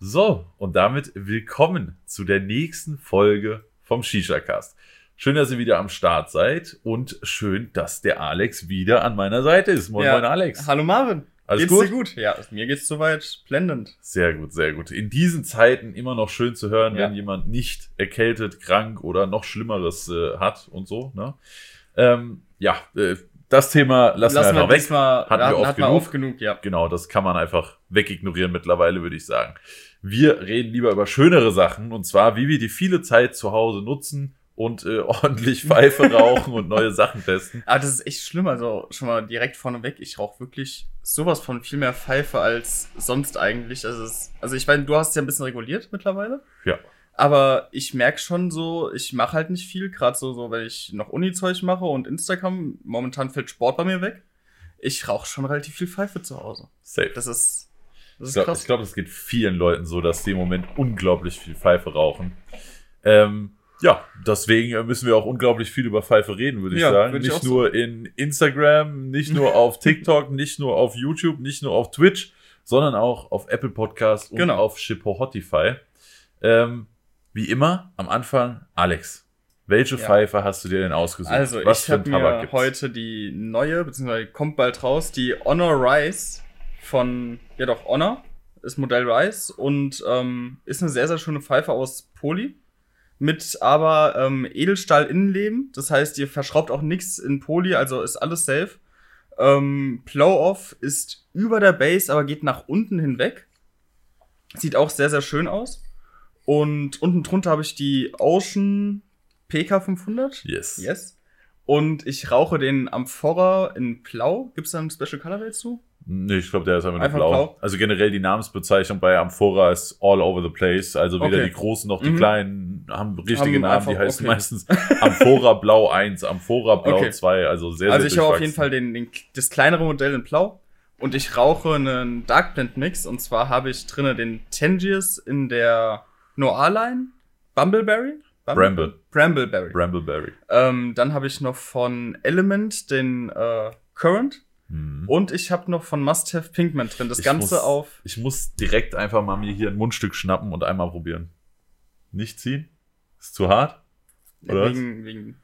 So, und damit willkommen zu der nächsten Folge vom Shisha-Cast. Schön, dass ihr wieder am Start seid und schön, dass der Alex wieder an meiner Seite ist. Moin, Ja. moin, Alex. Hallo Marvin. Alles geht's gut? dir gut? Ja, mir geht's soweit blendend. Sehr gut, sehr gut. In diesen Zeiten immer noch schön zu hören, Ja. wenn jemand nicht erkältet, krank oder noch Schlimmeres äh, hat und so. Ne? Ähm, ja, äh, das Thema lassen, wir einfach weg. diesmal, Hatten wir oft hatten genug. oft genug, ja. Genau, das kann man einfach wegignorieren mittlerweile, würde ich sagen. Wir reden lieber über schönere Sachen und zwar, wie wir die viele Zeit zu Hause nutzen und äh, ordentlich Pfeife rauchen und neue Sachen testen. Aber das ist echt schlimm, also schon mal direkt vorneweg, ich rauche wirklich sowas von viel mehr Pfeife als sonst eigentlich. Also, es, also ich meine, du hast es ja ein bisschen reguliert mittlerweile. Ja. Aber ich merke schon so, ich mache halt nicht viel, gerade so, so, wenn ich noch Uni-Zeug mache und Instagram, momentan fällt Sport bei mir weg. Ich rauche schon relativ viel Pfeife zu Hause. Safe. Das ist, das Ich ist glaube, ich glaub, es geht vielen Leuten so, dass die im Moment unglaublich viel Pfeife rauchen. Ähm, ja, deswegen äh, müssen wir auch unglaublich viel über Pfeife reden, würde ich Ja, sagen. ich Nicht nur in Instagram, nicht nur auf TikTok, nicht nur auf YouTube, nicht nur auf Twitch, sondern auch auf Apple Podcast und Genau. auf Shippotify. Ähm, wie immer, am Anfang, Alex. Welche Ja. Pfeife hast du dir denn ausgesucht? Also, Was ich habe Tabak mir gibt's? heute die neue, beziehungsweise kommt bald raus, die Honor Rise von, ja doch, Honor ist Modell Rise und ähm, ist eine sehr, sehr schöne Pfeife aus Poly. Mit aber ähm, Edelstahl-Innenleben. Das heißt, ihr verschraubt auch nichts in Poly, also ist alles safe. Ähm, Blow-Off ist über der Base, aber geht nach unten hinweg. Sieht auch sehr, sehr schön aus. Und unten drunter habe ich die Ocean PK500. Yes. Yes. Und ich rauche den Amphora in Blau. Gibt es da einen Special Colorway zu? Nee, ich glaube, der ist einfach nur Einfach blau. blau? Also generell die Namensbezeichnung bei Amphora ist all over the place. Also weder Okay. die großen noch die Mhm. kleinen haben richtige Haben Namen. Die einfach- heißen okay. meistens Amphora Blau 1, Amphora Blau Okay. 2. Also sehr, also sehr ich habe auf jeden. Fall den, den, das kleinere Modell in Blau. Und ich rauche einen Dark Blend Mix. Und zwar habe ich drinne den Tangiers in der Noir-Line. Bumbleberry? Bramble. Brambleberry. Brambleberry. ähm, dann habe ich noch von Element den äh, Current. Mhm. Und ich habe noch von Must Have Pinkman drin. Das Ich Ganze muss, auf. Ich muss direkt einfach mal mir hier ein Mundstück schnappen und einmal probieren. Nicht ziehen? Ist zu hart? Oder was? wegen, wegen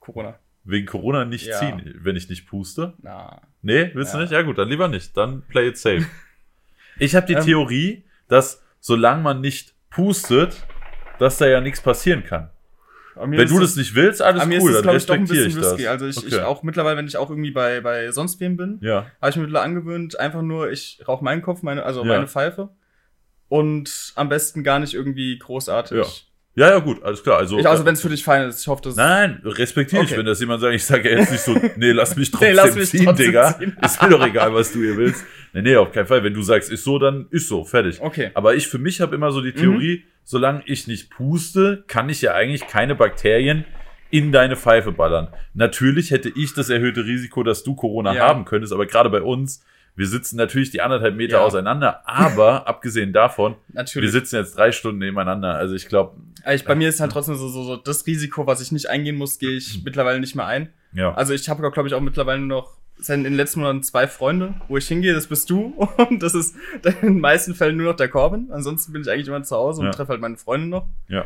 Corona. Wegen Corona nicht Ja. ziehen, wenn ich nicht puste? Na. Nee, willst du Ja. nicht? Ja gut, dann lieber nicht. Dann play it safe. Ich habe die Ähm. Theorie, dass solange man nicht pustet, dass da ja nichts passieren kann. Wenn du das nicht willst, alles aber mir cool, ist das, dann glaube ich, doch ein bisschen ich risky. das. Also ich, ich Okay. auch mittlerweile, wenn ich auch irgendwie bei, bei sonst wem bin, Ja, habe ich mir mittlerweile angewöhnt, einfach nur, ich rauche meinen Kopf, meine, also Ja. meine Pfeife. Und am besten gar nicht irgendwie großartig. Ja. Ja, ja, gut, alles klar. Also, Ich, also wenn es für dich fein ist, ich hoffe, das Nein, respektiere ich, Okay. wenn das jemand sagt, ich sage ja jetzt nicht so, nee, lass mich trotzdem Nee, lass mich ziehen, trotzdem Digga. ziehen. Ist mir doch egal, was du hier willst. Nee, nee, auf keinen Fall. Wenn du sagst, ist so, dann ist so, fertig. Okay. Aber ich für mich habe immer so die Mhm. Theorie, solange ich nicht puste, kann ich ja eigentlich keine Bakterien in deine Pfeife ballern. Natürlich hätte ich das erhöhte Risiko, dass du Corona Ja. haben könntest, aber gerade bei uns, wir sitzen natürlich die anderthalb Meter Ja. auseinander, aber abgesehen davon, wir Natürlich. sitzen jetzt drei Stunden nebeneinander. Also ich glaube, ich, bei mir ist halt trotzdem so, so, so das Risiko, was ich nicht eingehen muss, gehe ich mittlerweile nicht mehr ein. ja. Also ich habe, glaube ich, auch mittlerweile nur noch seit in den letzten Monaten zwei Freunde, wo ich hingehe, das bist du. Und das ist in den meisten Fällen nur noch der Corbin. Ansonsten bin ich eigentlich immer zu Hause und Ja. treffe halt meine Freunde noch. ja.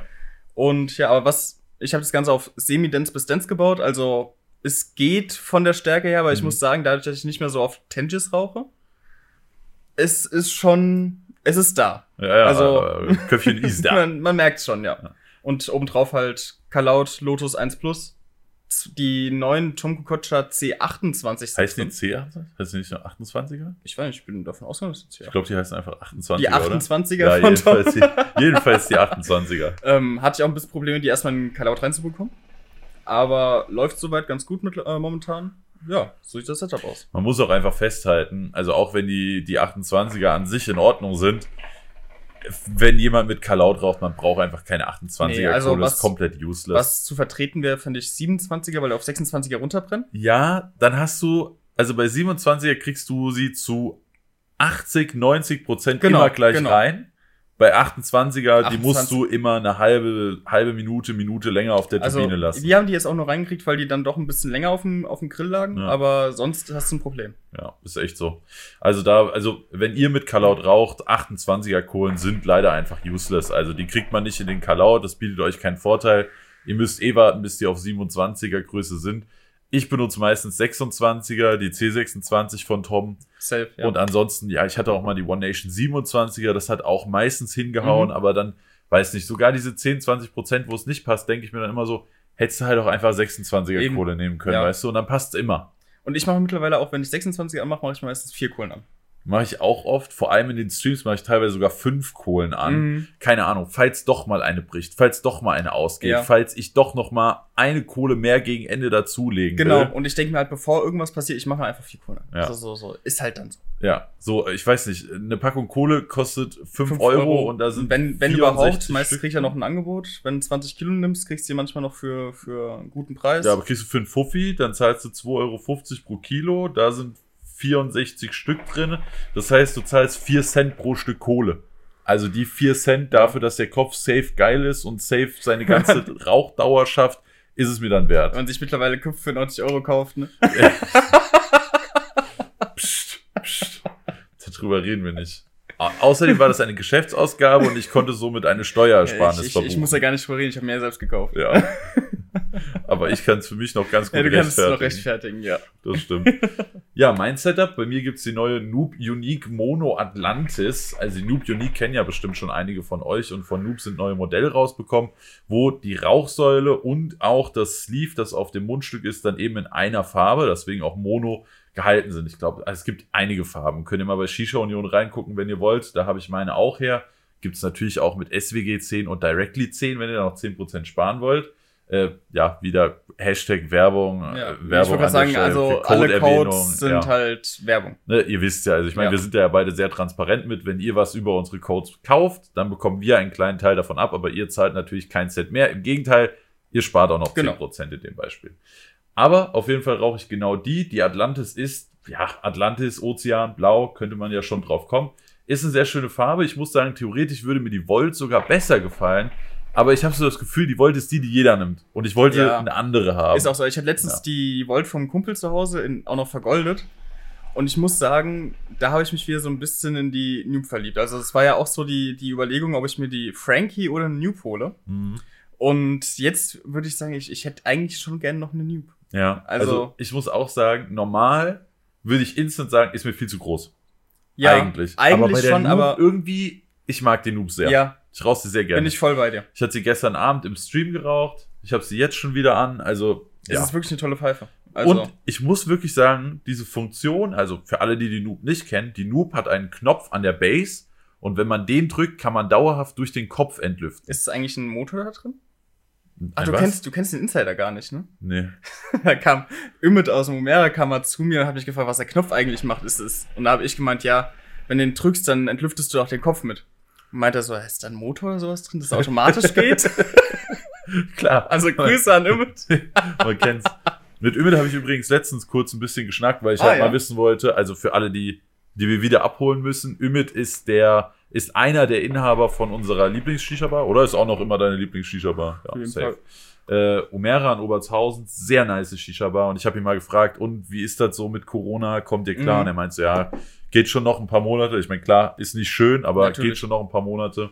Und ja, aber was, ich habe das Ganze auf Semi-Dense bis Dense gebaut. Also es geht von der Stärke her, aber ich Mhm. muss sagen, dadurch, dass ich nicht mehr so oft Tangis rauche, es ist schon, es ist da. Ja, ja, Also- Köpfchen ist da. Man, man merkt schon, ja. Ja. Und obendrauf halt Kalaut Lotus 1 Plus. Die neuen Tom Kokocha C28 Heißt die drin. C? Heißt die nicht nur 28er? Ich weiß nicht, ich bin davon ausgegangen, dass es Ich ja. glaube, die heißen einfach 28er, Die oder? 28er Ja, von jedenfalls die, jedenfalls die 28er. Ähm, hatte ich auch ein bisschen Probleme, die erstmal in Kalaut reinzubekommen. Aber läuft soweit ganz gut mit, äh, momentan. Ja, so sieht das Setup aus. Man muss auch einfach festhalten, also auch wenn die, die 28er an sich in Ordnung sind, wenn jemand mit Kalaut raucht, man braucht einfach keine 28er Nee, also Kohle, was- ist komplett useless. Was zu vertreten wäre, finde ich 27er, weil er auf 26er runterbrennt. Ja, dann hast du, also bei 27er kriegst du sie zu 80, 90 Prozent Genau, immer gleich genau. rein. Bei 28er, die 28. musst du immer eine halbe, halbe Minute, Minute länger auf der Also, Turbine lassen. die haben die jetzt auch noch reingekriegt, weil die dann doch ein bisschen länger auf dem, auf dem Grill lagen, Ja. aber sonst hast du ein Problem. Ja, ist echt so. Also da, also wenn ihr mit Kalaut raucht, 28er Kohlen sind leider einfach useless. Also die kriegt man nicht in den Kalaut, das bietet euch keinen Vorteil. Ihr müsst eh warten, bis die auf 27er Größe sind. Ich benutze meistens 26er, die C26 von Tom. Safe, ja. Und ansonsten, ja, ich hatte auch mal die One Nation 27er, das hat auch meistens hingehauen, Mhm. aber dann, weiß nicht, sogar diese 10, 20 Prozent, wo es nicht passt, denke ich mir dann immer so, hättest du halt auch einfach 26er Eben. Kohle nehmen können, Ja. weißt du, und dann passt es immer. Und ich mache mittlerweile auch, wenn ich 26 anmache, mache ich meistens vier Kohlen an. Mache ich auch oft, vor allem in den Streams mache ich teilweise sogar fünf Kohlen an. Mhm. Keine Ahnung, falls doch mal eine bricht, falls doch mal eine ausgeht, Ja. falls ich doch noch mal eine Kohle mehr gegen Ende dazulegen Genau. will. Und ich denke mir halt, bevor irgendwas passiert, ich mache einfach vier Kohlen an. Ja. So, so, so. Ist halt dann so. Ja, so, ich weiß nicht, eine Packung Kohle kostet 5 Fünf Euro, und da sind wenn, wenn 64 überhaupt, meistens krieg ich ja noch ein Angebot. Wenn du 20 Kilo nimmst, kriegst du die manchmal noch für, für einen guten Preis. Ja, aber kriegst du für einen Fuffi, dann zahlst du 2,50 Euro pro Kilo, da sind 64 Stück drin. Das heißt, du zahlst 4 Cent pro Stück Kohle. Also die 4 Cent dafür, dass der Kopf safe geil ist und safe seine ganze Rauchdauer schafft, ist es mir dann wert. Wenn man sich mittlerweile Köpfe für 90 Euro kauft, ne? Psst, psst. Darüber reden wir nicht. Au- Außerdem war das eine Geschäftsausgabe und ich konnte somit eine Steuersparnis ich, ich, verbuchen. ich muss ja gar nicht drüber reden, ich habe mir ja selbst gekauft. ja. Aber ich kann es für mich noch ganz gut Ja, du kannst es noch rechtfertigen. ja. Das stimmt. ja, mein Setup, bei mir gibt's die neue Noob Unique Mono Atlantis. Also die Noob Unique kennen ja bestimmt schon einige von euch und von Noob sind neue Modelle rausbekommen, wo die Rauchsäule und auch das Sleeve, das auf dem Mundstück ist, dann eben in einer Farbe, deswegen auch Mono gehalten sind. Ich glaube, es gibt einige Farben. Könnt ihr mal bei Shisha Union reingucken, wenn ihr wollt. Da habe ich meine auch her. Gibt's natürlich auch mit SWG 10 und Directly 10, wenn ihr da noch 10% sparen wollt. Äh, ja, wieder Hashtag Werbung. ja. äh, ich Werbung an der sagen, Stelle also für alle Codes sind ja. halt Werbung. Ne, ihr wisst ja, also ich meine, Ja. wir sind ja beide sehr transparent mit, wenn ihr was über unsere Codes kauft, dann bekommen wir einen kleinen Teil davon ab, aber ihr zahlt natürlich kein Cent mehr. Im Gegenteil, ihr spart auch noch Genau. 10% in dem Beispiel. Aber auf jeden Fall rauche ich genau die. Die Atlantis ist, ja, Atlantis, Ozean, Blau, könnte man ja schon drauf kommen. Ist eine sehr schöne Farbe. Ich muss sagen, theoretisch würde mir die Volt sogar besser gefallen. Aber ich habe so das Gefühl, die Volt ist die, die jeder nimmt. Und ich wollte Ja. eine andere haben. Ist auch so. Ich hatte letztens Ja. die Volt vom Kumpel zu Hause in, auch noch vergoldet. Und ich muss sagen, da habe ich mich wieder so ein bisschen in die Noob verliebt. Also es war ja auch so die, die Überlegung, ob ich mir die Frankie oder eine Noob hole. Mhm. Und jetzt würde ich sagen, ich, ich hätte eigentlich schon gerne noch eine Noob. Ja, also, Also- ich muss auch sagen, normal würde ich instant sagen, ist mir viel zu groß. Ja, eigentlich. eigentlich aber bei der schon, Noob aber irgendwie, ich mag die Noob sehr. ja, Ich rauche sie sehr gerne. bin ich voll bei dir. ich hatte sie gestern Abend im Stream geraucht. Ich habe sie jetzt schon wieder an. Also, Es ja. ist wirklich eine tolle Pfeife. Also, Und ich muss wirklich sagen, diese Funktion, also für alle, die die Noob nicht kennen, die Noob hat einen Knopf an der Base und wenn man den drückt, kann man dauerhaft durch den Kopf entlüften. ist eigentlich ein Motor da drin? Ach, Ein du was? kennst, du kennst den Insider gar nicht, ne? Nee. da kam Ümit aus dem Umera kam mal zu mir und hat mich gefragt, was der Knopf eigentlich macht. Ist es? Und da habe ich gemeint, ja, wenn du den drückst, dann entlüftest du auch den Kopf mit. Meint er so, ist da ein Motor oder sowas drin, das automatisch geht? Klar. Also Grüße an Ümit. Man kennt's. Mit Ümit habe ich übrigens letztens kurz ein bisschen geschnackt, weil ich Ah, halt ja. mal wissen wollte, also für alle, die, die wir wieder abholen müssen, Ümit ist der, ist einer der Inhaber von unserer Lieblings-Shisha-Bar, oder ist auch noch immer deine Lieblings-Shisha-Bar? Jeden safe. Äh, Umera in Obertshausen, sehr nice Shisha-Bar und ich habe ihn mal gefragt, und wie ist das so mit Corona, kommt ihr klar? Mhm. Und er meinte so, ja, geht schon noch ein paar Monate. Ich meine, klar, ist nicht schön, aber Natürlich. geht schon noch ein paar Monate.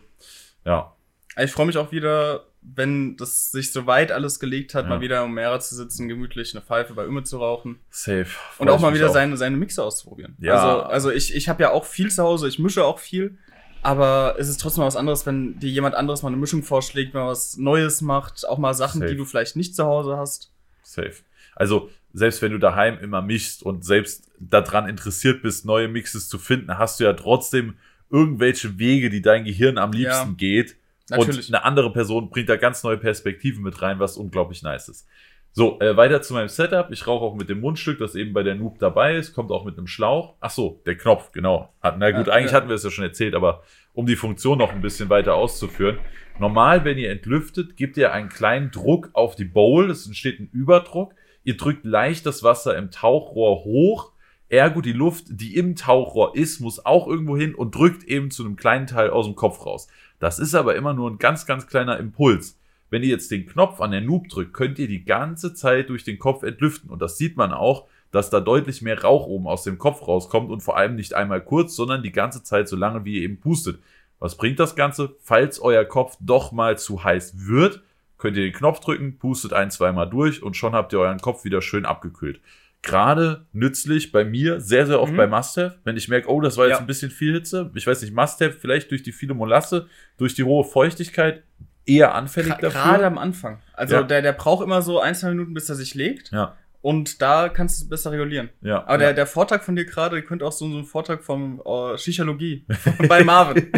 Ja, Ich freue mich auch wieder, wenn das sich so weit alles gelegt hat, Ja. mal wieder im Umera zu sitzen, gemütlich eine Pfeife bei Ümit zu rauchen. safe. Und auch mal wieder seine, seine Mixe auszuprobieren. Ja. Also, also ich, ich habe ja auch viel zu Hause, ich mische auch viel. Aber es ist trotzdem was anderes, wenn dir jemand anderes mal eine Mischung vorschlägt, wenn man was Neues macht, auch mal Sachen, Safe. die du vielleicht nicht zu Hause hast. Safe. Also, selbst wenn du daheim immer mischst und selbst daran interessiert bist, neue Mixes zu finden, hast du ja trotzdem irgendwelche Wege, die dein Gehirn am liebsten Ja. geht. Natürlich. Und eine andere Person bringt da ganz neue Perspektiven mit rein, was unglaublich nice ist. So, äh, weiter zu meinem Setup. Ich rauche auch mit dem Mundstück, das eben bei der Noob dabei ist. Kommt auch mit einem Schlauch. Ach so, der Knopf, genau. Hat, na gut, Ja, eigentlich ja. hatten wir es ja schon erzählt, aber um die Funktion noch ein bisschen weiter auszuführen. Normal, wenn ihr entlüftet, gebt ihr einen kleinen Druck auf die Bowl. Es entsteht ein Überdruck. Ihr drückt leicht das Wasser im Tauchrohr hoch. Ergo, die Luft, die im Tauchrohr ist, muss auch irgendwo hin und drückt eben zu einem kleinen Teil aus dem Kopf raus. Das ist aber immer nur ein ganz, ganz kleiner Impuls. Wenn ihr jetzt den Knopf an der Noob drückt, könnt ihr die ganze Zeit durch den Kopf entlüften. Und das sieht man auch, dass da deutlich mehr Rauch oben aus dem Kopf rauskommt und vor allem nicht einmal kurz, sondern die ganze Zeit so lange, wie ihr eben pustet. Was bringt das Ganze? Falls euer Kopf doch mal zu heiß wird, könnt ihr den Knopf drücken, pustet ein, zweimal durch und schon habt ihr euren Kopf wieder schön abgekühlt. Gerade nützlich bei mir, sehr, sehr oft Mhm. bei Must-Have, wenn ich merke, oh, das war jetzt Ja. ein bisschen viel Hitze. Ich weiß nicht, Must-Have, vielleicht durch die viele Molasse, durch die hohe Feuchtigkeit, eher anfällig Gra- dafür. Gerade am Anfang. Also Ja. der, der braucht immer so ein, zwei Minuten, bis er sich legt. Ja, Und da kannst du es besser regulieren. ja. Aber ja. der, der Vortrag von dir gerade könnte auch so, so ein Vortrag vom äh, Schichologie bei Marvin.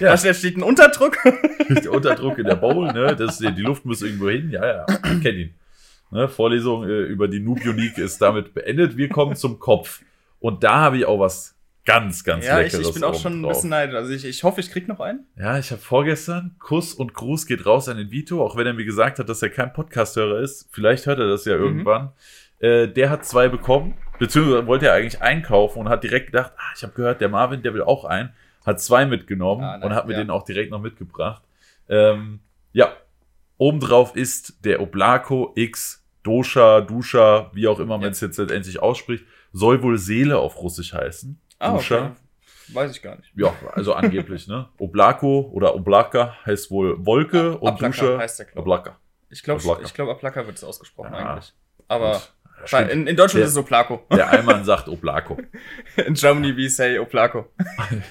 Ja. Da steht ein Unterdruck. der Unterdruck in der Bowl, ne? Das, die Luft muss irgendwo hin. Ja, ja, ich kenn ihn. Ne? Vorlesung äh, über die Noob Unique ist damit beendet. Wir kommen zum Kopf. Und da habe ich auch was ganz, ganz ja, ich, Leckeres ich bin auch schon ein bisschen neidisch. Also ich, ich hoffe, ich krieg noch einen. Ja, ich habe vorgestern, Kuss und Gruß geht raus an den Vito, auch wenn er mir gesagt hat, dass er kein Podcast-Hörer ist. Vielleicht hört er das Mhm. ja irgendwann. Äh, der hat zwei bekommen, beziehungsweise wollte er eigentlich einkaufen und hat direkt gedacht, ah, ich habe gehört, der Marvin, der will auch einen. Hat zwei mitgenommen Ah, nice, und hat mir ja. den auch direkt noch mitgebracht. Ähm, ja, obendrauf ist der Oblako X Dosha, Dusha, wie auch immer man Ja. es jetzt letztendlich ausspricht, soll wohl Seele auf Russisch heißen. Ah, Dusha. okay. Weiß ich gar nicht. Ja, also angeblich, ne? Oblako oder Oblaka heißt wohl Wolke und Ablaka Dusche. heißt der, glaub ich. Oblaka. Ich glaube, Ablaka. ich glaub, Aplaka wird es ausgesprochen Ja. eigentlich. Aber Gut. Stimmt. in, in Deutschland Der- ist es Oplako. Der Allmann sagt Oblako. In Germany we say Oplako.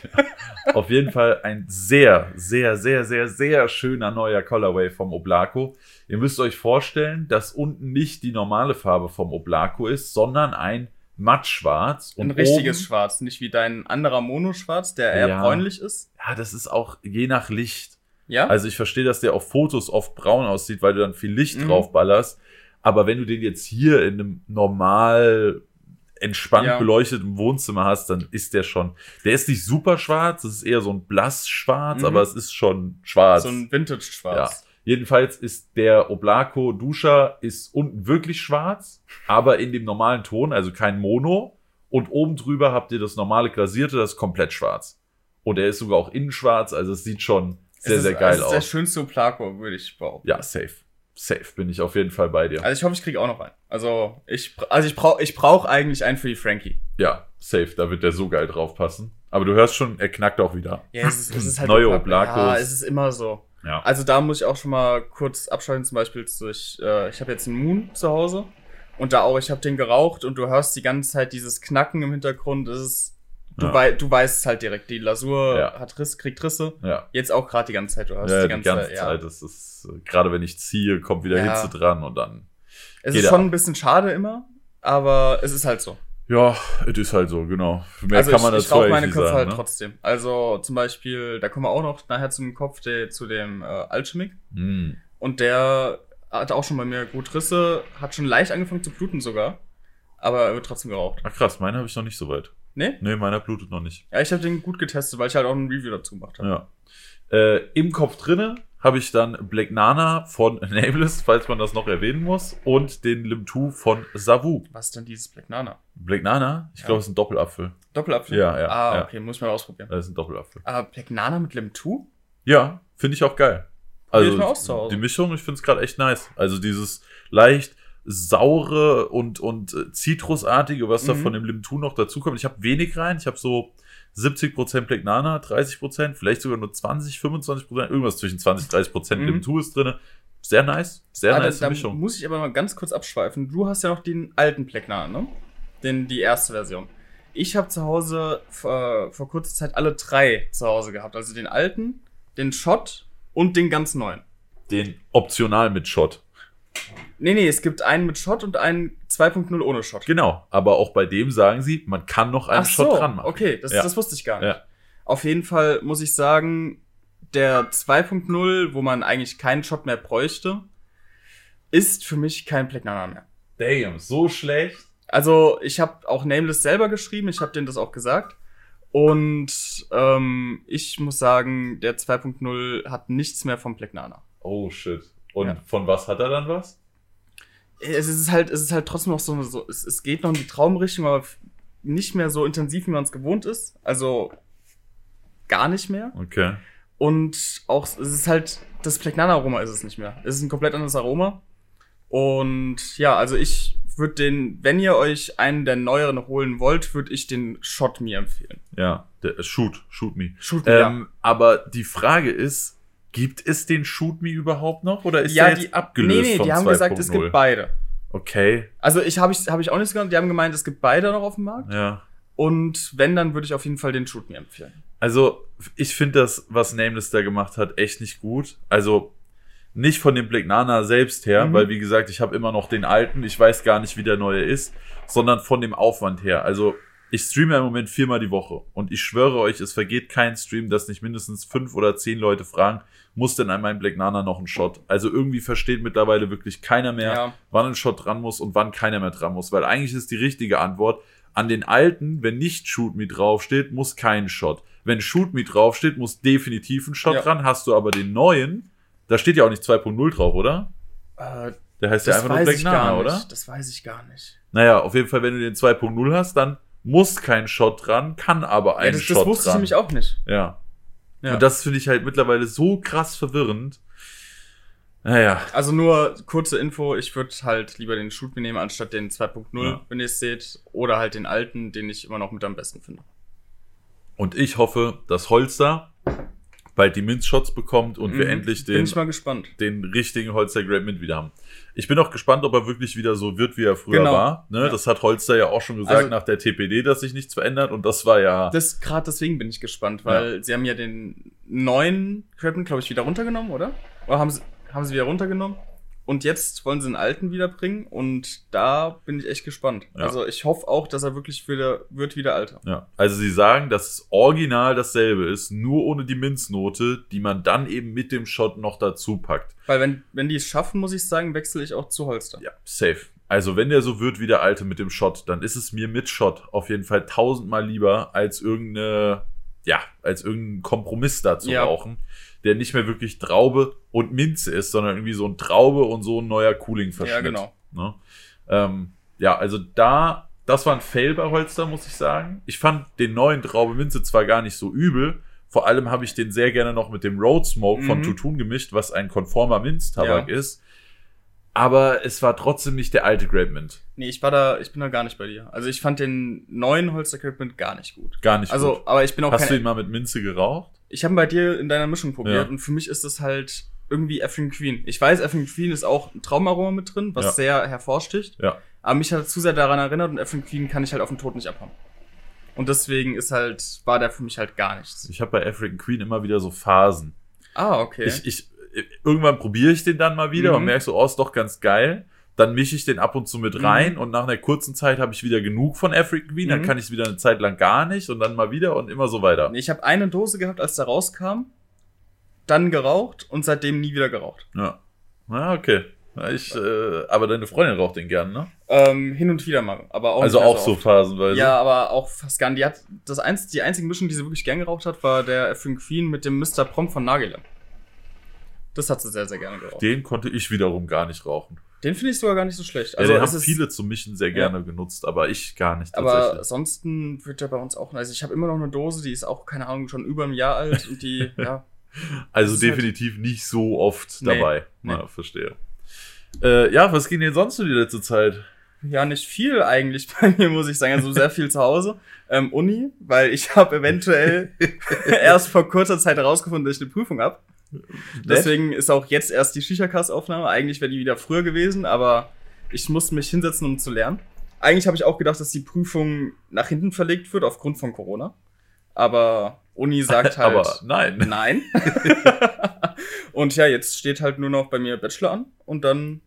Auf jeden Fall ein sehr, sehr, sehr, sehr, sehr schöner neuer Colorway vom Oblako. Ihr müsst euch vorstellen, dass unten nicht die normale Farbe vom Oblako ist, sondern ein mattschwarz. Ein Und richtiges oben, Schwarz, nicht wie dein anderer Monoschwarz, der eher Ja. bräunlich ist. Ja, das ist auch je nach Licht. Ja? Also ich verstehe, dass der auf Fotos oft braun aussieht, weil du dann viel Licht Mhm. drauf ballerst. Aber wenn du den jetzt hier in einem normal entspannt Ja. beleuchteten Wohnzimmer hast, dann ist der schon. Der ist nicht super schwarz, das ist eher so ein blass schwarz, Mhm. aber es ist schon schwarz. so ein Vintage-Schwarz. Jedenfalls ist der Oblako Dusha ist unten wirklich schwarz, aber in dem normalen Ton, also kein Mono. Und oben drüber habt ihr das normale glasierte, das ist komplett schwarz. Und er ist sogar auch innen schwarz, also es sieht schon sehr, es ist, sehr geil es ist der aus. schönste Oplako, würde ich behaupten. Ja, safe. Safe bin ich auf jeden Fall bei dir. Also ich hoffe, ich kriege auch noch einen. Also ich, also ich brauche ich brauch eigentlich einen für die Frankie. Ja, safe, da wird der so geil drauf passen. Aber du hörst schon, er knackt auch wieder. Ja, es ist, es ist halt Neue. Oblakos. Ja, es ist immer so. Ja. Also da muss ich auch schon mal kurz abschalten, zum Beispiel durch, äh, ich habe jetzt einen Moon zu Hause und da auch, ich habe den geraucht und du hörst die ganze Zeit dieses Knacken im Hintergrund. Es ist, du, Ja. wei du weißt es halt direkt, die Lasur Ja. hat Riss, kriegt Risse. Ja. Jetzt auch gerade die ganze Zeit, du hörst Ja, die die ganze, ganze, Zeit. Zeit. Das ist, äh, gerade wenn ich ziehe, kommt wieder. Hitze dran und dann. Es ist schon ab. ein bisschen schade immer, aber es ist halt so. Ja, es ist halt so, genau. Mehr also kann ich, man ich dazu rauche eigentlich meine Köpfe sagen. halt ne? trotzdem. Also zum Beispiel, da kommen wir auch noch nachher zum Kopf der, zu dem äh, Alchemic. Hm. Und der hat auch schon bei mir gut Risse, hat schon leicht angefangen zu bluten sogar. Aber er wird trotzdem geraucht. Ach krass, meine habe ich noch nicht so weit. Ne? Nee, meiner blutet noch nicht. Ja, ich habe den gut getestet, weil ich halt auch ein Review dazu gemacht habe. Ja. Äh, Im Kopf drinne habe ich dann Black Nana von Nameless, falls man das noch erwähnen muss, und den Lim2 von Savu. Was ist denn dieses Black Nana? Black Nana, ich Ja. glaube, es ist ein Doppelapfel. Doppelapfel? Ja, ja, Ah, ja. okay, muss ich mal ausprobieren. Das ist ein Doppelapfel. Aber Black Nana mit Lim 2? Ja, finde ich auch geil. Also die Mischung, ich finde es gerade echt nice. Also dieses leicht saure und, und äh, zitrusartige, was da Mhm. von dem Lim2 noch dazu kommt. Ich habe wenig rein. Ich habe so 70% Black Nana, 30%, vielleicht sogar nur 20, 25%, irgendwas zwischen 20 30% Mhm. Lim2 ist drin. Sehr nice. Sehr Ah, da, nice da Mischung. muss ich aber mal ganz kurz abschweifen. Du hast ja noch den alten Black Nana, ne? Den, die erste Version. Ich habe zu Hause vor, vor kurzer Zeit alle drei zu Hause gehabt. Also den alten, den Shot und den ganz neuen. Den optional mit Shot. Nee, nee, es gibt einen mit Shot und einen 2.0 ohne Shot. Genau. Aber auch bei dem sagen sie, man kann noch einen Ach Shot so, dran machen. okay, das, Ja. das wusste ich gar nicht. Ja. Auf jeden Fall muss ich sagen, der 2.0, wo man eigentlich keinen Shot mehr bräuchte, ist für mich kein Black Nana mehr. Damn, so schlecht. Also ich habe auch Nameless selber geschrieben, ich habe denen das auch gesagt. Und ähm, ich muss sagen, der 2.0 hat nichts mehr vom Black Nana. Oh shit. Und Ja. von was hat er dann was? Es ist halt, es ist halt trotzdem noch so, so es, es geht noch in die Traumrichtung, aber nicht mehr so intensiv, wie man es gewohnt ist. Also gar nicht mehr. Okay. Und auch, es ist halt, das Plegnana-Aroma ist es nicht mehr. Es ist ein komplett anderes Aroma. Und ja, also ich würde den, wenn ihr euch einen der neueren holen wollt, würde ich den Shot mir empfehlen. Ja, der, shoot, shoot me. Shoot me, Ähm, aber die Frage ist, gibt es den Shoot Me überhaupt noch oder ist ja, der jetzt die, abgelöst nee, nee, von die haben gesagt, es 2.0? gibt beide. Okay, Also ich habe ich, hab ich auch nicht so gehört, die haben gemeint, es gibt beide noch auf dem Markt. ja. Und wenn, dann würde ich auf jeden Fall den Shoot mir empfehlen. Also, ich finde das, was Nameless da gemacht hat, echt nicht gut. Also, nicht von dem Black Nana selbst her, Mhm. weil, wie gesagt, ich habe immer noch den alten, ich weiß gar nicht, wie der neue ist, sondern von dem Aufwand her. Also, ich streame im Moment viermal die Woche und ich schwöre euch, es vergeht kein Stream, dass nicht mindestens fünf oder zehn Leute fragen, muss denn an meinem Black Nana noch ein Shot? Also irgendwie versteht mittlerweile wirklich keiner mehr, Ja. wann ein Shot dran muss und wann keiner mehr dran muss, weil eigentlich ist die richtige Antwort, an den alten, wenn nicht Shoot Me draufsteht, muss kein Shot. Wenn Shoot Me draufsteht, muss definitiv ein Shot Ja. dran. Hast du aber den neuen, da steht ja auch nicht 2.0 drauf, oder? Äh, Der heißt ja einfach nur Black Nana, oder? Das weiß ich gar nicht. Naja, auf jeden Fall, wenn du den 2.0 hast, dann muss kein Shot dran, kann aber ein Ja, das, Shot das wusste ich dran. nämlich auch nicht. Ja. Ja. Und das finde ich halt mittlerweile so krass verwirrend. Naja, Also nur kurze Info, ich würde halt lieber den Shoot nehmen, anstatt den 2.0, Ja. wenn ihr es seht. Oder halt den alten, den ich immer noch mit am besten finde. und ich hoffe, dass Holster bald die Minz-Shots bekommt und wir Mhm. endlich Bin den, ich den richtigen Holster Great Mint wieder haben. Ich bin auch gespannt, ob er wirklich wieder so wird, wie er früher Genau. war. Ne? Ja. Das hat Holster ja auch schon gesagt Also- nach der TPD, dass sich nichts verändert und das war ja. Das gerade deswegen bin ich gespannt, weil sie haben ja den neuen Crabman, glaube ich, wieder runtergenommen, oder? Oder haben sie, haben sie wieder runtergenommen? Und jetzt wollen sie den alten wiederbringen und da bin ich echt gespannt. Ja. Also ich hoffe auch, dass er wirklich wieder wird wie der alte. Ja, also sie sagen, dass es original dasselbe ist, nur ohne die Minznote, die man dann eben mit dem Shot noch dazu packt. Weil wenn, wenn die es schaffen, muss ich sagen, wechsle ich auch zu Holster. Ja, safe. Also wenn der so wird wie der alte mit dem Shot, dann ist es mir mit Shot auf jeden Fall tausendmal lieber als irgendeine, ja, als irgendeinen Kompromiss da zu Ja. rauchen, der nicht mehr wirklich Traube und Minze ist, sondern irgendwie so ein Traube und so ein neuer Cooling-Verschnitt. Ja, genau. Ne? Ähm, ja, also da, das war ein Fail bei Holster, muss ich sagen. Ich fand den neuen Traube Minze zwar gar nicht so übel. Vor allem habe ich den sehr gerne noch mit dem Road Smoke von Mhm. Tutun gemischt, was ein konformer Minztabak Ja. ist. Aber es war trotzdem nicht der alte Grape Mint. Nee, ich war da, ich bin da gar nicht bei dir. Also ich fand den neuen Holster Crabman gar nicht gut. Gar nicht Also, gut. aber ich bin auch Hast du ihn mal mit Minze geraucht? Ich habe bei dir in deiner Mischung probiert Ja. und für mich ist es halt irgendwie Effing Queen. Ich weiß, Effing Queen ist auch ein Traumaroma mit drin, was Ja. sehr hervorsticht. Ja. Aber mich hat er zu sehr daran erinnert und Effing Queen kann ich halt auf den Tod nicht abhauen. Und deswegen ist halt, war der für mich halt gar nichts. Ich habe bei African Queen immer wieder so Phasen. Ah, okay. Ich, ich, irgendwann probiere ich den dann mal wieder Mhm. und merke so, oh, ist doch ganz geil. Dann mische ich den ab und zu mit Mhm. rein und nach einer kurzen Zeit habe ich wieder genug von African Queen, dann Mhm. kann ich es wieder eine Zeit lang gar nicht und dann mal wieder und immer so weiter. Ich habe eine Dose gehabt, als der rauskam, dann geraucht und seitdem nie wieder geraucht. Ja. Na, okay. Ich, äh, aber deine Freundin raucht den gern, ne? Ähm, hin und wieder mal, aber auch also auch so oft. phasenweise. Ja, aber auch fast nicht. Die hat das einz die einzige Mischung, die sie wirklich gern geraucht hat, war der Effing Queen mit dem Mr. Prom von Nagel. Das hat sie sehr, sehr gerne geraucht. Den konnte ich wiederum gar nicht rauchen. Den finde ich sogar gar nicht so schlecht. Also es haben viele zum Mischen sehr gerne genutzt, aber ich gar nicht aber ansonsten wird der bei uns auch. Also ich habe immer noch eine Dose, die ist auch keine Ahnung schon über ein Jahr alt und die ja Also halt- definitiv nicht so oft Nee, dabei. nee. Na, verstehe. Äh, ja, was ging denn sonst so die letzte Zeit? ja nicht viel eigentlich bei mir muss ich sagen. Also sehr viel zu Hause. Ähm, Uni, weil ich habe eventuell erst vor kurzer Zeit herausgefunden, dass ich eine Prüfung habe. Deswegen ist auch jetzt erst die Shisha-Cast-Aufnahme. Eigentlich wäre die wieder früher gewesen, aber ich muss mich hinsetzen, um zu lernen. Eigentlich habe ich auch gedacht, dass die Prüfung nach hinten verlegt wird aufgrund von Corona. Aber Uni sagt halt aber nein. nein. und ja, jetzt steht halt nur noch bei mir Bachelor an und dann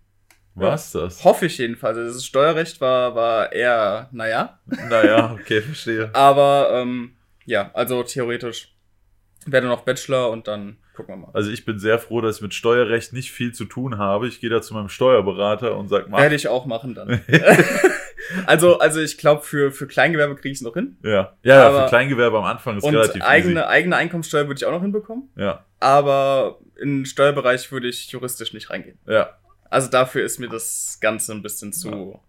Was das? hoffe ich jedenfalls. Also das Steuerrecht war, war eher, naja. Naja, okay, verstehe. Aber ähm, ja, also theoretisch werde noch Bachelor und dann gucken wir mal. Also ich bin sehr froh, dass ich mit Steuerrecht nicht viel zu tun habe. Ich gehe da zu meinem Steuerberater und sag mal. Werde ich auch machen dann. also, also ich glaube, für, für Kleingewerbe kriege ich es noch hin. Ja, ja, ja Aber- für Kleingewerbe am Anfang ist Und relativ eigene, eigene Einkommenssteuer würde ich auch noch hinbekommen. easy. Ja, Aber in den Steuerbereich würde ich juristisch nicht reingehen. ja. Also dafür ist mir das Ganze ein bisschen zu,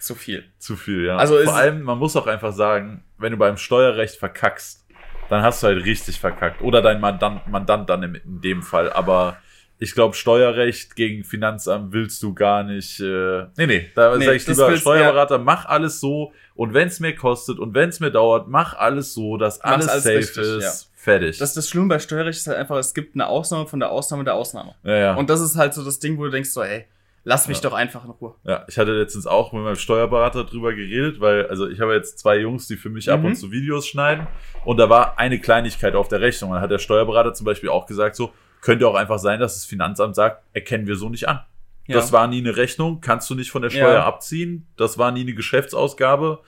zu viel. Zu viel, ja. Also Vor allem, man muss auch einfach sagen, wenn du beim Steuerrecht verkackst, dann hast du halt richtig verkackt. Oder dein Mandant, Mandant dann in, dem Fall. Aber ich glaube, Steuerrecht gegen Finanzamt willst du gar nicht. Äh, nee, nee, da Nee, sage ich lieber Steuerberater, mach alles so. Und wenn es mir kostet und wenn es mir dauert, mach alles so, dass alles alles safe richtig, ist. Fertig. Das, das Schlimme bei Steuerrecht ist halt einfach, es gibt eine Ausnahme von der Ausnahme der Ausnahme. ja, ja. Und das ist halt so das Ding, wo du denkst so, ey, lass mich Ja. doch einfach in Ruhe. Ja, ich hatte letztens auch mit meinem Steuerberater drüber geredet, weil, also ich habe jetzt zwei Jungs, die für mich ab Mhm. und zu Videos schneiden und da war eine Kleinigkeit auf der Rechnung. Dann hat der Steuerberater zum Beispiel auch gesagt, so, könnte auch einfach sein, dass das Finanzamt sagt, erkennen wir so nicht an. Ja. Das war nie eine Rechnung, kannst du nicht von der Steuer Ja. abziehen, das war nie eine Geschäftsausgabe.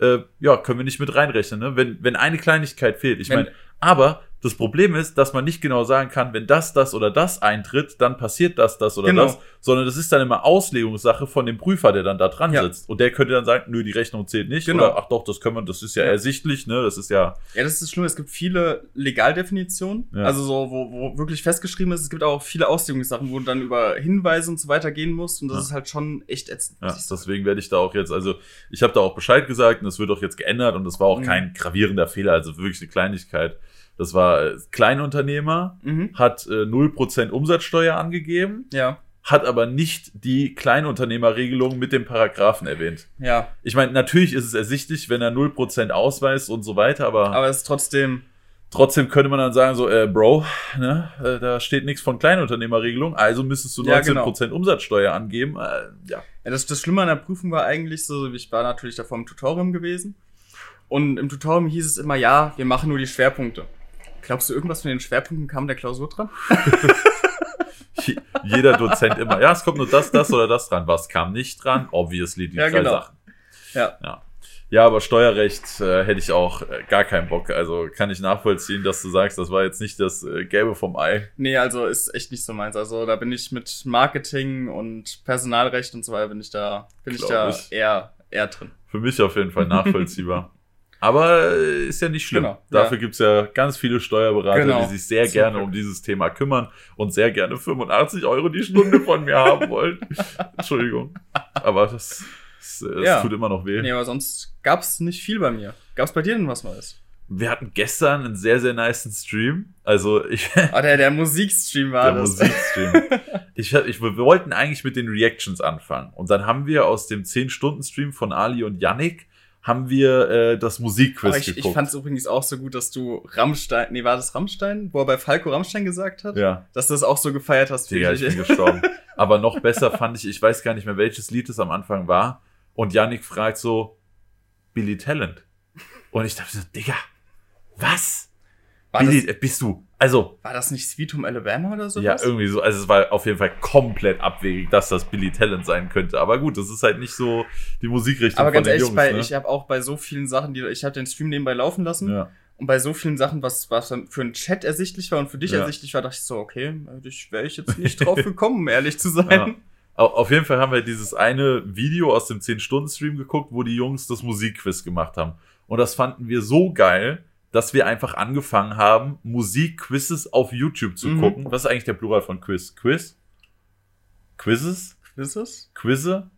Äh, ja, können wir nicht mit reinrechnen, ne? Wenn, wenn eine Kleinigkeit fehlt. Ich meine, aber das Problem ist, dass man nicht genau sagen kann, wenn das, das oder das eintritt, dann passiert das, das oder Genau. das, sondern das ist dann immer Auslegungssache von dem Prüfer, der dann da dran Ja. sitzt. Und der könnte dann sagen, nö, die Rechnung zählt nicht. Genau. Oder ach doch, das können wir, das ist ja, Ja. ersichtlich, ne? Das ist ja. Ja, das ist das Schlimme. Es gibt viele Legaldefinitionen, Ja. also so, wo, wo wirklich festgeschrieben ist. Es gibt auch viele Auslegungssachen, wo du dann über Hinweise und so weiter gehen musst. Und das ist halt schon echt ätzend. Ja, deswegen werde ich da auch jetzt, also ich habe da auch Bescheid gesagt und es wird auch jetzt geändert und das war auch Mhm. kein gravierender Fehler, also wirklich eine Kleinigkeit. Das war äh, Kleinunternehmer, Mhm. hat äh, 0% Umsatzsteuer angegeben, Ja, hat aber nicht die Kleinunternehmerregelung mit dem Paragraphen erwähnt. ja. Ich meine, natürlich ist es ersichtlich, wenn er 0% ausweist und so weiter, aber, Aber es ist trotzdem. trotzdem könnte man dann sagen, so, äh, Bro, ne, äh, da steht nichts von Kleinunternehmerregelung, also müsstest du Ja, 19% Umsatzsteuer angeben. Äh, ja. Ja, das, das Schlimme an der Prüfung war eigentlich so, ich war natürlich davor im Tutorium gewesen. Und im Tutorium hieß es immer, ja, wir machen nur die Schwerpunkte. Glaubst du, irgendwas von den Schwerpunkten kam der Klausur dran? Je- Jeder Dozent immer, ja, es kommt nur das, das oder das dran. Was kam nicht dran? Obviously die Ja, drei genau. Sachen. Ja. Ja. Ja, aber Steuerrecht äh, hätte ich auch äh, gar keinen Bock. Also kann ich nachvollziehen, dass du sagst, das war jetzt nicht das äh, Gelbe vom Ei. Nee, also ist echt nicht so meins. Also da bin ich mit Marketing und Personalrecht und so weiter bin ich da, bin ich da ich. eher, eher drin. Für mich auf jeden Fall nachvollziehbar. aber äh, ist ja nicht schlimm. Genau, Dafür ja. gibt's ja ganz viele Steuerberater, Genau. die sich sehr Zum gerne Glück. um dieses Thema kümmern und sehr gerne 85 Euro die Stunde von mir haben wollen. Entschuldigung. Aber das, das, das Ja. tut immer noch weh. Nee, aber sonst gab's nicht viel bei mir. Gab's bei dir denn was Neues? Wir hatten gestern einen sehr, sehr niceen Stream. Also ich, Ah, der, der Musikstream war der das. Musikstream. ich, ich, wir wollten eigentlich mit den Reactions anfangen. Und dann haben wir aus dem 10-Stunden-Stream von Ali und Yannick haben wir äh, das Musikquiz ich, ich geguckt. fand's übrigens auch so gut, dass du Rammstein, nee, war das Rammstein, wo er bei Falco Rammstein gesagt hat? ja, Dass du das auch so gefeiert hast. Digga, ich bin gestorben. Aber noch besser fand ich, ich weiß gar nicht mehr, welches Lied es am Anfang war. Und Yannick fragt so, Billy Talent. Und ich dachte so, Digga, was? Billy, äh, bist du? Also, war das nicht Sweet Home Alabama oder so? Ja, irgendwie so. Also es war auf jeden Fall komplett abwegig, dass das Billy Talent sein könnte. Aber gut, das ist halt nicht so die Musikrichtung Aber von ganz den ehrlich, Jungs. bei, ne? ich habe auch bei so vielen Sachen, die ich habe den Stream nebenbei laufen lassen ja. und bei so vielen Sachen, was, was dann für einen Chat ersichtlich war und für dich Ja. ersichtlich war, dachte ich so, okay, ich wäre ich jetzt nicht drauf gekommen, um ehrlich zu sein. Ja. Au- Auf jeden Fall haben wir dieses eine Video aus dem 10-Stunden-Stream geguckt, wo die Jungs das Musikquiz gemacht haben. Und das fanden wir so geil, dass wir einfach angefangen haben, Musikquizzes auf YouTube zu Mhm. gucken. Was ist eigentlich der Plural von Quiz? Quiz? Quizzes? Ist es? Quizze?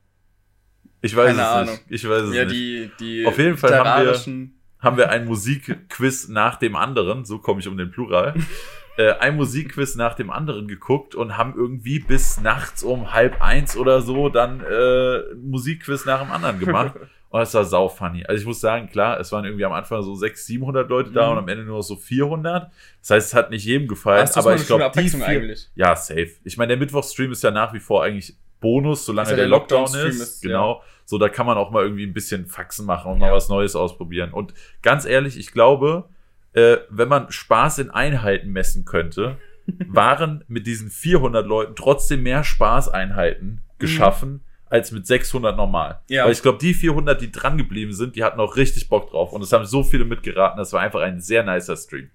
Ich weiß Keine es Ahnung. nicht. Ich weiß es Ja, nicht. die, die Auf jeden Fall haben wir- haben wir ein Musikquiz nach dem anderen, so komme ich um den Plural, äh, ein Musikquiz nach dem anderen geguckt und haben irgendwie bis nachts um halb eins oder so dann äh, Musikquiz nach dem anderen gemacht. Und es war sau funny. Also ich muss sagen, klar, es waren irgendwie am Anfang so 600, 700 Leute da Mhm. und am Ende nur so 400. Das heißt, es hat nicht jedem gefallen, Das aber mal ich glaube, die vier, eigentlich. ja, safe. Ich meine, der Mittwochstream ist ja nach wie vor eigentlich Bonus, solange ja der, der Lockdown, Lockdown-Stream ist. ist, Genau. So, da kann man auch mal irgendwie ein bisschen Faxen machen und mal Ja. was Neues ausprobieren. Und ganz ehrlich, ich glaube, äh, wenn man Spaß in Einheiten messen könnte, waren mit diesen 400 Leuten trotzdem mehr Spaßeinheiten geschaffen als mit 600 normal. Ja. Weil ich glaube, die 400, die dran geblieben sind, die hatten auch richtig Bock drauf. Und es haben so viele mitgeraten. Das war einfach ein sehr nicer Stream.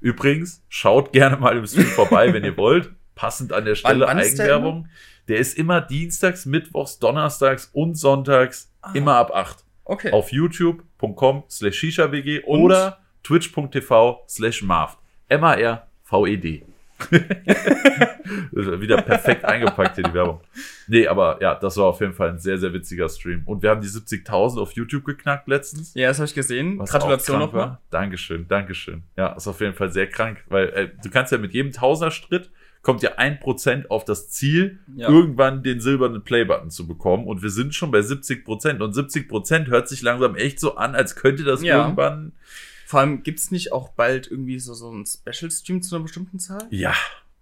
Übrigens, schaut gerne mal im Stream vorbei, wenn ihr wollt. Passend an der Stelle wann ist der Eigenwerbung. Der ist immer dienstags, mittwochs, donnerstags und sonntags Ah. immer ab 8. Okay. Auf youtube.com slash shisha-wg oder twitch.tv slash marv. M-A-R-V-E-D. Wieder perfekt eingepackt hier die Werbung. Nee, aber ja, das war auf jeden Fall ein sehr, sehr witziger Stream. Und wir haben die 70.000 auf YouTube geknackt letztens. Ja, das habe ich gesehen. Gratulation nochmal. Dankeschön, Dankeschön. Ja, ist auf jeden Fall sehr krank, weil äh, du kannst ja mit jedem Tausenderstritt kommt ja ein Prozent auf das Ziel, Ja. irgendwann den silbernen Play-Button zu bekommen. Und wir sind schon bei 70 Prozent. Und 70 Prozent hört sich langsam echt so an, als könnte das Ja. irgendwann. Vor allem gibt es nicht auch bald irgendwie so, so einen Special-Stream zu einer bestimmten Zahl? Ja,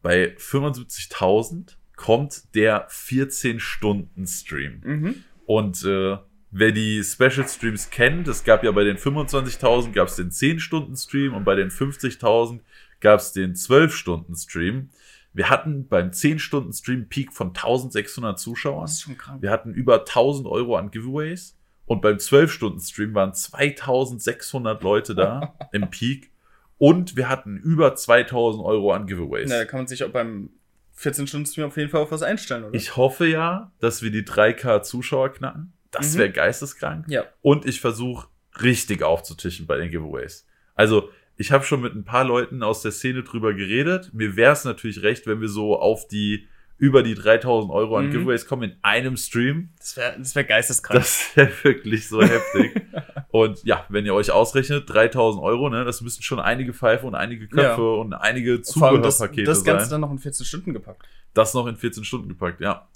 bei 75.000 kommt der 14-Stunden-Stream. Mhm. Und äh, wer die Special Streams kennt, es gab ja bei den 25.000 gab es den 10-Stunden-Stream und bei den 50.000 gab es den 12-Stunden-Stream. Wir hatten beim 10-Stunden-Stream Peak von 1600 Zuschauern. Das ist schon krank. Wir hatten über 1000 Euro an Giveaways. Und beim 12-Stunden-Stream waren 2600 Leute da im Peak. Und wir hatten über 2000 Euro an Giveaways. Na, da kann man sich auch beim 14-Stunden-Stream auf jeden Fall auf was einstellen, oder? Ich hoffe ja, dass wir die 3K Zuschauer knacken. Das Mhm. wäre geisteskrank. Ja. Und ich versuche richtig aufzutischen bei den Giveaways. Also, ich habe schon mit ein paar Leuten aus der Szene drüber geredet. Mir wäre es natürlich recht, wenn wir so auf die über die 3000 Euro an Mhm. Giveaways kommen in einem Stream. Das wäre das wär geisteskrank. Das wäre wirklich so heftig. Und ja, wenn ihr euch ausrechnet, 3000 Euro, ne, das müssen schon einige Pfeife und einige Köpfe Ja. und einige Vor allem das, Zubehörpakete das Ganze sein. dann noch in 14 Stunden gepackt. Das noch in 14 Stunden gepackt, ja.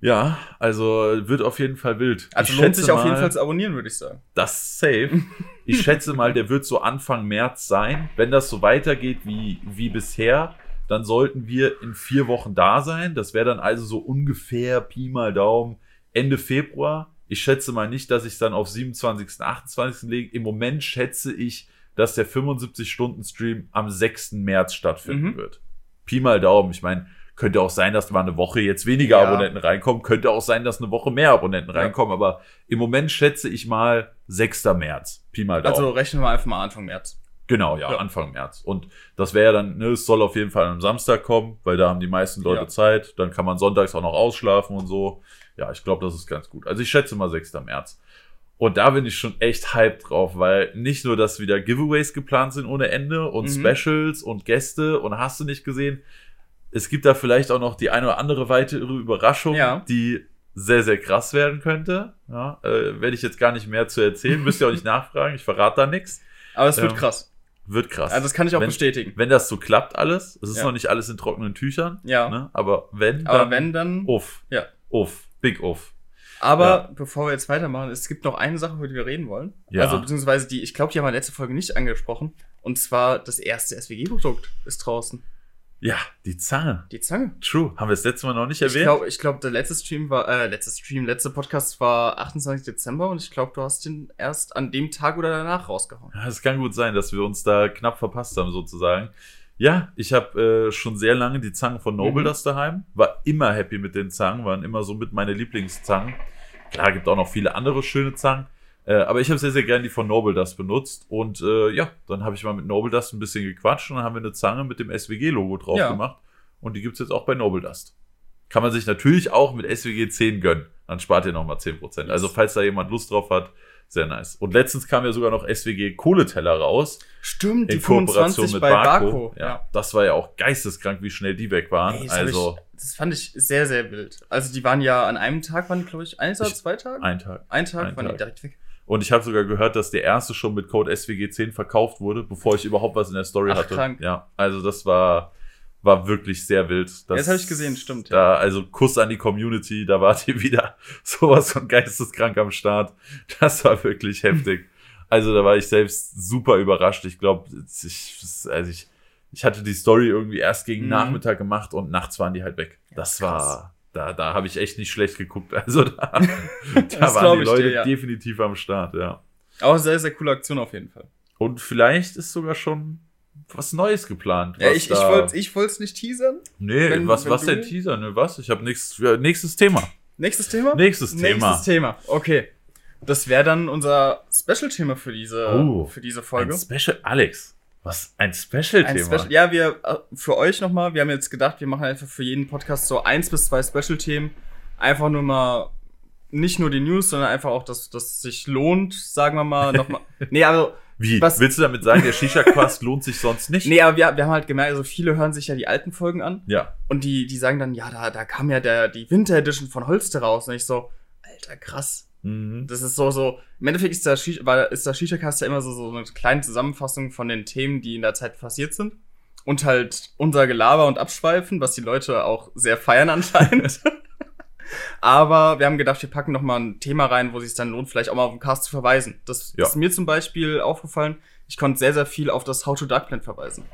Ja, also wird auf jeden Fall wild. Also Ich lohnt schätze sich auf jeden Fall zu abonnieren, würde ich sagen. Das safe. Ich schätze mal, der wird so Anfang März sein. Wenn das so weitergeht wie, wie bisher, dann sollten wir in vier Wochen da sein. Das wäre dann also so ungefähr Pi mal Daumen Ende Februar. Ich schätze mal nicht, dass ich es dann auf 27., 28. lege. Im Moment schätze ich, dass der 75-Stunden-Stream am 6. März stattfinden Mhm. wird. Pi mal Daumen. Ich meine, könnte auch sein, dass mal eine Woche jetzt weniger Ja. Abonnenten reinkommen. Könnte auch sein, dass eine Woche mehr Abonnenten Ja. reinkommen. Aber im Moment schätze ich mal 6. März. Pi mal Daumen. Also rechnen wir einfach mal Anfang März. Genau, ja, ja. Anfang März. Und das wäre ja dann, ne, es soll auf jeden Fall am Samstag kommen, weil da haben die meisten Leute Ja. Zeit. Dann kann man sonntags auch noch ausschlafen und so. Ja, ich glaube, das ist ganz gut. Also ich schätze mal 6. März. Und da bin ich schon echt hyped drauf, weil nicht nur, dass wieder Giveaways geplant sind ohne Ende und Mhm. Specials und Gäste und hast du nicht gesehen. Es gibt da vielleicht auch noch die eine oder andere weitere Überraschung, Ja. die sehr, sehr krass werden könnte. Ja, äh, werde ich jetzt gar nicht mehr zu erzählen. Müsst ihr auch nicht nachfragen. Ich verrate da nichts. Aber es wird Ähm, krass. Wird krass. Also das kann ich auch wenn, bestätigen. Wenn das so klappt alles, es ist Ja. noch nicht alles in trockenen Tüchern, Ja. ne? aber wenn, Aber dann wenn, dann. uff, Ja. uff, big uff. Aber Ja. bevor wir jetzt weitermachen, es gibt noch eine Sache, über die wir reden wollen. Ja. Also beziehungsweise die, ich glaube, die haben wir letzten Folge nicht angesprochen. Und zwar das erste SWG-Produkt ist draußen. Ja, die Zange. Die Zange. True. Haben wir das letzte Mal noch nicht Ich erwähnt? glaube, ich glaub, der letzte Stream war, äh, letzte Stream, letzte Podcast war 28. Dezember und ich glaube, du hast den erst an dem Tag oder danach rausgehauen. Ja, es kann gut sein, dass wir uns da knapp verpasst haben, sozusagen. Ja, ich habe äh, schon sehr lange die Zangen von Noble Mhm. das daheim. War immer happy mit den Zangen, waren immer so mit meine Lieblingszangen. Klar, gibt auch noch viele andere schöne Zangen. Äh, aber ich habe sehr, sehr gern die von Noble das benutzt. Und äh, ja, dann habe ich mal mit Noble Dust ein bisschen gequatscht und dann haben wir eine Zange mit dem SWG-Logo drauf Ja. gemacht. Und die gibt's jetzt auch bei Noble Dust. Kann man sich natürlich auch mit SWG 10 gönnen. Dann spart ihr nochmal 10%. Also, falls da jemand Lust drauf hat, sehr nice. Und letztens kam ja sogar noch SWG Kohleteller raus. Stimmt, In Kooperation mit bei Barco. Barco. Ja, das war ja auch geisteskrank, wie schnell die weg waren. Ey, das, also, ich, das fand ich sehr, sehr wild. Also die waren ja an einem Tag, waren glaube ich, eins oder zwei Tage? ein Tag. Ein Tag ein waren die Tag. direkt weg. Und ich habe sogar gehört, dass der erste schon mit Code SWG10 verkauft wurde, bevor ich überhaupt was in der Story Ach, hatte. krank. Ja, also das war, war wirklich sehr wild. Das, das hab ich gesehen, stimmt, Da, also Kuss an die Community, da wart ihr wieder sowas von geisteskrank am Start. Das war wirklich heftig. Also da war ich selbst super überrascht. Ich glaube, ich, also ich, ich hatte die Story irgendwie erst gegen Mhm. Nachmittag gemacht und nachts waren die halt weg. Das krass. war, da, da habe ich echt nicht schlecht geguckt. Also da, da waren die Leute dir, ja. definitiv am Start, ja. Aber sehr, sehr coole Aktion auf jeden Fall. Und vielleicht ist sogar schon was Neues geplant. Ja, ich, ich wollte ich wollte es nicht teasern. Nee, wenn- was, wenn was du- der Teaser, ne? Was? Ich habe nichts. Ja, nächstes Thema. Nächstes Thema? Nächstes Thema. Nächstes Thema. Okay. Das wäre dann unser Special-Thema für diese, Oh, für diese Folge. Special, Alex. Was? Ein Special-Thema? Special, ja, wir, äh, für euch nochmal, wir haben jetzt gedacht, wir machen einfach für jeden Podcast so eins bis zwei Special-Themen. Einfach nur mal, nicht nur die News, sondern einfach auch, dass das sich lohnt, sagen wir mal, nochmal. nee, also, Wie? Was- Willst du damit sagen, der Shisha-Quast lohnt sich sonst nicht? Nee, aber wir, wir haben halt gemerkt, also viele hören sich ja die alten Folgen an Ja. und die, die sagen dann, ja, da, da kam ja der, die Winter Edition von Holster raus. Und ich so, Alter, krass. Mhm. Das ist so, so, im Endeffekt ist der, Shisha, war, ist der Shisha-Cast ja immer so, so eine kleine Zusammenfassung von den Themen, die in der Zeit passiert sind. Und halt unser Gelaber und Abschweifen, was die Leute auch sehr feiern anscheinend. Aber wir haben gedacht, wir packen noch mal ein Thema rein, wo es sich dann lohnt, vielleicht auch mal auf den Cast zu verweisen. Das Ja. ist mir zum Beispiel aufgefallen. Ich konnte sehr, sehr viel auf das How to Dark Plant verweisen.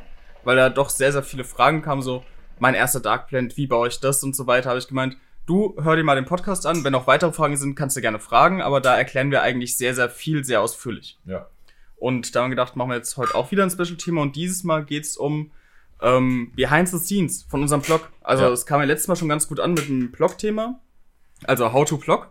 Weil da doch sehr, sehr viele Fragen kamen, so, mein erster Dark Plant, wie baue ich das und so weiter, habe ich gemeint, du hör dir mal den Podcast an. Wenn noch weitere Fragen sind, kannst du gerne fragen, aber da erklären wir eigentlich sehr, sehr viel, sehr ausführlich. Ja. Und da haben wir gedacht, machen wir jetzt heute auch wieder ein Special-Thema und dieses Mal geht's um ähm, Behind the Scenes von unserem Blog. Also Ja. es kam ja letztes Mal schon ganz gut an mit dem Blog-Thema, also How to Blog.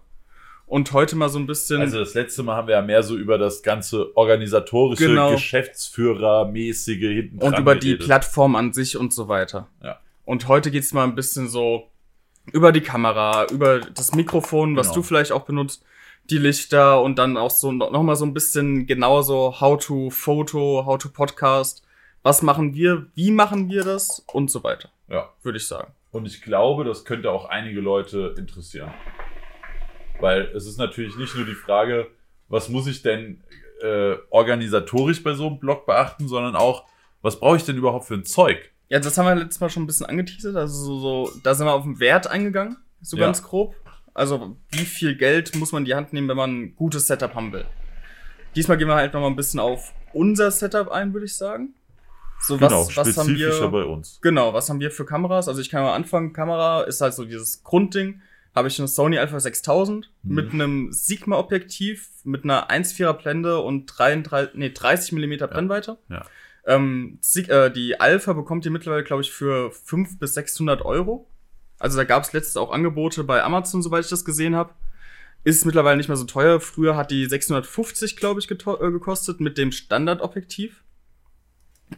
Und heute mal so ein bisschen. Also das letzte Mal haben wir ja mehr so über das ganze organisatorische, Genau. Geschäftsführermäßige hinten und über die. Plattform an sich und so weiter. Ja. Und heute geht's mal ein bisschen so über die Kamera, über das Mikrofon, was Genau. du vielleicht auch benutzt, die Lichter und dann auch so noch mal so ein bisschen genauer so How to Photo, How to Podcast. Was machen wir? Wie machen wir das? Und so weiter, Ja. würde ich sagen. Und ich glaube, das könnte auch einige Leute interessieren. Weil es ist natürlich nicht nur die Frage, was muss ich denn äh, organisatorisch bei so einem Blog beachten, sondern auch, was brauche ich denn überhaupt für ein Zeug? Ja, das haben wir letztes Mal schon ein bisschen angeteasert. Also so, so da sind wir auf den Wert eingegangen, so Ja. ganz grob. Also wie viel Geld muss man in die Hand nehmen, wenn man ein gutes Setup haben will. Diesmal gehen wir halt noch mal ein bisschen auf unser Setup ein, würde ich sagen. So was, genau, was haben spezifischer wir? bei uns. Genau, was haben wir für Kameras? Also ich kann mal anfangen. Kamera ist halt so dieses Grundding. Habe ich eine Sony Alpha 6000 Mhm. mit einem Sigma Objektiv mit einer 1,4er Blende und 33, nee, 30 mm Brennweite. Ja. Ähm, äh, die Alpha bekommt ihr mittlerweile, glaube ich, für 500 bis 600 Euro. Also da gab es letztes auch Angebote bei Amazon, soweit ich das gesehen habe. Ist mittlerweile nicht mehr so teuer. Früher hat die 650, glaube ich, äh, gekostet mit dem Standardobjektiv.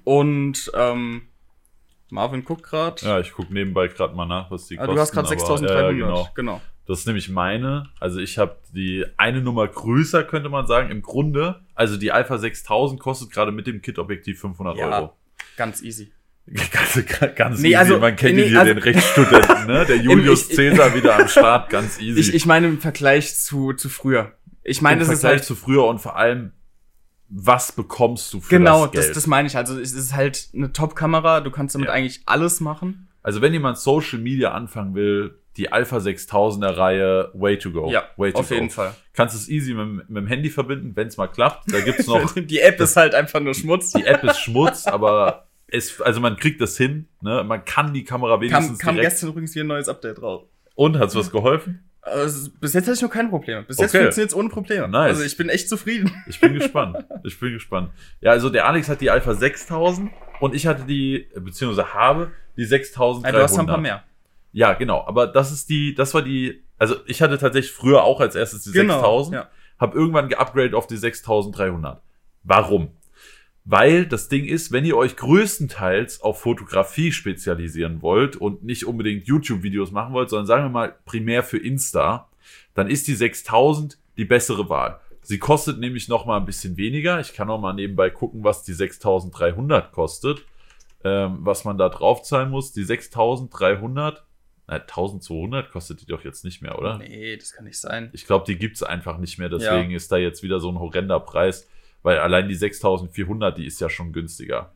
Und ähm, Marvin guckt gerade. Ja, ich gucke nebenbei gerade mal nach, was die Ah, kosten. du hast gerade aber, 6300. Ja, genau. genau. Das ist nämlich meine. Also ich habe die eine Nummer größer, könnte man sagen. Im Grunde, also die Alpha 6000 kostet gerade mit dem Kit-Objektiv 500 Ja. Euro. Ganz easy. Ganz, ganz Nee, easy. also- Man kennt nee, hier also- den Rechtsstudenten, ne? Der Julius ich- Caesar wieder am Start, ganz easy. Ich, ich meine im Vergleich zu, zu früher. Ich meine, Im das ist Vergleich halt. zu früher und vor allem, was bekommst du für Genau, das Geld? das, das meine ich. Also es ist halt eine Top-Kamera. Du kannst damit Ja. eigentlich alles machen. also wenn jemand Social Media anfangen will, die Alpha 6000er Reihe, way to go. Ja, way to auf go. jeden Fall. Kannst es easy mit, mit dem Handy verbinden, wenn es mal klappt. Da gibt's noch Die App ist halt einfach nur Schmutz. Die App ist Schmutz, aber es, also man kriegt das hin. Ne? Man kann die Kamera Kam, wenigstens kam direkt. gestern übrigens wieder ein neues Update raus. Und hat's was geholfen? Also, bis jetzt hatte ich noch keine Probleme. Bis jetzt Okay. funktioniert's ohne Probleme. Nice. Also ich bin echt zufrieden. Ich bin gespannt. Ich bin gespannt. Ja, also der Alex hat die Alpha 6000 und ich hatte die, beziehungsweise habe die 6300. Ja, du hast noch ein paar mehr. Ja, genau. Aber das ist die, das war die, also ich hatte tatsächlich früher auch als erstes die 6000. Ja. Hab irgendwann geupgradet auf die 6300. Warum? Weil das Ding ist, wenn ihr euch größtenteils auf Fotografie spezialisieren wollt und nicht unbedingt YouTube-Videos machen wollt, sondern sagen wir mal primär für Insta, dann ist die 6000 die bessere Wahl. Sie kostet nämlich noch mal ein bisschen weniger. Ich kann noch mal nebenbei gucken, was die 6300 kostet, ähm, was man da drauf zahlen muss. Die 6300, na, 1200 kostet die doch jetzt nicht mehr, oder? Nee, das kann nicht sein. Ich glaube, die gibt's einfach nicht mehr. Deswegen ist da jetzt wieder so ein horrender Preis, weil allein die 6400, die ist ja schon günstiger.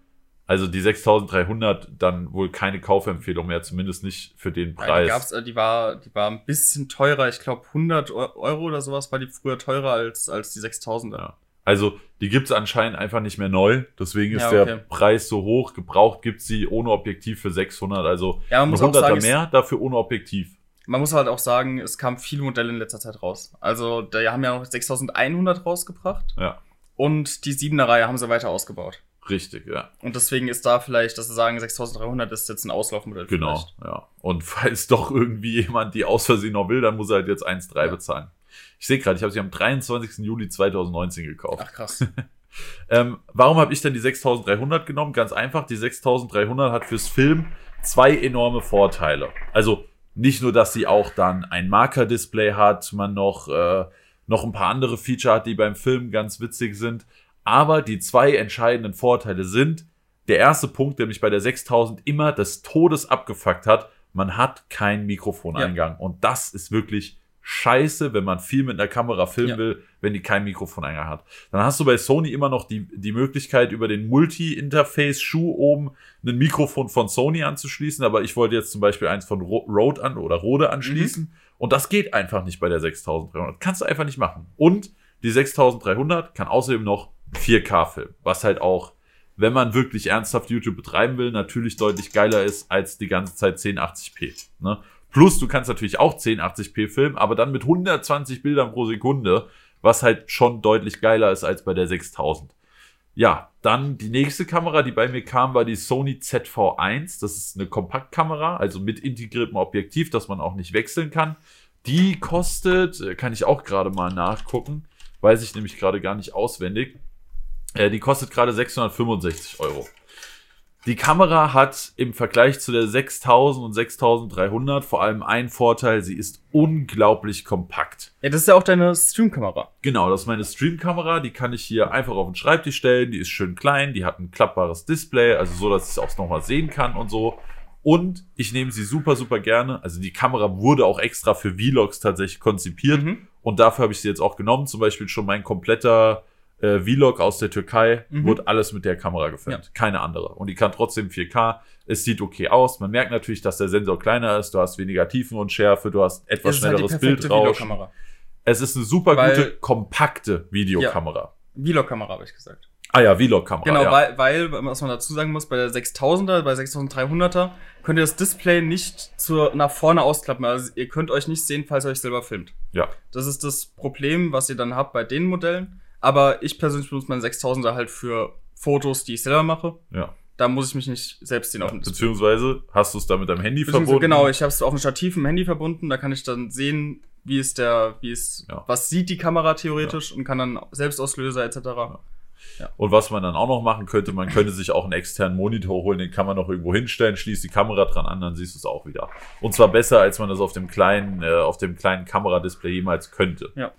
Also die 6300 dann wohl keine Kaufempfehlung mehr, zumindest nicht für den Ja, die, Preis. gab's, äh, die, war, die war ein bisschen teurer. Ich glaube 100 Eu- Euro oder sowas war die früher teurer als, als die 6000er. Ja. Also die gibt's anscheinend einfach nicht mehr neu. Deswegen ist Ja, der okay. Preis so hoch. Gebraucht gibt's sie ohne Objektiv für 600. Also Ja, man muss auch 100er sagen, mehr, dafür ohne Objektiv. Man muss halt auch sagen, es kamen viele Modelle in letzter Zeit raus. Also, da haben ja noch 6100 rausgebracht. Ja, Und die 7er Reihe haben sie weiter ausgebaut. richtig, ja. Und deswegen ist da vielleicht, dass sie sagen, 6300 ist jetzt ein Auslaufmodell. Genau, Vielleicht. ja. Und falls doch irgendwie jemand die aus Versehen noch will, dann muss er halt jetzt 1,3 Ja. bezahlen. Ich sehe gerade, ich habe sie am 23. Juli 2019 gekauft. Ach krass. Ähm, warum habe ich denn die 6300 genommen? Ganz einfach, die 6300 hat fürs Film zwei enorme Vorteile. Also nicht nur, dass sie auch dann ein Marker-Display hat, man noch, äh, noch ein paar andere Feature hat, die beim Film ganz witzig sind, Aber die zwei entscheidenden Vorteile sind, der erste Punkt, der mich bei der 6000 immer des Todes abgefuckt hat, man hat keinen Mikrofoneingang. Ja. Und das ist wirklich scheiße, wenn man viel mit einer Kamera filmen ja. will, wenn die keinen Mikrofoneingang hat. Dann hast du bei Sony immer noch die, die Möglichkeit, über den Multi-Interface-Schuh oben ein Mikrofon von Sony anzuschließen, aber ich wollte jetzt zum Beispiel eins von Rode an oder Rode anschließen mhm. und das geht einfach nicht bei der 6300. Kannst du einfach nicht machen. Und die 6300 kann außerdem noch 4K filmen, was halt auch, wenn man wirklich ernsthaft YouTube betreiben will, natürlich deutlich geiler ist als die ganze Zeit 1080p. Ne? Plus, du kannst natürlich auch 1080p filmen, aber dann mit 120 Bildern pro Sekunde, was halt schon deutlich geiler ist als bei der 6000. Ja, dann die nächste Kamera, die bei mir kam, war die Sony ZV1. Das ist eine Kompaktkamera, also mit integriertem Objektiv, das man auch nicht wechseln kann. Die kostet, äh, kann ich auch gerade mal nachgucken, weiß ich nämlich gerade gar nicht auswendig. Äh, die kostet gerade 665 Euro. Die Kamera hat im Vergleich zu der 6000 und 6300 vor allem einen Vorteil, sie ist unglaublich kompakt. Ja, das ist ja auch deine Streamkamera. Genau, das ist meine Streamkamera, die kann ich hier einfach auf den Schreibtisch stellen, die ist schön klein, die hat ein klappbares Display, also so, dass ich es auch nochmal sehen kann und so. Und ich nehme sie super, super gerne. Also die Kamera wurde auch extra für Vlogs tatsächlich konzipiert mhm. und dafür habe ich sie jetzt auch genommen. Zum Beispiel schon mein kompletter äh, Vlog aus der Türkei, mhm. wird alles mit der Kamera gefilmt. Ja. Keine andere. Und die kann trotzdem 4K. Es sieht okay aus. Man merkt natürlich, dass der Sensor kleiner ist. Du hast weniger Tiefenunschärfe. Du hast etwas halt schnelleres halt Bildrauschen. Es ist eine super weil, gute, kompakte Videokamera. Ja, Vlog-Kamera, habe ich gesagt. Ah ja, Vlog-Kamera. Genau, ja. weil, weil, was man dazu sagen muss, bei der 6000er, bei 6300er könnt ihr das Display nicht zu, nach vorne ausklappen. Also ihr könnt euch nicht sehen, falls ihr euch selber filmt. Ja. Das ist das Problem, was ihr dann habt bei den Modellen. Aber ich persönlich benutze meinen 6000er halt für Fotos, die ich selber mache. Ja. Da muss ich mich nicht selbst sehen auf dem. Beziehungsweise hast du es da mit deinem Handy verbunden? Genau, ich habe es auf dem Stativ im Handy verbunden. Da kann ich dann sehen, wie ist der, wie ist, ja. was sieht die Kamera theoretisch ja. und kann dann Selbstauslöser etc. Ja. Ja. Und was man dann auch noch machen könnte, man könnte sich auch einen externen Monitor holen, den kann man noch irgendwo hinstellen, schließt die Kamera dran an, dann siehst du es auch wieder. Und zwar besser, als man das auf dem kleinen, äh, auf dem kleinen Kameradisplay jemals könnte. Ja.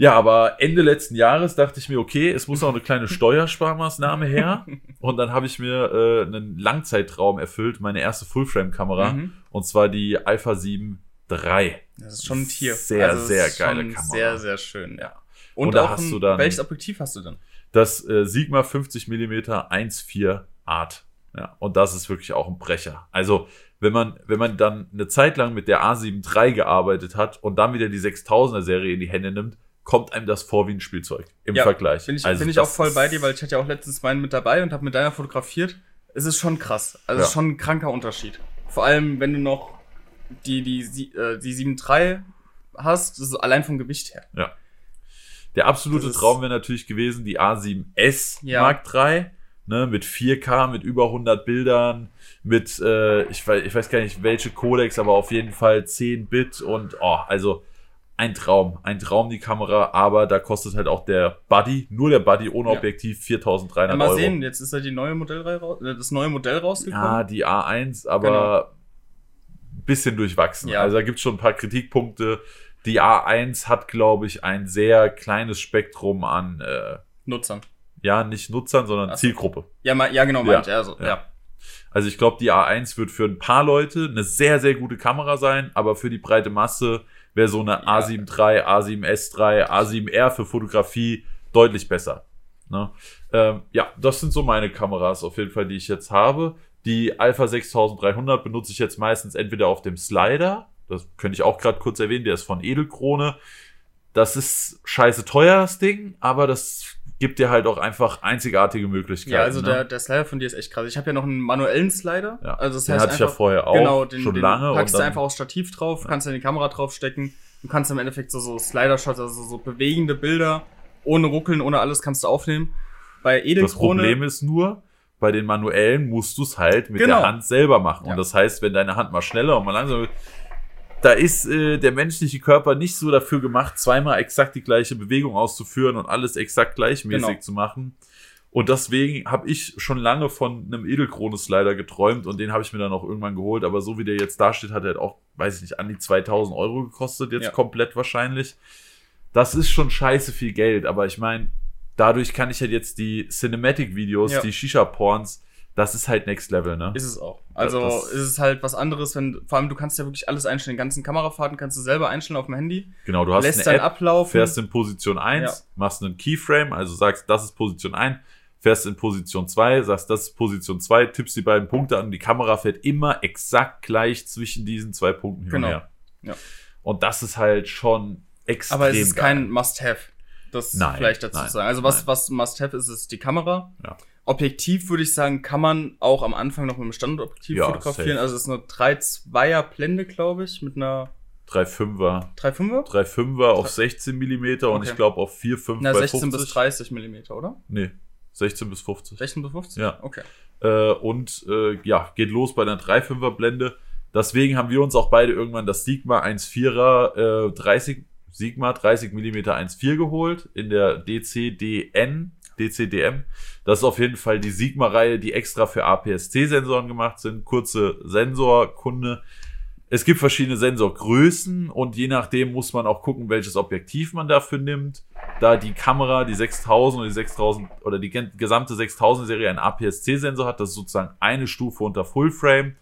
Ja, aber Ende letzten Jahres dachte ich mir, okay, es muss auch eine kleine Steuersparmaßnahme her. Und dann habe ich mir äh, einen Langzeitraum erfüllt, meine erste Fullframe-Kamera. Mhm. Und zwar die Alpha 7 III. Das ist schon ein Tier. Sehr, also sehr geile Kamera. Sehr, sehr schön, ja. Und, Und da hast ein, du dann. Welches Objektiv hast du denn? Das äh, Sigma 50 mm 1.4 Art. Ja, und das ist wirklich auch ein Brecher. Also, wenn man, wenn man dann eine Zeit lang mit der A7 III gearbeitet hat und dann wieder die 6000er Serie in die Hände nimmt, kommt einem das vor wie ein Spielzeug im ja, Vergleich. Bin ich, also bin ich auch voll bei dir, weil ich hatte ja auch letztens meinen mit dabei und habe mit deiner fotografiert. Es ist schon krass. Also ja. es ist schon ein kranker Unterschied. Vor allem, wenn du noch die, die, die, äh, die 7.3 hast, das ist allein vom Gewicht her. Ja. Der absolute Traum wäre natürlich gewesen, die A7S ja. Mark III, ne, mit 4K, mit über 100 Bildern, mit, äh, ich, weiß, ich weiß gar nicht welche Codex, aber auf jeden Fall 10 Bit und, oh, also ein Traum, ein Traum die Kamera, aber da kostet halt auch der Buddy, nur der Buddy ohne Objektiv 4300 ja, mal Euro. Mal sehen, jetzt ist ja die neue Modellreihe äh, das neue Modell rausgekommen. Ja, die A1, aber genau. bisschen durchwachsen. Ja. Also da gibt es schon ein paar Kritikpunkte. Die A1 hat, glaube ich, ein sehr kleines Spektrum an äh, Nutzern. Ja, nicht Nutzern, sondern so. Zielgruppe. Ja, ma, ja genau, meint ja, also, ja. Also ich glaube, die A1 wird für ein paar Leute eine sehr, sehr gute Kamera sein, aber für die breite Masse wäre so eine ja. A7 III, A7S III, A7R für Fotografie deutlich besser. Ne? Ähm, ja, das sind so meine Kameras auf jeden Fall, die ich jetzt habe. Die Alpha 6300 benutze ich jetzt meistens entweder auf dem Slider, das könnte ich auch gerade kurz erwähnen, der ist von Edelkrone. Das ist scheiße teuer, das Ding, aber das gibt dir halt auch einfach einzigartige Möglichkeiten. Ja, also ne? der, der Slider von dir ist echt krass. Ich habe ja noch einen manuellen Slider. Ja, also das den heißt hatte einfach, ich ja vorher auch genau, den, schon den lange. packst du einfach aufs Stativ drauf, ja. kannst die Kamera draufstecken. Du kannst im Endeffekt so, so Slider-Shots, also so bewegende Bilder, ohne Ruckeln, ohne alles kannst du aufnehmen. Bei Edelkrone... Das Problem ist nur, bei den manuellen musst du es halt mit genau. der Hand selber machen. Ja. Und das heißt, wenn deine Hand mal schneller und mal langsamer wird, da ist äh, der menschliche Körper nicht so dafür gemacht, zweimal exakt die gleiche Bewegung auszuführen und alles exakt gleichmäßig genau. zu machen. Und deswegen habe ich schon lange von einem Edelkrone-Slider geträumt und den habe ich mir dann auch irgendwann geholt. Aber so wie der jetzt dasteht, hat er halt auch, weiß ich nicht, an die 2000 Euro gekostet, jetzt ja. komplett wahrscheinlich. Das ist schon scheiße viel Geld, aber ich meine, dadurch kann ich halt jetzt die Cinematic-Videos, Ja. die Shisha-Porns, das ist halt Next Level, ne? Ist es auch. Also Das- ist es halt was anderes, wenn, vor allem du kannst ja wirklich alles einstellen. Den ganzen Kamerafahrten kannst du selber einstellen auf dem Handy. Genau, du hast lässt eine App, ablaufen. fährst in Position 1, Ja. machst einen Keyframe, also sagst, das ist Position 1, fährst in Position 2, sagst, das ist Position 2, tippst die beiden Punkte an, die Kamera fährt immer exakt gleich zwischen diesen zwei Punkten hin Genau. und her. Ja. Und das ist halt schon extrem Aber es ist geil. kein Must-Have. Das Nein, vielleicht dazu nein, sagen. Also was, nein. was Must-Have ist, ist die Kamera. Ja. Objektiv würde ich sagen, kann man auch am Anfang noch mit dem Standardobjektiv Ja, fotografieren. safe. Also es ist eine 3-2er Blende, glaube ich, mit einer 3,5er, 3,5er? 3,5er auf 16 Millimeter und Okay. ich glaube auf 4,5 Na, bei 16 50. bis 30 Millimeter, oder? Nee, 16 bis 50. 16 bis 50? Ja. Okay. Äh, und äh, ja, geht los bei einer 3,5er Blende. Deswegen haben wir uns auch beide irgendwann das Sigma 1,4er äh, 30 Sigma 30 mm 1,4 geholt in der DCDN, DCDM. Das ist auf jeden Fall die Sigma-Reihe, die extra für APS-C-Sensoren gemacht sind. Kurze Sensorkunde. Es gibt verschiedene Sensorgrößen und je nachdem muss man auch gucken, welches Objektiv man dafür nimmt. Da die Kamera, die 6000 oder die 6000 oder die gesamte 6000 Serie einen APS-C-Sensor hat, das ist sozusagen eine Stufe unter Full Frame.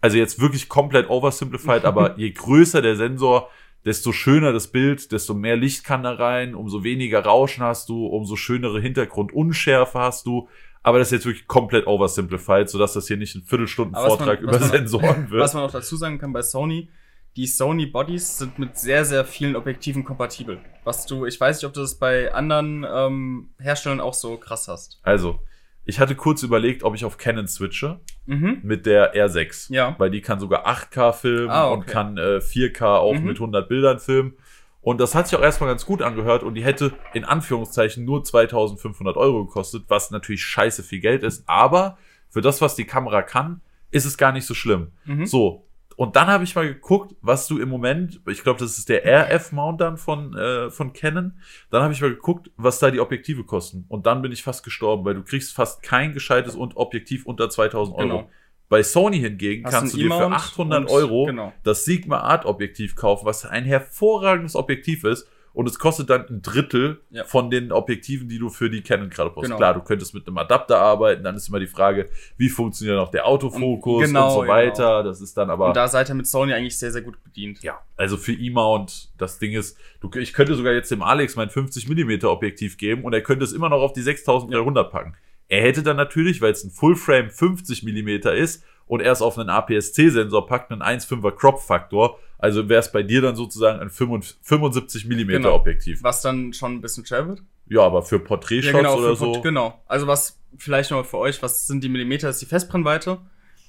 Also jetzt wirklich komplett oversimplified, aber je größer der Sensor, desto schöner das Bild, desto mehr Licht kann da rein, umso weniger Rauschen hast du, umso schönere Hintergrundunschärfe hast du. Aber das ist jetzt wirklich komplett oversimplified, sodass das hier nicht ein Viertelstunden-Vortrag über man- Sensoren wird. Was man auch dazu sagen kann bei Sony, die Sony Bodies sind mit sehr, sehr vielen Objektiven kompatibel. Was du, ich weiß nicht, ob du das bei anderen ähm, Herstellern auch so krass hast. Also, ich hatte kurz überlegt, ob ich auf Canon switche Mhm. mit der R6. Ja. Weil die kann sogar 8K filmen Ah, okay. und kann äh, 4K auch Mhm. mit 100 Bildern filmen. Und das hat sich auch erstmal ganz gut angehört und die hätte in Anführungszeichen nur 2500 Euro gekostet, was natürlich scheiße viel Geld ist. Aber für das, was die Kamera kann, ist es gar nicht so schlimm. Mhm. So. Und dann habe ich mal geguckt, was du im Moment, ich glaube, das ist der RF-Mount dann von, äh, von Canon. Dann habe ich mal geguckt, was da die Objektive kosten. Und dann bin ich fast gestorben, weil du kriegst fast kein gescheites und Objektiv unter 2000 Euro. Genau. Bei Sony hingegen Hast kannst du dir für E-Mount 800 und- Euro genau. das Sigma Art Objektiv kaufen, was ein hervorragendes Objektiv ist. Und es kostet dann ein Drittel Ja. von den Objektiven, die du für die Canon gerade brauchst. Genau. Klar, du könntest mit einem Adapter arbeiten, dann ist immer die Frage, wie funktioniert noch der Autofokus und, genau, so weiter. Das ist dann aber. Und da seid ihr mit Sony eigentlich sehr, sehr gut bedient. Ja, also für E-Mount, das Ding ist, du, ich könnte sogar jetzt dem Alex mein 50 mm Objektiv geben und er könnte es immer noch auf die 6300 packen. Er hätte dann natürlich, weil es ein Full-Frame 50 mm ist und er es auf einen APS-C-Sensor packt, einen 1,5er Crop-Faktor. Also wäre es bei dir dann sozusagen ein 75 mm Genau. Objektiv. Was dann schon ein bisschen schwer wird. Ja, aber für Porträtshots genau, oder für so. Port- genau. Also was vielleicht noch für euch, was sind die Millimeter, ist die Festbrennweite.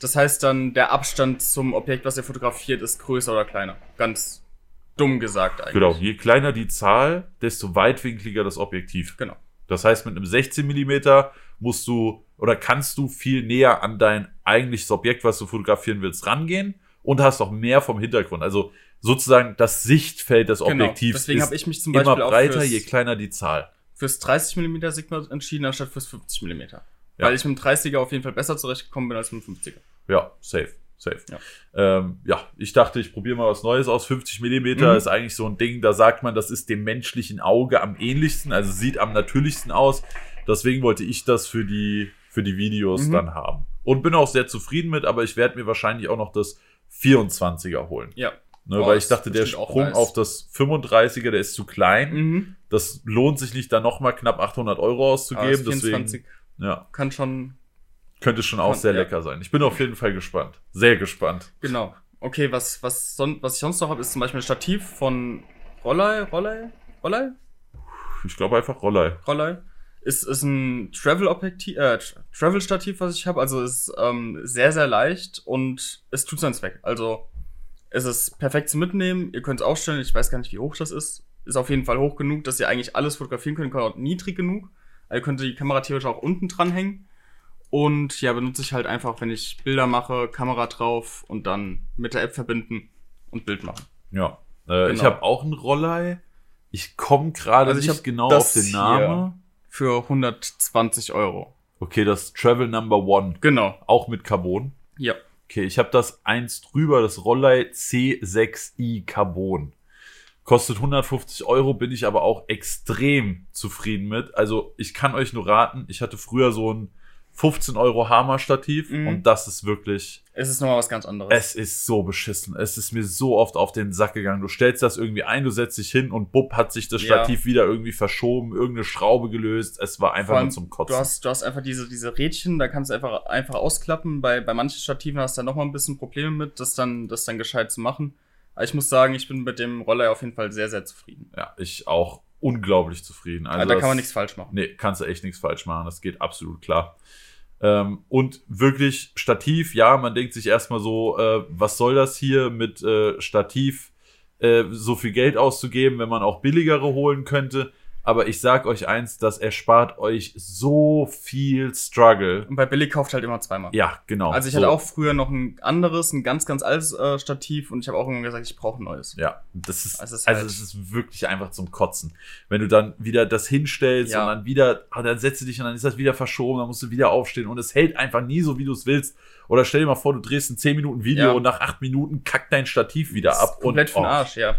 Das heißt dann, der Abstand zum Objekt, was ihr fotografiert, ist größer oder kleiner. Ganz dumm gesagt eigentlich. Genau, je kleiner die Zahl, desto weitwinkliger das Objektiv. Genau. Das heißt, mit einem 16 mm musst du oder kannst du viel näher an dein eigentliches Objekt, was du fotografieren willst, rangehen und hast auch mehr vom Hintergrund. Also sozusagen das Sichtfeld des Genau. Objektivs Deswegen ist habe ich mich zum immer Beispiel auch breiter, fürs, je kleiner die Zahl. fürs 30 mm Sigma entschieden, anstatt fürs 50 mm. Ja. Weil ich mit dem 30er auf jeden Fall besser zurechtgekommen bin als mit dem 50er. Ja, safe, safe. Ja. Ähm, ja, ich dachte, ich probiere mal was Neues aus. 50 Millimeter Mhm. ist eigentlich so ein Ding, da sagt man, das ist dem menschlichen Auge am ähnlichsten, also sieht am natürlichsten aus. Deswegen wollte ich das für die, für die Videos Mhm. dann haben. Und bin auch sehr zufrieden mit, aber ich werde mir wahrscheinlich auch noch das 24er holen. Ja. Ne, Boah, weil ich dachte, der auch Sprung nice. auf das 35er, der ist zu klein. Mhm. Das lohnt sich nicht, da nochmal knapp 800 Euro auszugeben. Deswegen 24 ja, kann schon, könnte schon auch Kann- sehr ja. lecker sein. Ich bin auf jeden Fall gespannt. Sehr gespannt. genau. Okay, was, was, son was ich sonst noch habe, ist zum Beispiel ein Stativ von Rollei, Rollei, Rollei, Ich glaube einfach Rollei. Rollei. Ist, ist ein Travel-Objektiv, äh, Tra- Travel-Stativ, was ich habe. Also ist ähm, sehr, sehr leicht und es tut seinen Zweck. Also es ist perfekt zu mitnehmen. Ihr könnt es aufstellen. Ich weiß gar nicht, wie hoch das ist. Ist auf jeden Fall hoch genug, dass ihr eigentlich alles fotografieren könnt. Ihr könnt auch niedrig genug. Also ihr könnt die Kamera theoretisch auch unten dranhängen. Und ja, benutze ich halt einfach, wenn ich Bilder mache, Kamera drauf und dann mit der App verbinden und Bild machen. Ja. Äh, Ich Genau. habe auch einen Rollei. Ich komme gerade Also ich nicht genau auf den. Namen. Für 120 Euro. Okay, das Travel Number One. Genau. Auch mit Carbon. Ja. Okay, ich habe das eins drüber, das Rollei C6i Carbon. Kostet 150 Euro, bin ich aber auch extrem zufrieden mit. Also ich kann euch nur raten, ich hatte früher so ein 15 Euro Hammer-Stativ Mhm. und das ist wirklich, Es ist nochmal was ganz anderes. es ist so beschissen. Es ist mir so oft auf den Sack gegangen. Du stellst das irgendwie ein, du setzt dich hin und bupp hat sich das Ja. Stativ wieder irgendwie verschoben, irgendeine Schraube gelöst. Es war einfach allem, nur zum Kotzen. Du hast, du hast einfach diese, diese Rädchen, da kannst du einfach, einfach ausklappen. Bei, bei manchen Stativen hast du da nochmal ein bisschen Probleme mit, das dann, das dann gescheit zu machen. Aber ich muss sagen, ich bin mit dem Roller auf jeden Fall sehr, sehr zufrieden. ja, ich auch unglaublich zufrieden. Also Also da kann man nichts falsch machen. Nee, kannst du echt nichts falsch machen. Das geht absolut klar. Ähm, und wirklich Stativ, ja, man denkt sich erstmal so, äh, was soll das hier mit äh, Stativ äh, so viel Geld auszugeben, wenn man auch billigere holen könnte. Aber ich sag euch eins, das erspart euch so viel Struggle. Und bei Billy kauft halt immer zweimal. Ja, genau. Also ich so. hatte auch früher noch ein anderes, ein ganz, ganz altes äh, Stativ und ich habe auch irgendwann gesagt, ich brauche ein neues. Ja, das ist, Also also es ist es halt- ist wirklich einfach zum Kotzen. Wenn du dann wieder das hinstellst Ja. und dann wieder, ah, dann setzt du dich und dann ist das wieder verschoben, dann musst du wieder aufstehen und es hält einfach nie so, wie du es willst. Oder stell dir mal vor, du drehst ein 10 Minuten Video Ja. und nach 8 Minuten kackt dein Stativ wieder ab. Komplett und, für den oh, Arsch, ja.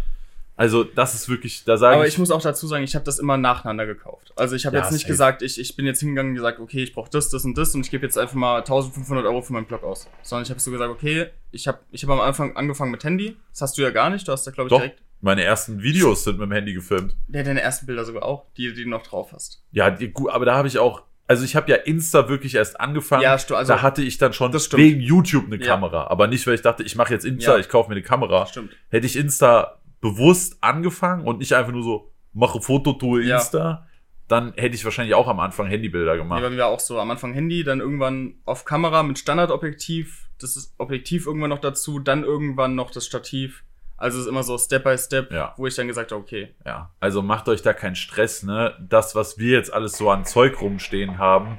Also das ist wirklich, da sage Aber ich, ich muss auch dazu sagen, ich habe das immer nacheinander gekauft. Also ich habe Ja, jetzt nicht safe. gesagt, ich, ich bin jetzt hingegangen und gesagt, okay, ich brauche das, das und das und ich gebe jetzt einfach mal 1500 Euro für meinen Blog aus. Sondern ich habe so gesagt, okay, ich habe ich hab am Anfang angefangen mit Handy. Das hast du ja gar nicht. Du hast da, glaube ich, doch, direkt meine ersten Videos sind mit dem Handy gefilmt. ja, deine ersten Bilder sogar auch, die, die du noch drauf hast. Ja, die, gut, aber da habe ich auch, also ich habe ja Insta wirklich erst angefangen. Ja, also- da hatte ich dann schon Das stimmt. wegen YouTube eine Ja. Kamera. Aber nicht, weil ich dachte, ich mache jetzt Insta, Ja. ich kaufe mir eine Kamera. Stimmt. hätte ich Insta bewusst angefangen und nicht einfach nur so, mache Foto, tue Ja. Insta, dann hätte ich wahrscheinlich auch am Anfang Handybilder gemacht. bei mir auch so am Anfang Handy, dann irgendwann auf Kamera mit Standardobjektiv, das ist Objektiv irgendwann noch dazu, dann irgendwann noch das Stativ. Also es ist immer so Step by Step, Ja. wo ich dann gesagt habe, okay, Ja, also macht euch da keinen Stress, ne? Das, was wir jetzt alles so an Zeug rumstehen haben,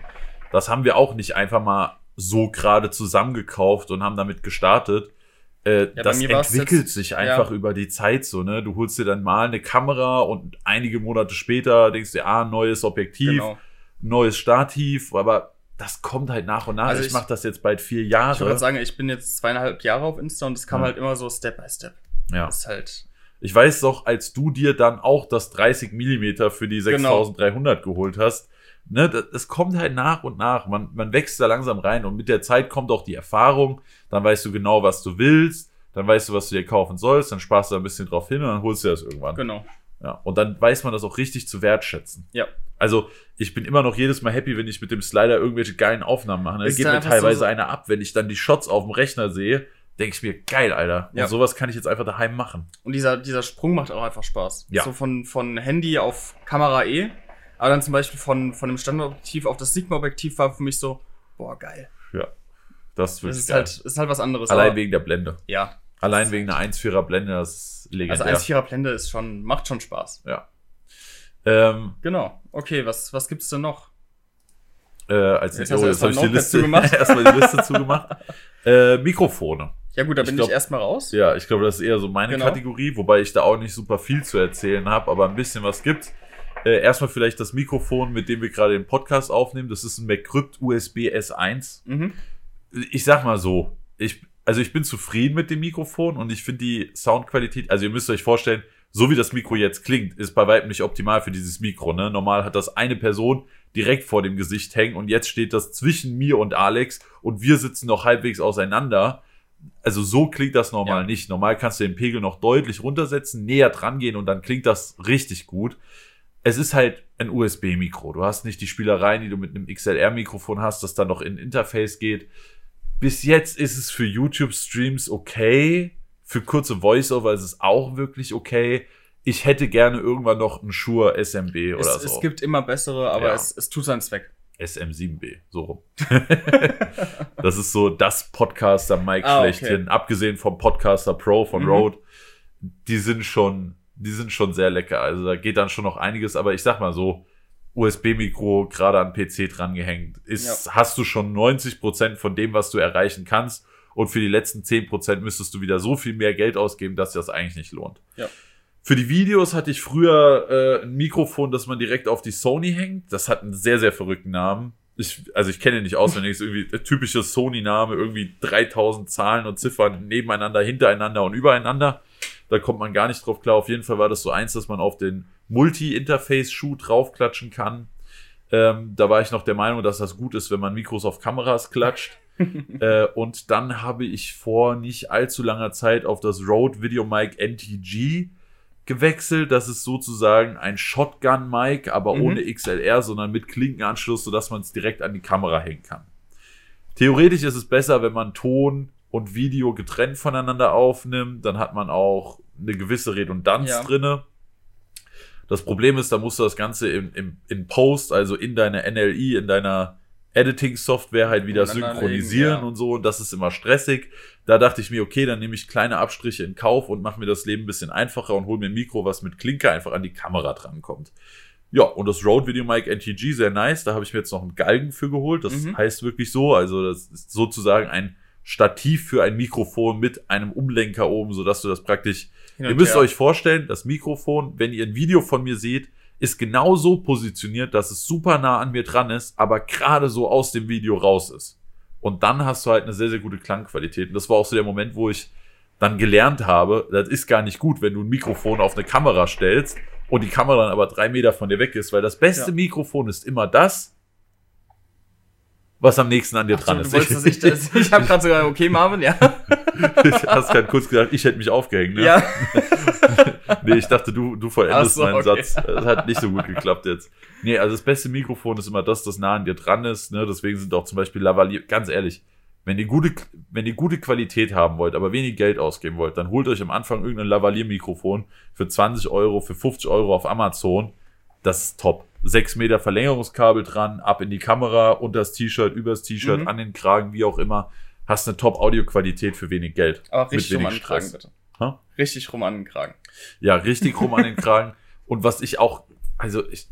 das haben wir auch nicht einfach mal so gerade zusammengekauft und haben damit gestartet. Äh, bei das entwickelt sich einfach über die Zeit so, ne? Du holst dir dann mal eine Kamera und einige Monate später denkst du, ah, neues Objektiv, genau. neues Stativ, aber das kommt halt nach und nach. Also ich ich- mache das jetzt bald vier Ich Jahre. gerade sagen, ich bin jetzt zweieinhalb Jahre auf Insta und es kam Ja. halt immer so Step by Step. ja. Das ist halt. Ich weiß doch, als du dir dann auch das 30 Millimeter für die Genau. 6300 geholt hast, ne, das, das kommt halt nach und nach. Man, man wächst da langsam rein und mit der Zeit kommt auch die Erfahrung. Dann weißt du genau, was du willst. Dann weißt du, was du dir kaufen sollst. Dann sparst du da ein bisschen drauf hin und dann holst du das irgendwann. Genau. Ja. Und dann weiß man das auch richtig zu wertschätzen. Ja. Also, ich bin immer noch jedes Mal happy, wenn ich mit dem Slider irgendwelche geilen Aufnahmen mache. Da Ist geht mir teilweise so- eine ab, wenn ich dann die Shots auf dem Rechner sehe, denke ich mir, geil, Alter. Und Ja. sowas kann ich jetzt einfach daheim machen. Und dieser, dieser Sprung macht auch einfach Spaß. Ja. So von, von Handy auf Kamera E, aber dann zum Beispiel von, von dem Standardobjektiv auf das Sigma-Objektiv war für mich so, boah, geil. Ja. Das ist Das ist geil. halt, ist halt was anderes. Allein wegen der Blende. Ja. Allein wegen einer 1,4er Blende, das ist Also legendär. 1,4er Blende ist schon, macht schon Spaß. ja. Ähm, Genau. Okay, was, was gibt's denn noch? äh, als Jetzt oh, jetzt habe ich die Liste zugemacht. erstmal die Liste zugemacht. Äh, Mikrofone. Ja gut, da Ich bin glaub- ich erstmal raus. Ja, ich glaube, das ist eher so meine Genau. Kategorie, wobei ich da auch nicht super viel zu erzählen habe, aber ein bisschen was gibt. Äh, erstmal vielleicht das Mikrofon, mit dem wir gerade den Podcast aufnehmen. Das ist ein McCrypt USB S1. Mhm. Ich sag mal so, ich, also ich bin zufrieden mit dem Mikrofon und ich finde die Soundqualität, also ihr müsst euch vorstellen, so wie das Mikro jetzt klingt, ist bei weitem nicht optimal für dieses Mikro. Ne? Normal hat das eine Person direkt vor dem Gesicht hängen und jetzt steht das zwischen mir und Alex und wir sitzen noch halbwegs auseinander. Also so klingt das normal Ja. nicht. Normal kannst du den Pegel noch deutlich runtersetzen, näher dran gehen und dann klingt das richtig gut. Es ist halt ein USB-Mikro. Du hast nicht die Spielereien, die du mit einem XLR-Mikrofon hast, das dann noch in Interface geht. Bis jetzt ist es für YouTube-Streams okay. Für kurze Voiceover ist es auch wirklich okay. Ich hätte gerne irgendwann noch einen Shure SMB oder Es, so. es gibt immer bessere, aber Ja. es, es tut seinen Zweck. SM7B, so rum. das ist so das Podcaster-Mic Ah, okay. schlechthin. Abgesehen vom Podcaster Pro von Mhm. Rode. Die sind schon, die sind schon sehr lecker. Also da geht dann schon noch einiges, aber ich sag mal so, USB-Mikro gerade an PC drangehängt, ist, hast du schon 90 Prozent von dem, was du erreichen kannst. Und für die letzten 10% müsstest du wieder so viel mehr Geld ausgeben, dass das eigentlich nicht lohnt. Ja. Für die Videos hatte ich früher äh, ein Mikrofon, das man direkt auf die Sony hängt. Das hat einen sehr, sehr verrückten Namen. Ich, also ich kenne ihn nicht auswendig, ist irgendwie der typische Sony-Name, irgendwie 3000 Zahlen und Ziffern nebeneinander, hintereinander und übereinander. Da kommt man gar nicht drauf klar. Auf jeden Fall war das so eins, dass man auf den Multi-Interface-Schuh draufklatschen kann. Ähm, da war ich noch der Meinung, dass das gut ist, wenn man Mikros auf Kameras klatscht. äh, und dann habe ich vor nicht allzu langer Zeit auf das Rode Video Mic NTG gewechselt. Das ist sozusagen ein Shotgun-Mic, aber Mhm. ohne XLR, sondern mit Klinkenanschluss, sodass man es direkt an die Kamera hängen kann. Theoretisch ist es besser, wenn man Ton und Video getrennt voneinander aufnimmt. Dann hat man auch eine gewisse Redundanz Ja. drinne. Das Problem ist, da musst du das Ganze im, im, in Post, also in deiner NLI, in deiner Editing-Software halt wieder synchronisieren ja. und so. Und das ist immer stressig. Da dachte ich mir, okay, dann nehme ich kleine Abstriche in Kauf und mache mir das Leben ein bisschen einfacher und hole mir ein Mikro, was mit Klinker einfach an die Kamera drankommt. Ja, und das Rode Video Mic NTG, sehr nice. Da habe ich mir jetzt noch einen Galgen für geholt. Das Mhm. heißt wirklich so. Also, das ist sozusagen ein Stativ für ein Mikrofon mit einem Umlenker oben, sodass du das praktisch Ihr müsst her. euch vorstellen, das Mikrofon, wenn ihr ein Video von mir seht, ist genau so positioniert, dass es super nah an mir dran ist, aber gerade so aus dem Video raus ist. Und dann hast du halt eine sehr, sehr gute Klangqualität. Und das war auch so der Moment, wo ich dann gelernt habe, das ist gar nicht gut, wenn du ein Mikrofon auf eine Kamera stellst und die Kamera dann aber drei Meter von dir weg ist, weil das beste Ja. Mikrofon ist immer das, was am nächsten an dir Ach dran du ist. dass ich das, ich habe gerade sogar, okay, Marvin, ja. du hast gerade kurz gesagt, ich hätte mich aufgehängt. Ne? Ja. Nee, ich dachte, du, du vollendest so, meinen okay. Satz. Das hat nicht so gut geklappt jetzt. Nee, also das beste Mikrofon ist immer das, das nah an dir dran ist. Ne? Deswegen sind auch zum Beispiel Lavalier, ganz ehrlich, wenn ihr, gute, wenn ihr gute Qualität haben wollt, aber wenig Geld ausgeben wollt, dann holt euch am Anfang irgendein Lavalier-Mikrofon für 20 Euro, für 50 Euro auf Amazon. Das ist top. 6 Meter Verlängerungskabel dran, ab in die Kamera, unter das T-Shirt, übers T-Shirt, Mhm. an den Kragen, wie auch immer. Hast eine Top-Audioqualität für wenig Geld. Aber richtig rum an den Kragen, bitte. Ha? Richtig rum an den Kragen. Ja, richtig rum an den Kragen. Und was ich auch, also ich,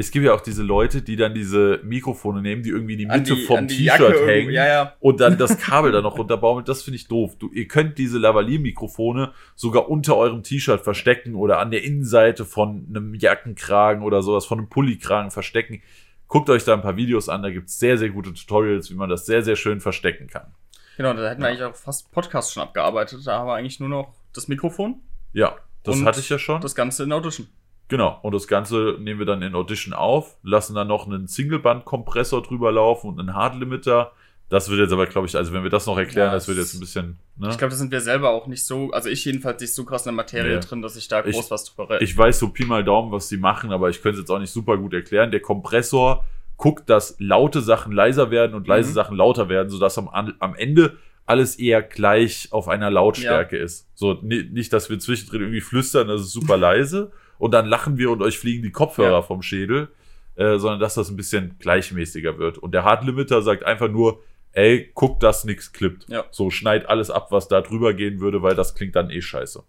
es gibt ja auch diese Leute, die dann diese Mikrofone nehmen, die irgendwie in die Mitte die, vom T-Shirt hängen Ja, ja. und dann das Kabel da noch runterbaumeln. Das finde ich doof. Du, ihr könnt diese Lavalier-Mikrofone sogar unter eurem T-Shirt verstecken oder an der Innenseite von einem Jackenkragen oder sowas, von einem Pullikragen verstecken. Guckt euch da ein paar Videos an, da gibt's sehr, sehr gute Tutorials, wie man das sehr, sehr schön verstecken kann. Genau, da hätten wir Ja. eigentlich auch fast Podcast schon abgearbeitet. Da haben wir eigentlich nur noch das Mikrofon, Ja, das hatte ich ja schon. das Ganze in Audition. Genau, und das Ganze nehmen wir dann in Audition auf, lassen dann noch einen Singleband-Kompressor drüber laufen und einen Hard-Limiter. Das wird jetzt aber, glaube ich, also wenn wir das noch erklären, Ja, das wird das- jetzt ein bisschen, ne? Ich glaube, da sind wir selber auch nicht so, also ich jedenfalls nicht so krass in der Materie Nee. drin, dass ich da Ich- groß was drüber rede. Ich weiß so Pi mal Daumen, was die machen, aber ich könnte es jetzt auch nicht super gut erklären. Der Kompressor guckt, dass laute Sachen leiser werden und leise Mhm. Sachen lauter werden, sodass am, am Ende alles eher gleich auf einer Lautstärke ist. So, ni- nicht, dass wir zwischendrin irgendwie flüstern, das ist super leise und dann lachen wir und euch fliegen die Kopfhörer Ja. vom Schädel, äh, sondern dass das ein bisschen gleichmäßiger wird. Und der Hard Limiter sagt einfach nur, ey, guck, dass nix klippt. Ja. So, schneid alles ab, was da drüber gehen würde, weil das klingt dann eh scheiße.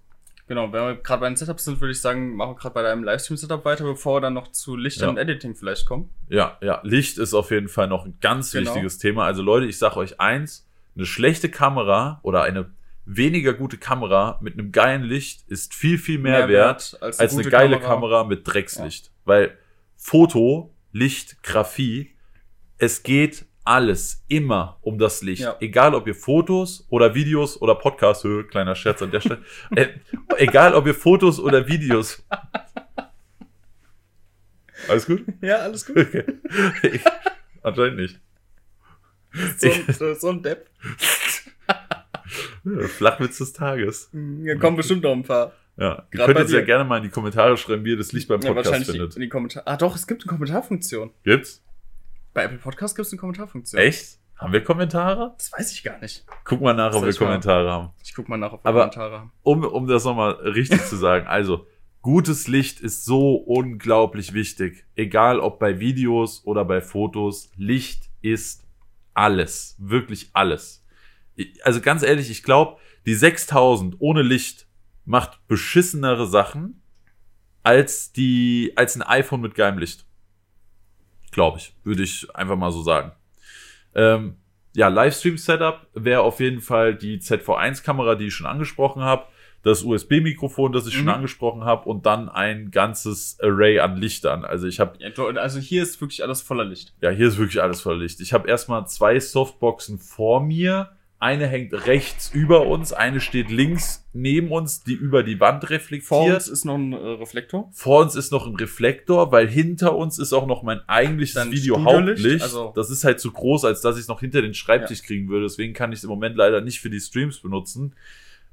Genau, wenn wir gerade bei den Setups sind, würde ich sagen, machen wir gerade bei deinem Livestream-Setup weiter, bevor wir dann noch zu Licht Ja. und Editing vielleicht kommen. Ja, ja, Licht ist auf jeden Fall noch ein ganz Genau. wichtiges Thema. Also Leute, ich sage euch eins, eine schlechte Kamera oder eine weniger gute Kamera mit einem geilen Licht ist viel, viel mehr, wert als eine, gute geile Kamera, mit Dreckslicht. Weil Foto, Licht, Graphie, es geht alles immer um das Licht. Ja. Egal, ob ihr Fotos oder Videos oder Podcasts, Hö, kleiner Scherz an der Stelle, äh, egal, ob ihr Fotos oder Videos. Alles gut? Ja, alles gut. Okay. Ich, anscheinend nicht. So, so, so ein Depp. Ja, Flachwitz des Tages. Hier kommen bestimmt noch ein paar. Ja. Ihr könnt uns ja gerne mal in die Kommentare schreiben, wie ihr das Licht beim Ja, Podcast wahrscheinlich die, findet. in die Kommentare. Ah, doch, es gibt eine Kommentarfunktion. Gibt's? Bei Apple Podcast gibt es eine Kommentarfunktion. Echt? Haben wir Kommentare? Das weiß ich gar nicht. Guck mal nach, ob Soll wir ich mal- Kommentare haben. Ich guck mal nach, ob wir Aber- Kommentare haben. Um, um das nochmal richtig zu sagen, also, gutes Licht ist so unglaublich wichtig. Egal ob bei Videos oder bei Fotos, Licht ist alles. Wirklich alles. Also ganz ehrlich, ich glaube, die 6000 ohne Licht macht beschissenere Sachen als die, als ein iPhone mit geilem Licht. Glaube ich. Würde ich einfach mal so sagen. Ähm, ja, Livestream-Setup wäre auf jeden Fall die ZV1-Kamera, die ich schon angesprochen habe, das USB-Mikrofon, das ich schon Mhm. angesprochen habe und dann ein ganzes Array an Lichtern. Also ich habe, also hier ist wirklich alles voller Licht. ja, hier ist wirklich alles voll Licht. Ich habe erstmal zwei Softboxen vor mir, Eine hängt rechts über uns, eine steht links neben uns, die über die Wand reflektiert. Vor uns ist noch ein äh, Reflektor. Vor uns ist noch ein Reflektor, weil hinter uns ist auch noch mein eigentliches Dann Video Hauptlicht. also- das ist halt zu groß, als dass ich es noch hinter den Schreibtisch kriegen würde. Deswegen kann ich es im Moment leider nicht für die Streams benutzen.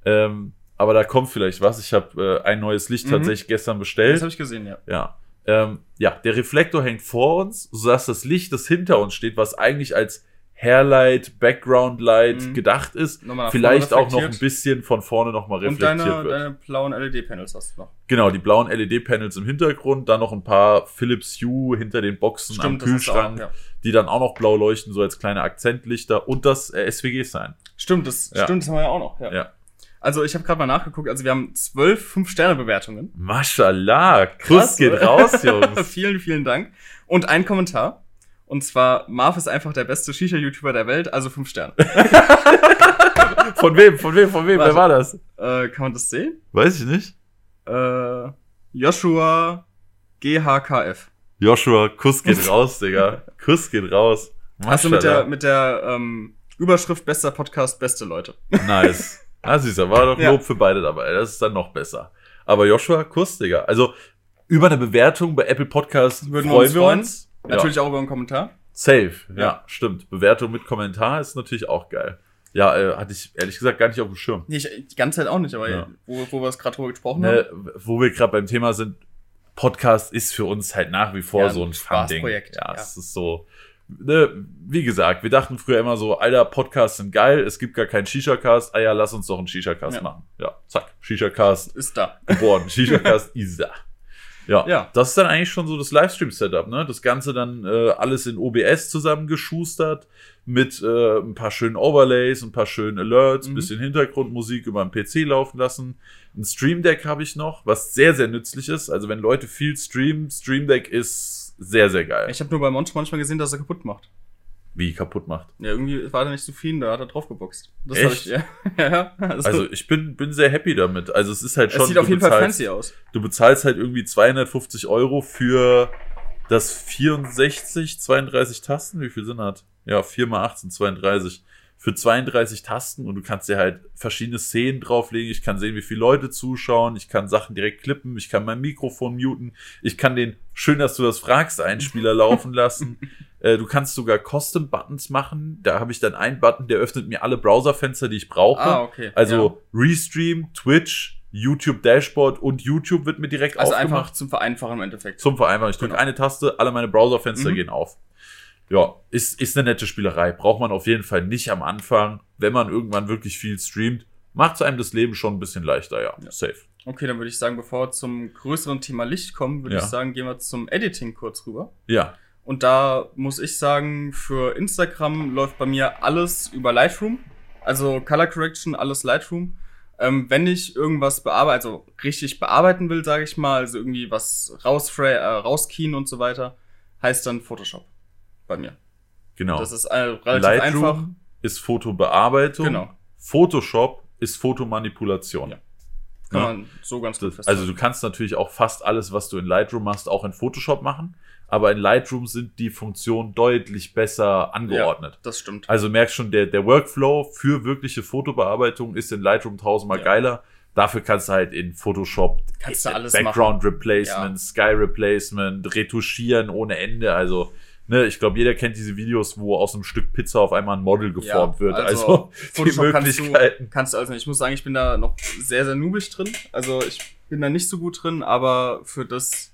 Ähm, aber da kommt vielleicht was. Ich habe äh, ein neues Licht Mhm. tatsächlich gestern Das bestellt. habe ich gesehen, ja. Ja. Ähm, ja, der Reflektor hängt vor uns, sodass das Licht, das hinter uns steht, was eigentlich als Hairlight, Background Light Mhm. gedacht ist, vielleicht auch noch ein bisschen von vorne nochmal Und reflektiert deine, wird. deine blauen LED-Panels hast du noch. Genau, die blauen LED-Panels im Hintergrund, dann noch ein paar Philips Hue hinter den Boxen am hast du Kühlschrank, auch, ja. die dann auch noch blau leuchten, so als kleine Akzentlichter und das äh, SWG-Sign. Stimmt, das Ja. stimmt, das haben wir ja auch noch. Ja. Ja. Also ich habe gerade mal nachgeguckt, also wir haben zwölf Fünf-Sterne-Bewertungen. Mashallah, Kuss geht raus, Jungs. vielen, vielen Dank. Und ein Kommentar. Und zwar, Marv ist einfach der beste Shisha-YouTuber der Welt, also fünf Sterne. Von wem, von wem, von wem, Warte. wer war das? äh, kann man das sehen? Weiß ich nicht. Äh, Joshua GHKF. Joshua, Kuss geht raus, Digga. Kuss geht raus. Also mit der, mit der ähm, Überschrift bester Podcast, beste Leute. Nice. Ah, siehst du, war doch Ja. Lob für beide dabei. Das ist dann noch besser. Aber Joshua, Kuss, Digga. Also, über eine Bewertung bei Apple Podcasts Würden wir freuen uns freuen. Natürlich auch über einen Kommentar. Ja. Safe. Ja. Ja. stimmt. Bewertung mit Kommentar ist natürlich auch geil. Ja, äh, hatte ich ehrlich gesagt gar nicht auf dem Schirm. Nee, ich, die ganze Zeit auch nicht, aber Ja. wo, wo wir es gerade drüber gesprochen Ne, haben. wo wir gerade beim Thema sind, Podcast ist für uns halt nach wie vor Ja, so ein. Spaßprojekt, Ja, ja. es ist so. Ne, wie gesagt, wir dachten früher immer so, Alter, Podcasts sind geil, es gibt gar keinen Shisha-Cast, ah ja, lass uns doch einen Shisha-Cast Ja. machen. Ja, zack, Shisha-Cast Ist da. geboren. Shisha-Cast ist da. Ja, Ja. das ist dann eigentlich schon so das Livestream-Setup, ne? Das Ganze dann äh, alles in OBS zusammengeschustert mit äh, ein paar schönen Overlays, ein paar schönen Alerts, ein Mhm. bisschen Hintergrundmusik über den PC laufen lassen. Ein Stream Deck habe ich noch, was sehr, sehr nützlich ist. Also wenn Leute viel streamen, Stream Deck ist sehr, sehr geil. Ich habe nur bei Monch manchmal gesehen, dass er kaputt macht. Wie kaputt macht. Ja, irgendwie war er nicht zufrieden, da hat er drauf geboxt. Das Echt? ich, ja. ja. Also, Also ich bin, bin sehr happy damit. Also es ist halt schon. es sieht auf jeden Fall bezahlst- fancy aus. du bezahlst halt irgendwie 250 Euro für das 64, 32 Tasten. Wie viel sind das? Ja, 4 mal 18, 32. Für 32 Tasten und du kannst dir halt verschiedene Szenen drauflegen. Ich kann sehen, wie viele Leute zuschauen. Ich kann Sachen direkt klippen. Ich kann mein Mikrofon muten. Ich kann den, schön, dass du das fragst, Einspieler laufen lassen. Äh, Du kannst sogar Custom-Buttons machen. Da habe ich dann einen Button, der öffnet mir alle Browserfenster, die ich brauche. Ah, okay. Also Restream, Twitch, YouTube Dashboard und YouTube wird mir direkt ja. also aufgemacht. einfach zum Vereinfachen im Endeffekt. Zum Vereinfachen. Ich drücke Genau. eine Taste, alle meine Browserfenster Mhm. gehen auf. Ja, ist, ist eine nette Spielerei. Braucht man auf jeden Fall nicht am Anfang. Wenn man irgendwann wirklich viel streamt, macht es einem das Leben schon ein bisschen leichter, ja. Ja. Safe. Okay, dann würde ich sagen, bevor wir zum größeren Thema Licht kommen, würde Ja. ich sagen, gehen wir zum Editing kurz rüber. Ja. Und da muss ich sagen, für Instagram läuft bei mir alles über Lightroom. Also Color Correction, alles Lightroom. Ähm, wenn ich irgendwas bearbeite, also richtig bearbeiten will, sage ich mal, also irgendwie was rausfra äh, rauskien und so weiter, heißt dann Photoshop bei mir. Genau. Das ist äh, relativ Lightroom einfach. ist Fotobearbeitung. Genau. Photoshop ist Fotomanipulation. Ja. Kann Ja. man so ganz gut Das, also du kannst natürlich auch fast alles, was du in Lightroom machst, auch in Photoshop machen. Aber in Lightroom sind die Funktionen deutlich besser angeordnet. das stimmt. Also merkst schon, der, der Workflow für wirkliche Fotobearbeitung ist in Lightroom tausendmal Ja. geiler. Dafür kannst du halt in Photoshop Kannst du alles Background Replacement, Sky Replacement, retuschieren ohne Ende. Also, ne, ich glaube, jeder kennt diese Videos, wo aus einem Stück Pizza auf einmal ein Model geformt Ja, wird. also, Also, die Photoshop kannst du- Möglichkeiten. Kannst du also nicht. Ich muss sagen, ich bin da noch sehr, sehr noobig drin. Also ich bin da nicht so gut drin, aber für das,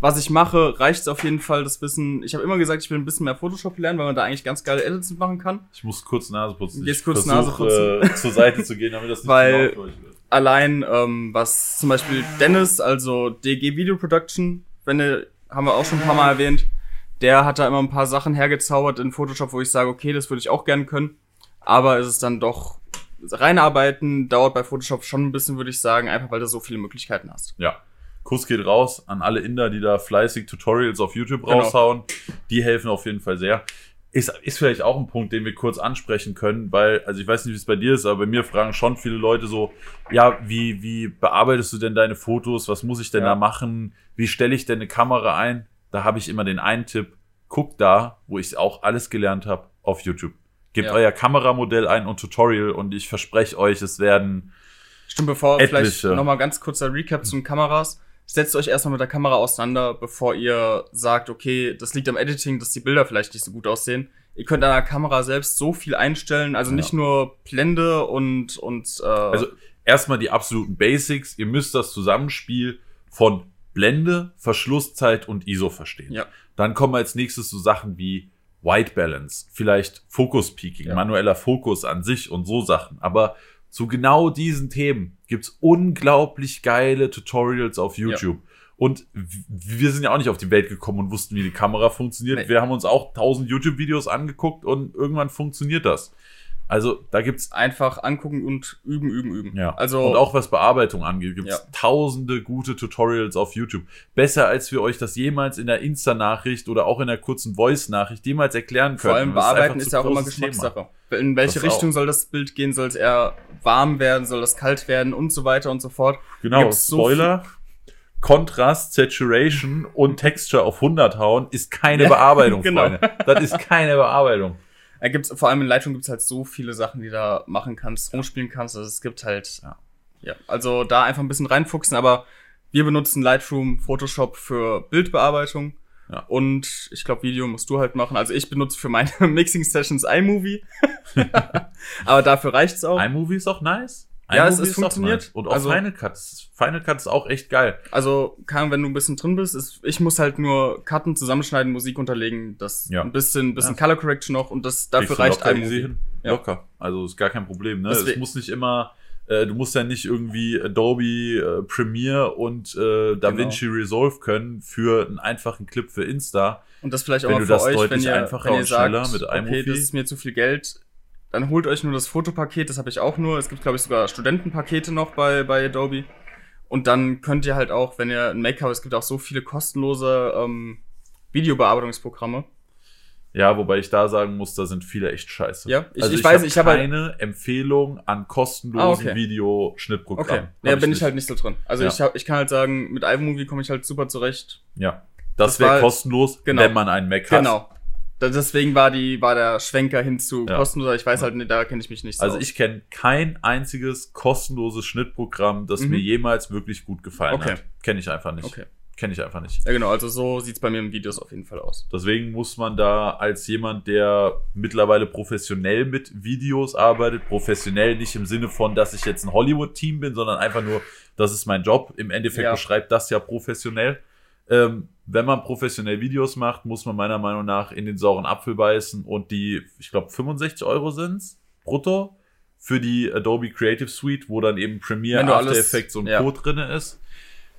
was ich mache, reicht es auf jeden Fall, das Wissen. Ich habe immer gesagt, ich will ein bisschen mehr Photoshop lernen, weil man da eigentlich ganz geile Edits machen kann. Ich muss kurz Nase putzen. Jetzt kurz versuch, Nase Äh, zur Seite zu gehen, damit das nicht Weil- zu laut für euch wird. Allein, ähm, was zum Beispiel Dennis, also DG Video Production, wenn ihr, haben wir auch schon ein paar Mal erwähnt, der hat da immer ein paar Sachen hergezaubert in Photoshop, wo ich sage, okay, das würde ich auch gern können. Aber es ist dann doch reinarbeiten, dauert bei Photoshop schon ein bisschen, würde ich sagen, einfach weil du so viele Möglichkeiten hast. Ja. Kuss geht raus an alle Inder, die da fleißig Tutorials auf YouTube Genau. raushauen. Die helfen auf jeden Fall sehr. Ist, ist vielleicht auch ein Punkt, den wir kurz ansprechen können, weil, also ich weiß nicht, wie es bei dir ist, aber bei mir fragen schon viele Leute so, ja, wie, wie bearbeitest du denn deine Fotos? Was muss ich denn Ja. da machen? Wie stelle ich denn eine Kamera ein? Da habe ich immer den einen Tipp, guck da, wo ich auch alles gelernt habe, auf YouTube. Gebt Ja. euer Kameramodell ein und Tutorial und ich verspreche euch, es werden Stimmt, bevor vielleicht Etliche. nochmal ganz kurzer Recap zu den Kameras. Setzt euch erstmal mit der Kamera auseinander, bevor ihr sagt, okay, das liegt am Editing, dass die Bilder vielleicht nicht so gut aussehen. Ihr könnt an der Kamera selbst so viel einstellen, also Ja. nicht nur Blende und, und äh, Also erstmal die absoluten Basics. Ihr müsst das Zusammenspiel von Blende, Verschlusszeit und ISO verstehen. Ja. Dann kommen als nächstes so Sachen wie White Balance, vielleicht Focus Peaking, Ja. manueller Fokus an sich und so Sachen. Aber zu genau diesen Themen gibt's unglaublich geile Tutorials auf YouTube. Und w- wir sind ja auch nicht auf die Welt gekommen und wussten, wie die Kamera funktioniert. Nee. Wir haben uns auch tausend YouTube-Videos angeguckt und irgendwann funktioniert das. Also da gibt's einfach angucken und üben, üben, üben. ja. Also und auch was Bearbeitung angeht, gibt es Ja. tausende gute Tutorials auf YouTube. Besser, als wir euch das jemals in der Insta-Nachricht oder auch in der kurzen Voice-Nachricht jemals erklären können. vor allem bearbeiten ist ja auch immer großes Thema. Geschmackssache. In welche Das Richtung auch. soll das Bild gehen? Soll es eher warm werden? Soll das kalt werden? Und so weiter und so fort. Genau, Gibt's so Spoiler. Kontrast, Saturation und Texture auf 100 hauen ist keine Ja, Bearbeitung, genau. Freunde. Das ist keine Bearbeitung. Da gibt's, vor allem in Lightroom gibt's halt so viele Sachen, die du da machen kannst, rumspielen kannst. Also es gibt halt, Ja. ja, also da einfach ein bisschen reinfuchsen, aber wir benutzen Lightroom, Photoshop für Bildbearbeitung. Ja. Und ich glaube, Video musst du halt machen. Also ich benutze für meine Mixing-Sessions iMovie. aber dafür reicht's auch. iMovie ist auch nice. Ja, es- es funktioniert. Und auch Also- Final Cut. Final Cut ist auch echt geil. Also, kann, wenn du ein bisschen drin bist, ist, ich muss halt nur Cutten zusammenschneiden, Musik unterlegen, das Ja. ein bisschen, bisschen Ja. Color Correction noch und das dafür reicht iMovie. hin. Ja. Locker. Also ist gar kein Problem. Ne? Es muss nicht immer, äh, du musst ja nicht irgendwie Adobe äh, Premiere und äh, DaVinci Genau. Resolve können für einen einfachen Clip für Insta. Und das vielleicht auch Wenn mal du für das euch, wenn ihr, einfacher wenn ihr sagt, okay, das ist mir zu viel Geld, dann holt euch nur das Fotopaket, das habe ich auch nur. Es gibt, glaube ich, sogar Studentenpakete noch bei, bei Adobe. Und dann könnt ihr halt auch, wenn ihr ein Make habt, es gibt auch so viele kostenlose ähm, Videobearbeitungsprogramme. Ja, wobei ich da sagen muss, da sind viele echt scheiße. Ja, ich- also ich weiß, hab ich habe halt- keine Empfehlung an kostenlosen Ah, okay. Videoschnittprogrammen. Okay, ja, Hab bin ich, nicht. halt nicht so drin. Also Ja. ich, hab, ich kann halt sagen, mit iMovie komme ich halt super zurecht. Ja, das, Das wäre war- kostenlos, genau. wenn man einen Mac hat. Genau. Deswegen war die, war der Schwenker hin zu Ja. kostenloser. Ich weiß halt nicht, da kenne ich mich nicht so Also ich kenne kein einziges kostenloses Schnittprogramm, das Mhm. mir jemals wirklich gut gefallen Okay. hat. Kenne ich einfach nicht. Okay. Kenne ich einfach nicht. Ja, genau, also so sieht's bei mir im Videos auf jeden Fall aus. Deswegen muss man da als jemand, der mittlerweile professionell mit Videos arbeitet, professionell nicht im Sinne von, dass ich jetzt ein Hollywood-Team bin, sondern einfach nur, das ist mein Job. Im Endeffekt Ja. beschreibt das ja professionell. Ähm, wenn man professionell Videos macht, muss man meiner Meinung nach in den sauren Apfel beißen und die, ich glaube, 65 Euro sind's brutto für die Adobe Creative Suite, wo dann eben Premiere, After alles- Effects und ja. Co. drinne ist.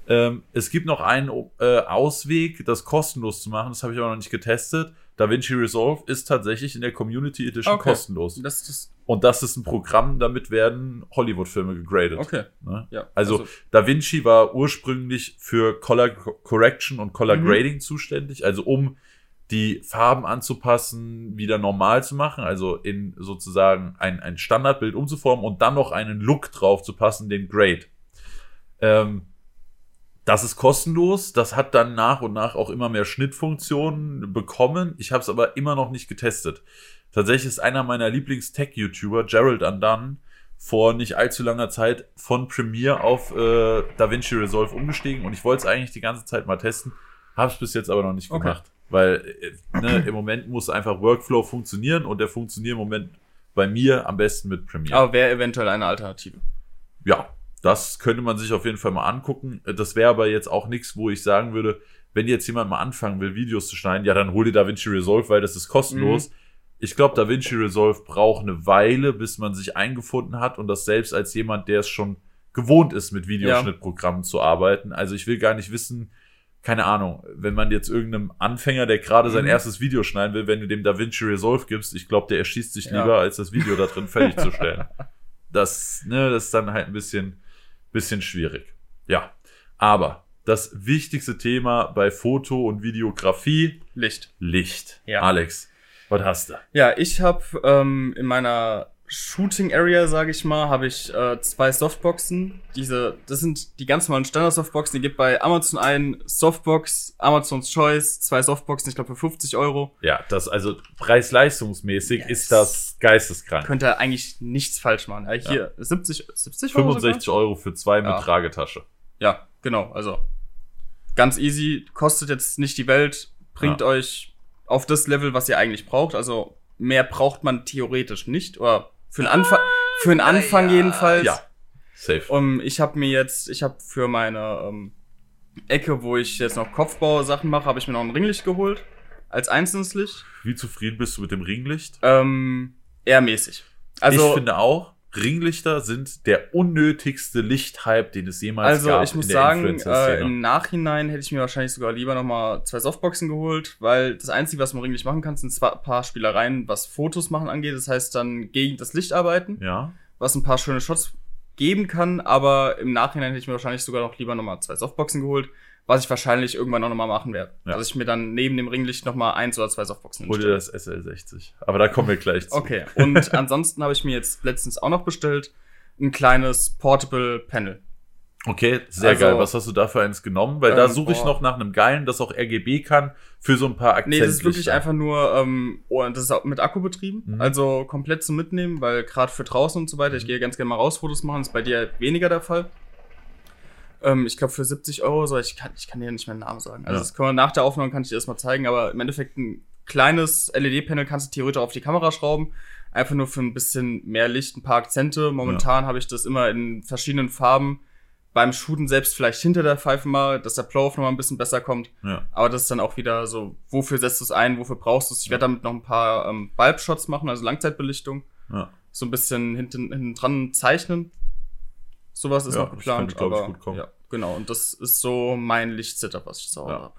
Ähm, es gibt noch einen äh, Ausweg, das kostenlos zu machen. Das habe ich aber noch nicht getestet. DaVinci Resolve ist tatsächlich in der Community Edition Okay. kostenlos. Das ist Und das ist ein Programm, damit werden Hollywood-Filme gegradet. okay. Ne? Ja. Also, DaVinci war ursprünglich für Color Correction und Color Mhm. Grading zuständig, also um die Farben anzupassen, wieder normal zu machen, also in sozusagen ein, ein Standardbild umzuformen und dann noch einen Look drauf zu passen, den Grade. Ähm, das ist kostenlos, das hat dann nach und nach auch immer mehr Schnittfunktionen bekommen. Ich habe es aber immer noch nicht getestet. Tatsächlich ist einer meiner Lieblings-Tech-YouTuber, Gerald Undone, vor nicht allzu langer Zeit von Premiere auf äh, DaVinci Resolve umgestiegen und ich wollte es eigentlich die ganze Zeit mal testen, habe es bis jetzt aber noch nicht Okay. gemacht, weil äh, ne, im Moment muss einfach Workflow funktionieren und der funktioniert im Moment bei mir am besten mit Premiere. Aber wäre eventuell eine Alternative. Ja, das könnte man sich auf jeden Fall mal angucken. Das wäre aber jetzt auch nichts, wo ich sagen würde, wenn jetzt jemand mal anfangen will, Videos zu schneiden, ja, dann hol dir DaVinci Resolve, weil das ist kostenlos. Mhm. Ich glaube, DaVinci Resolve braucht eine Weile, bis man sich eingefunden hat und das selbst als jemand, der es schon gewohnt ist, mit Videoschnittprogrammen zu arbeiten. Also ich will gar nicht wissen, keine Ahnung, wenn man jetzt irgendeinem Anfänger, der gerade sein Mhm. erstes Video schneiden will, wenn du dem DaVinci Resolve gibst, ich glaube, der erschießt sich Ja. lieber, als das Video da drin fertigzustellen. Das, ne, das ist dann halt ein bisschen, bisschen schwierig. Ja. Aber das wichtigste Thema bei Foto und Videografie, Licht. Licht. Ja. Alex, was hast du? Ja, ich habe ähm, in meiner Shooting Area, sage ich mal, habe ich äh, zwei Softboxen. Diese, das sind die ganz normalen Standard-Softboxen. Die gibt bei Amazon ein Softbox, Amazon's Choice, zwei Softboxen, ich glaube für 50 Euro. Ja, das also preis-leistungsmäßig Yes. ist das geisteskrank. Könnt ihr eigentlich nichts falsch machen. Ja, hier 70, 70 Euro. 65 Euro für zwei mit Ja. Tragetasche. Ja, genau. Also ganz easy, kostet jetzt nicht die Welt, bringt Ja. euch auf das Level, was ihr eigentlich braucht. Also mehr braucht man theoretisch nicht. Oder für den Anfang, für den Anfang jedenfalls. Ja, safe. Um, ich habe mir jetzt, ich habe für meine ähm, Ecke, wo ich jetzt noch Kopfbausachen mache, habe ich mir noch ein Ringlicht geholt. Als einzelnes Licht. Wie zufrieden bist du mit dem Ringlicht? Ähm, eher mäßig. Also, ich finde auch, Ringlichter sind der unnötigste Lichthype, den es jemals Also gab ich muss sagen, äh, im Nachhinein hätte ich mir wahrscheinlich sogar lieber nochmal zwei Softboxen geholt, weil das Einzige, was man ringlich machen kann, sind zwar ein paar Spielereien, was Fotos machen angeht. Das heißt dann gegen das Licht arbeiten, ja, was ein paar schöne Shots geben kann, aber im Nachhinein hätte ich mir wahrscheinlich sogar noch lieber nochmal zwei Softboxen geholt, was ich wahrscheinlich irgendwann auch nochmal machen werde. Ja. Dass ich mir dann neben dem Ringlicht nochmal eins oder zwei Softboxen hol dir das SL60. Aber da kommen wir gleich zu. Okay, und ansonsten habe ich mir jetzt letztens auch noch bestellt ein kleines Portable Panel. Okay, sehr Also, geil. Was hast du da für eins genommen? Weil da ähm, suche ich boah. noch nach einem geilen, das auch RGB kann, für so ein paar Nee, Akzentlichter. das ist wirklich einfach nur, ähm, oh, das ist auch mit Akku betrieben, Mhm. also komplett zum Mitnehmen, weil gerade für draußen und so weiter, ich gehe ganz gerne mal raus Fotos machen, ist bei dir weniger der Fall. Ähm, ich glaube für 70 Euro, so, ich kann, ich kann dir ja nicht mehr den Namen sagen. Also Ja. das kann man nach der Aufnahme kann ich dir das mal zeigen, aber im Endeffekt ein kleines LED-Panel kannst du theoretisch auf die Kamera schrauben. Einfach nur für ein bisschen mehr Licht, ein paar Akzente. Momentan habe ich das immer in verschiedenen Farben. Beim Shooten selbst vielleicht hinter der Pfeife mal, dass der Blow-Off nochmal ein bisschen besser kommt. Ja. Aber das ist dann auch wieder so, wofür setzt du es ein, wofür brauchst du es? Ich werde damit noch ein paar ähm, Bulb-Shots machen, also Langzeitbelichtung. Ja. So ein bisschen hinten, hinten dran zeichnen. Sowas ist Ja, noch geplant. könnte, ich, aber, gut kommen. Ja, genau. Und das ist so mein Lichtsetup, was ich zu Hause Ja. habe.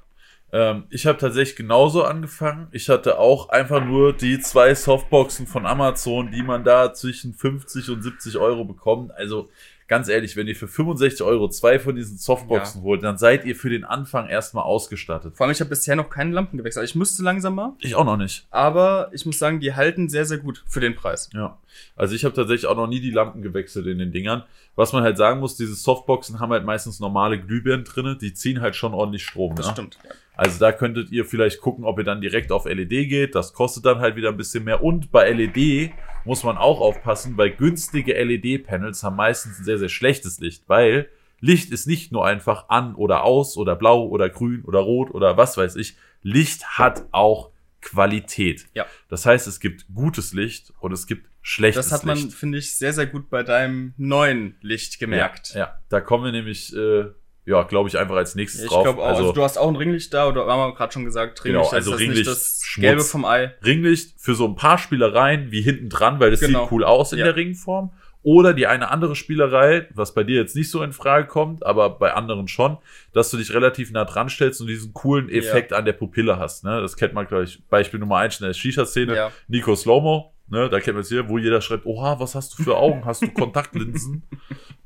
Ähm, ich habe tatsächlich genauso angefangen. Ich hatte auch einfach nur die zwei Softboxen von Amazon, die man da zwischen 50 und 70 Euro bekommt. Also ganz ehrlich, wenn ihr für 65 Euro zwei von diesen Softboxen holt, dann seid ihr für den Anfang erstmal ausgestattet. Vor allem, ich habe bisher noch keine Lampen gewechselt. Ich müsste langsam mal, Ich auch noch nicht. aber ich muss sagen, die halten sehr, sehr gut für den Preis. Ja. Also ich habe tatsächlich auch noch nie die Lampen gewechselt in den Dingern. Was man halt sagen muss, diese Softboxen haben halt meistens normale Glühbirnen drinne, die ziehen halt schon ordentlich Strom. Das ne? stimmt. Ja. Also da könntet ihr vielleicht gucken, ob ihr dann direkt auf LED geht. Das kostet dann halt wieder ein bisschen mehr. Und bei LED muss man auch aufpassen, weil günstige LED-Panels haben meistens ein sehr, sehr schlechtes Licht, weil Licht ist nicht nur einfach an oder aus oder blau oder grün oder rot oder was weiß ich. Licht hat auch Qualität. Ja. Das heißt, es gibt gutes Licht und es gibt schlechtes Das hat man, Licht. finde ich, sehr, sehr gut bei deinem neuen Licht gemerkt. Ja, ja, da kommen wir nämlich, äh, ja, glaube ich, einfach als nächstes Ja, ich drauf. glaube auch. Also, du hast auch ein Ringlicht da, oder haben wir gerade schon gesagt, Ringlicht, Genau, also das ist Ringlicht, nicht das Schmutz. Gelbe vom Ei. Ringlicht für so ein paar Spielereien wie hinten dran, weil das Genau. sieht cool aus in Ja. der Ringform. Oder die eine andere Spielerei, was bei dir jetzt nicht so in Frage kommt, aber bei anderen schon, dass du dich relativ nah dran stellst und diesen coolen Effekt an der Pupille hast. Ne? Das kennt man gleich. Beispiel Nummer eins in der Shisha-Szene. Ja. Nico Slowmo, ne? da kennt man es hier, wo jeder schreibt, oha, was hast du für Augen? Hast du Kontaktlinsen?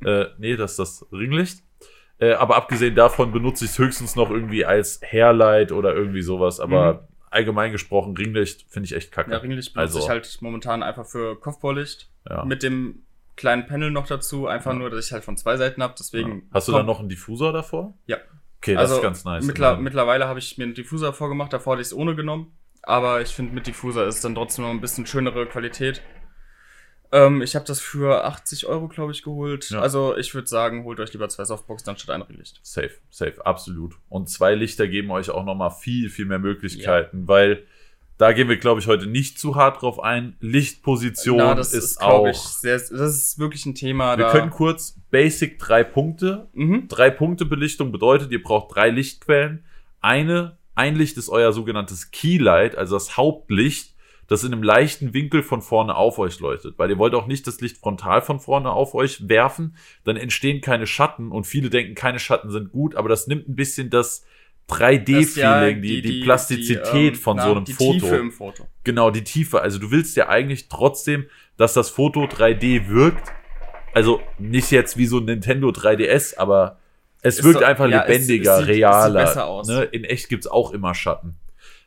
äh, nee, das ist das Ringlicht. Äh, aber abgesehen davon benutze ich es höchstens noch irgendwie als Hairlight oder irgendwie sowas. Aber allgemein gesprochen, Ringlicht finde ich echt kacke. Mhm. Ja, Ringlicht benutze Also- ich halt momentan einfach für Kopfbaulicht. Ja. Mit dem kleinen Panel noch dazu, einfach Ja. nur, dass ich halt von zwei Seiten habe. Deswegen. Hast du dann noch einen Diffusor davor? Ja. Okay, das also ist ganz nice. Mittler. Mittlerweile habe ich mir einen Diffuser vorgemacht, davor hatte ich es ohne genommen. Aber ich finde, mit Diffuser ist es dann trotzdem noch ein bisschen schönere Qualität. Ähm, ich habe das für 80 Euro, glaube ich, geholt. Ja. Also ich würde sagen, holt euch lieber zwei Softboxen anstatt ein Ringlicht. Safe, safe, absolut. Und zwei Lichter geben euch auch nochmal viel, viel mehr Möglichkeiten, weil da gehen wir, glaube ich, heute nicht zu hart drauf ein. Lichtposition Na, das ist, ist, auch. ich, sehr, das ist wirklich ein Thema. wir da, können kurz Basic drei Punkte. Mhm. Drei Punkte Belichtung bedeutet, ihr braucht drei Lichtquellen. Eine, ein Licht ist euer sogenanntes Keylight, also das Hauptlicht, das in einem leichten Winkel von vorne auf euch leuchtet. Weil ihr wollt auch nicht das Licht frontal von vorne auf euch werfen, dann entstehen keine Schatten und viele denken, keine Schatten sind gut, aber das nimmt ein bisschen das 3D-Feeling, Das ja die, die, Plastizität ähm, von na, so einem die Foto. Tiefe im Foto. Genau, die Tiefe. Also du willst ja eigentlich trotzdem, dass das Foto 3D wirkt. Also nicht jetzt wie so ein Nintendo 3DS, aber es Ist wirkt so- einfach ja, es- lebendiger, es sieht- es sieht realer. besser aus. Ne? In echt gibt's auch immer Schatten.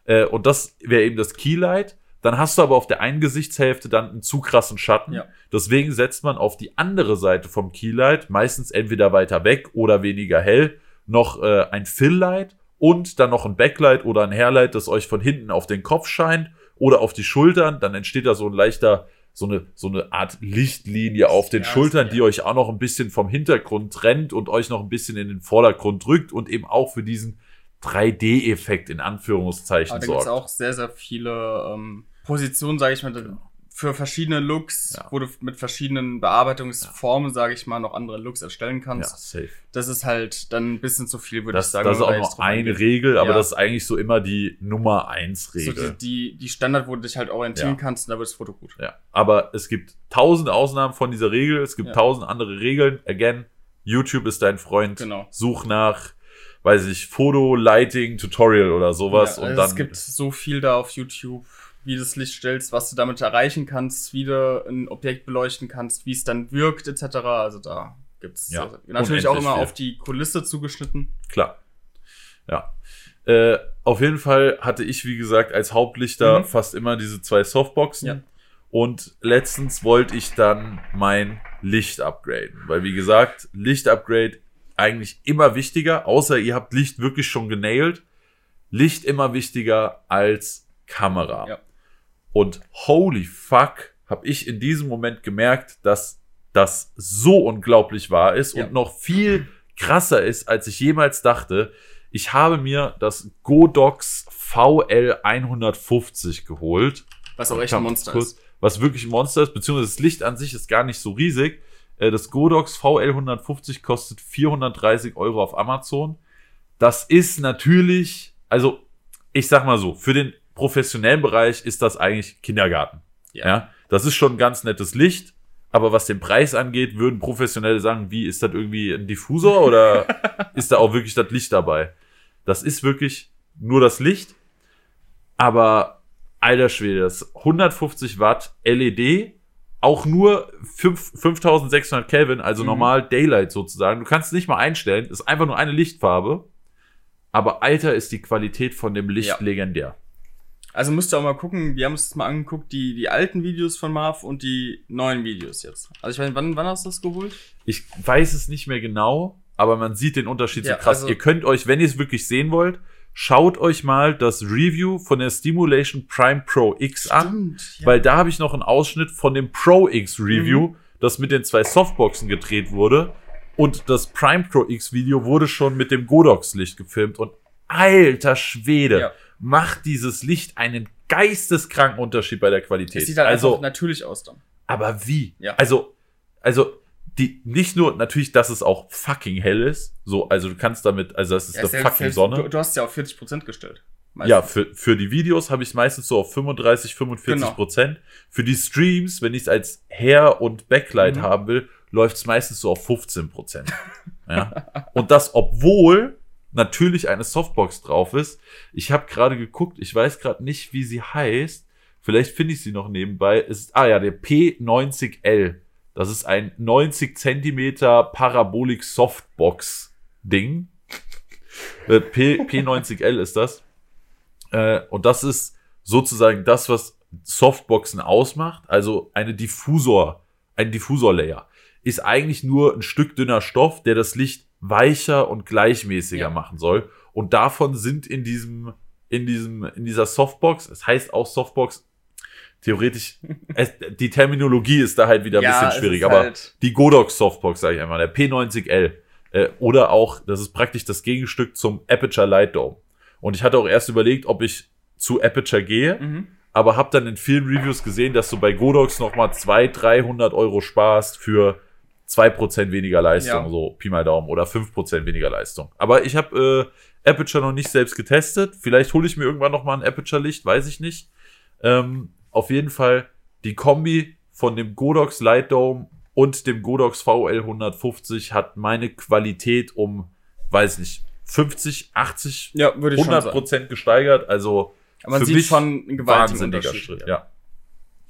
Äh, und das wäre eben das Keylight. Dann hast du aber auf der einen Gesichtshälfte dann einen zu krassen Schatten. Ja. Deswegen setzt man auf die andere Seite vom Keylight, meistens entweder weiter weg oder weniger hell, noch äh, ein Fill-Light und dann noch ein Backlight oder ein Hairlight, das euch von hinten auf den Kopf scheint oder auf die Schultern. Dann entsteht da so ein leichter, so eine, so eine Art Lichtlinie auf den Ja, Schultern, ja. die euch auch noch ein bisschen vom Hintergrund trennt und euch noch ein bisschen in den Vordergrund drückt und eben auch für diesen 3D-Effekt in Anführungszeichen Aber da gibt es sorgt. auch sehr, sehr viele ähm, Positionen, sage ich mal, für verschiedene Looks, Ja. wo du mit verschiedenen Bearbeitungsformen, sage ich mal, noch andere Looks erstellen Ja, kannst. safe. Das ist halt dann ein bisschen zu viel, würde ich sagen. das ist auch da noch eine eingeht. Regel, aber Ja. das ist eigentlich so immer die Nummer eins So Regel. die, die, die Standard, wo du dich halt orientieren Ja. kannst, und da wird das Foto gut. Ja, aber es gibt tausend Ausnahmen von dieser Regel. Es gibt Ja. tausend andere Regeln. Again, YouTube ist dein Freund. Genau. Such nach, weiß ich, Foto, Lighting, Tutorial oder sowas. Ja, und also dann es gibt so viel da auf YouTube, wie du das Licht stellst, was du damit erreichen kannst, wie du ein Objekt beleuchten kannst, wie es dann wirkt, etc. Also da gibt's Ja, äh, natürlich auch immer viel. auf die Kulisse zugeschnitten. klar. Ja. Äh, auf jeden Fall hatte ich, wie gesagt, als Hauptlichter Mhm. fast immer diese zwei Softboxen. Ja. Und letztens wollte ich dann mein Licht upgraden. Weil, wie gesagt, Licht-Upgrade eigentlich immer wichtiger, außer ihr habt Licht wirklich schon genailt. Licht immer wichtiger als Kamera. Ja. Und holy fuck, habe ich in diesem Moment gemerkt, dass das so unglaublich wahr ist Ja. und noch viel krasser ist, als ich jemals dachte. Ich habe mir das Godox VL150 geholt. Was auch echt ein Monster Kurz- ist. Was wirklich ein Monster ist, beziehungsweise das Licht an sich ist gar nicht so riesig. Äh, Das Godox VL150 kostet 430 Euro auf Amazon. Das ist natürlich, also ich sag mal so, für den professionellen Bereich ist das eigentlich Kindergarten. Ja. Ja. Das ist schon ein ganz nettes Licht, aber was den Preis angeht, würden Professionelle sagen, wie ist das irgendwie ein Diffusor oder ist da auch wirklich das Licht dabei? Das ist wirklich nur das Licht, aber alter Schwede, das 150 Watt LED, auch nur 5, 5600 Kelvin, also Mhm. normal Daylight sozusagen. Du kannst es nicht mal einstellen, ist einfach nur eine Lichtfarbe. Aber alter ist die Qualität von dem Licht Ja. legendär. Also musst du auch mal gucken, wir haben uns das mal angeguckt, die, die alten Videos von Marv und die neuen Videos jetzt. Also ich meine, wann, wann hast du das geholt? Ich weiß es nicht mehr genau, aber man sieht den Unterschied Ja, so krass. also- ihr könnt euch, wenn ihr es wirklich sehen wollt, schaut euch mal das Review von der Stimulation Prime Pro X an, ja. weil da habe ich noch einen Ausschnitt von dem Pro X Review, Mhm. das mit den zwei Softboxen gedreht wurde. Und das Prime Pro X Video wurde schon mit dem Godox Licht gefilmt und alter Schwede, Ja. macht dieses Licht einen geisteskranken Unterschied bei der Qualität. es sieht halt also, natürlich aus dann. aber wie? Ja. Also, also, die, nicht nur, natürlich, dass es auch fucking hell ist. So, also du kannst damit, also das ist Ja, eine selbst- fucking selbst- Sonne. Du, du hast es ja auf 40% gestellt. ja, Meistens. für, für die Videos habe ich meistens so auf 35, 45 Genau. Prozent. Für die Streams, wenn ich es als Hair- und Backlight Mhm. haben will, läuft es meistens so auf 15 Prozent. ja. Und das, obwohl natürlich eine Softbox drauf ist. Ich habe gerade geguckt, ich weiß gerade nicht, wie sie heißt. Vielleicht finde ich sie noch nebenbei. Es ist, ah ja, der P90L. Das ist ein 90 Zentimeter Parabolic Softbox Ding. Äh, P, P90L ist das. Äh, und das ist sozusagen das, was Softboxen ausmacht. Also eine Diffusor, ein Diffusor-Layer. Ist eigentlich nur ein Stück dünner Stoff, der das Licht weicher und gleichmäßiger Ja. machen soll. Und davon sind in diesem, in diesem, in dieser Softbox, es heißt auch Softbox, theoretisch, es, die Terminologie ist da halt wieder ein Ja, bisschen schwierig, aber halt- die Godox Softbox, sage ich einmal, der P90L. Äh, oder auch, das ist praktisch das Gegenstück zum Aperture Light Dome. Und ich hatte auch erst überlegt, ob ich zu Aperture gehe, Mhm. aber habe dann in vielen Reviews gesehen, dass du bei Godox nochmal 200, 300 Euro sparst für 2% weniger Leistung, Ja. so Pi mal Daumen, oder 5% weniger Leistung. Aber ich habe äh, Aperture noch nicht selbst getestet. Vielleicht hole ich mir irgendwann nochmal ein Aperture-Licht, weiß ich nicht. Ähm, auf jeden Fall die Kombi von dem Godox Light Dome und dem Godox VL150 hat meine Qualität um, weiß nicht, 50, 80, Ja, würde ich schon 100 sagen. Prozent gesteigert. Also Aber man für sieht mich schon einen gewaltigen wahnsinniger Unterschied. Schritt, ja.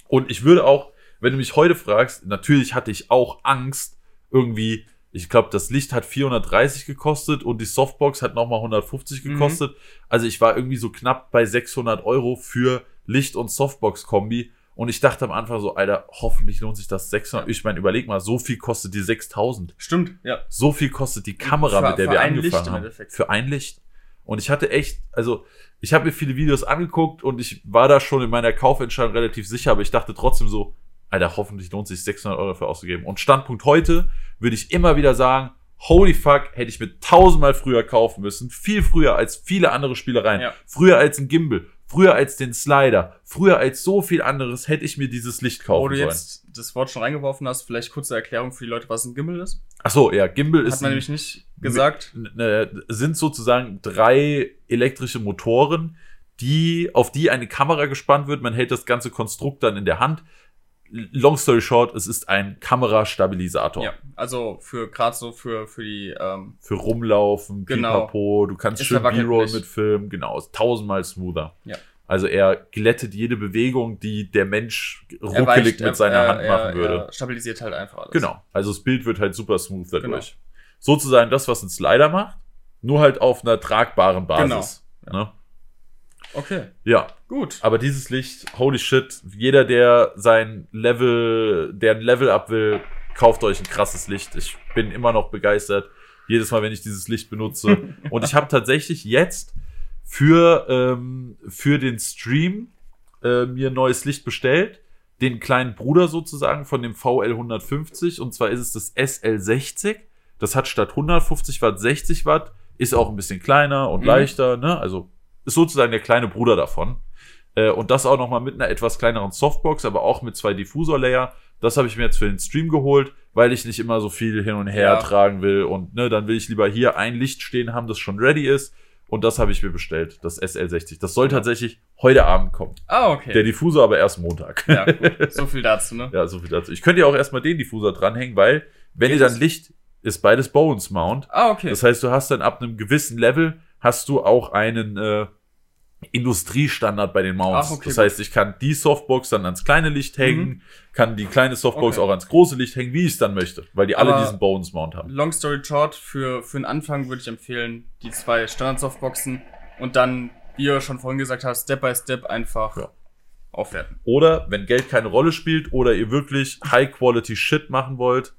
Und ich würde auch, wenn du mich heute fragst, natürlich hatte ich auch Angst, irgendwie, ich glaube, das Licht hat 430 gekostet und die Softbox hat nochmal 150 Mhm. gekostet. Also ich war irgendwie so knapp bei 600 Euro für Licht- und Softbox-Kombi. Und ich dachte am Anfang so, Alter, hoffentlich lohnt sich das 600. Ich meine, überleg mal, so viel kostet die 6000. Stimmt, ja. So viel kostet die Kamera, Für- mit der für wir ein Licht angefangen im haben. Endeffekt. Für ein Licht. Und ich hatte echt, also ich habe mir viele Videos angeguckt und ich war da schon in meiner Kaufentscheidung relativ sicher, aber ich dachte trotzdem so, Alter, hoffentlich lohnt sich 600 Euro dafür auszugeben. Und Standpunkt heute würde ich immer wieder sagen, holy fuck, hätte ich mir tausendmal früher kaufen müssen. Viel früher als viele andere Spielereien. Ja. Früher als ein Gimbal. Früher als den Slider. Früher als so viel anderes hätte ich mir dieses Licht kaufen Wo du sollen. jetzt das Wort schon reingeworfen hast, vielleicht kurze Erklärung für die Leute, was ein Gimbal ist. Ach so, ja, Gimbal ist Hat man nämlich nicht gesagt. ne, sind sozusagen drei elektrische Motoren, die, auf die eine Kamera gespannt wird. Man hält das ganze Konstrukt dann in der Hand. Long story short, es ist ein Kamerastabilisator. Ja, also für gerade so für, für die, ähm, Für Rumlaufen, Genau. Pipapo, du kannst Ist schön B-Roll mitfilmen, genau, ist tausendmal smoother. Ja. Also er glättet jede Bewegung, die der Mensch ruckelig weicht- mit er- seiner er, Hand er, machen würde. Er stabilisiert halt einfach alles. Genau. Also das Bild wird halt super smooth dadurch. Genau. Sozusagen das, was ein Slider macht, nur halt auf einer tragbaren Basis. Genau. Ne? Okay, Ja, gut. aber dieses Licht, holy shit, jeder, der sein Level, der ein Level up will, kauft euch ein krasses Licht. Ich bin immer noch begeistert. Jedes Mal, wenn ich dieses Licht benutze. Und ich habe tatsächlich jetzt für, ähm, für den Stream äh, mir ein neues Licht bestellt. Den kleinen Bruder sozusagen von dem VL 150. Und zwar ist es das SL 60. Das hat statt 150 Watt 60 Watt. Ist auch ein bisschen kleiner und Mhm. leichter. Ne? Also ist sozusagen der kleine Bruder davon. Äh, und das auch nochmal mit einer etwas kleineren Softbox, aber auch mit zwei Diffusor-Layer. Das habe ich mir jetzt für den Stream geholt, weil ich nicht immer so viel hin und her Ja. tragen will. Und ne, dann will ich lieber hier ein Licht stehen haben, das schon ready ist. Und das habe ich mir bestellt, das SL60. Das soll tatsächlich heute Abend kommen. Ah, okay. Der Diffusor aber erst Montag. ja, gut. So viel dazu, ne? Ja, so viel dazu. Ich könnte ja auch erstmal den Diffusor dranhängen, weil, wenn Geht ihr dann? Licht, ist beides Bones Mount. Ah, okay. Das heißt, du hast dann ab einem gewissen Level, hast du auch einen äh, Industriestandard bei den Mounts. Okay, das gut. heißt, ich kann die Softbox dann ans kleine Licht hängen, kann die kleine Softbox Okay. auch ans große Licht hängen, wie ich es dann möchte, weil die alle Aber- diesen Bones Mount haben. Long story short, für, für den Anfang würde ich empfehlen, die zwei Standard-Softboxen und dann, wie ihr schon vorhin gesagt habt, Step by Step einfach Ja. aufwerten. Oder wenn Geld keine Rolle spielt oder ihr wirklich High-Quality Shit machen wollt,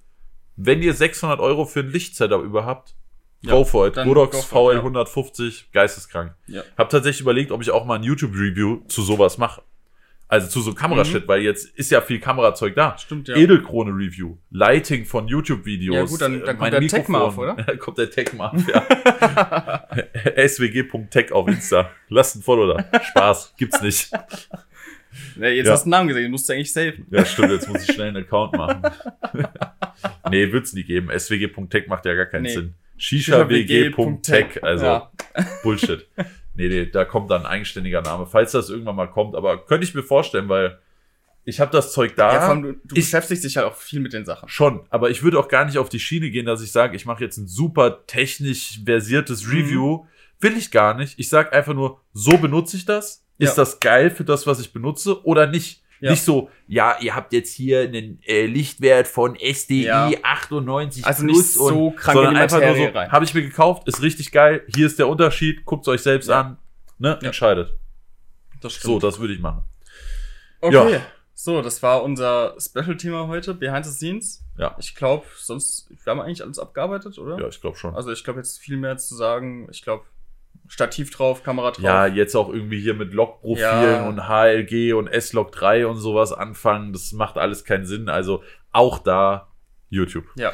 wenn ihr 600 Euro für ein Lichtsetup überhaupt, Ja, go for it. Godox go for VL it, ja. 150, geisteskrank. Ja. Hab tatsächlich überlegt, ob ich auch mal ein YouTube-Review zu sowas mache. Also zu so Kamerashit, weil jetzt ist ja viel Kamerazeug da. Mhm. Stimmt, ja. Edelkrone-Review, Lighting von YouTube-Videos. Ja, gut, dann- dann äh, kommt der. Techmarf, oder? Dann kommt der Techmarf, ja. swg.tech auf Insta. Lasst ein Follow da. Spaß, gibt's nicht. Ja, jetzt Ja. hast du einen Namen gesehen, den musst du eigentlich safen. Ja, stimmt, jetzt muss ich schnell einen Account machen. nee, wird's nie geben. swg.tech macht ja gar keinen Nee. Sinn. shisha-wg.tech, also Ja. Bullshit. Nee, nee, da kommt dann ein eigenständiger Name, falls das irgendwann mal kommt. Aber könnte ich mir vorstellen, weil ich habe das Zeug da. Ja, allem, du, du ich- beschäftigst dich halt auch viel mit den Sachen. Schon, aber ich würde auch gar nicht auf die Schiene gehen, dass ich sage, ich mache jetzt ein super technisch versiertes Mhm. Review. Will ich gar nicht. Ich sage einfach nur, so benutze ich das. Ist Ja. das geil für das, was ich benutze oder nicht? Ja. Nicht so, ja, ihr habt jetzt hier einen äh, Lichtwert von SDI Ja. 98 Also nicht plus so und, krank sondern einfach nur so, rein. habe ich mir gekauft, ist richtig geil, hier ist der Unterschied, guckt euch selbst Ja. an, ne, entscheidet. Das So, das würde ich machen. Okay. Ja. So, das war unser Special-Thema heute, Behind the Scenes. Ja. Ich glaube, sonst, wir haben eigentlich alles abgearbeitet, oder? Ja, ich glaube schon. Also ich glaube jetzt viel mehr zu sagen. Ich glaube, Stativ drauf, Kamera drauf. Ja, jetzt auch irgendwie hier mit Logprofilen Ja. und HLG und S-Log 3 und sowas anfangen, das macht alles keinen Sinn. Also auch da YouTube, ja.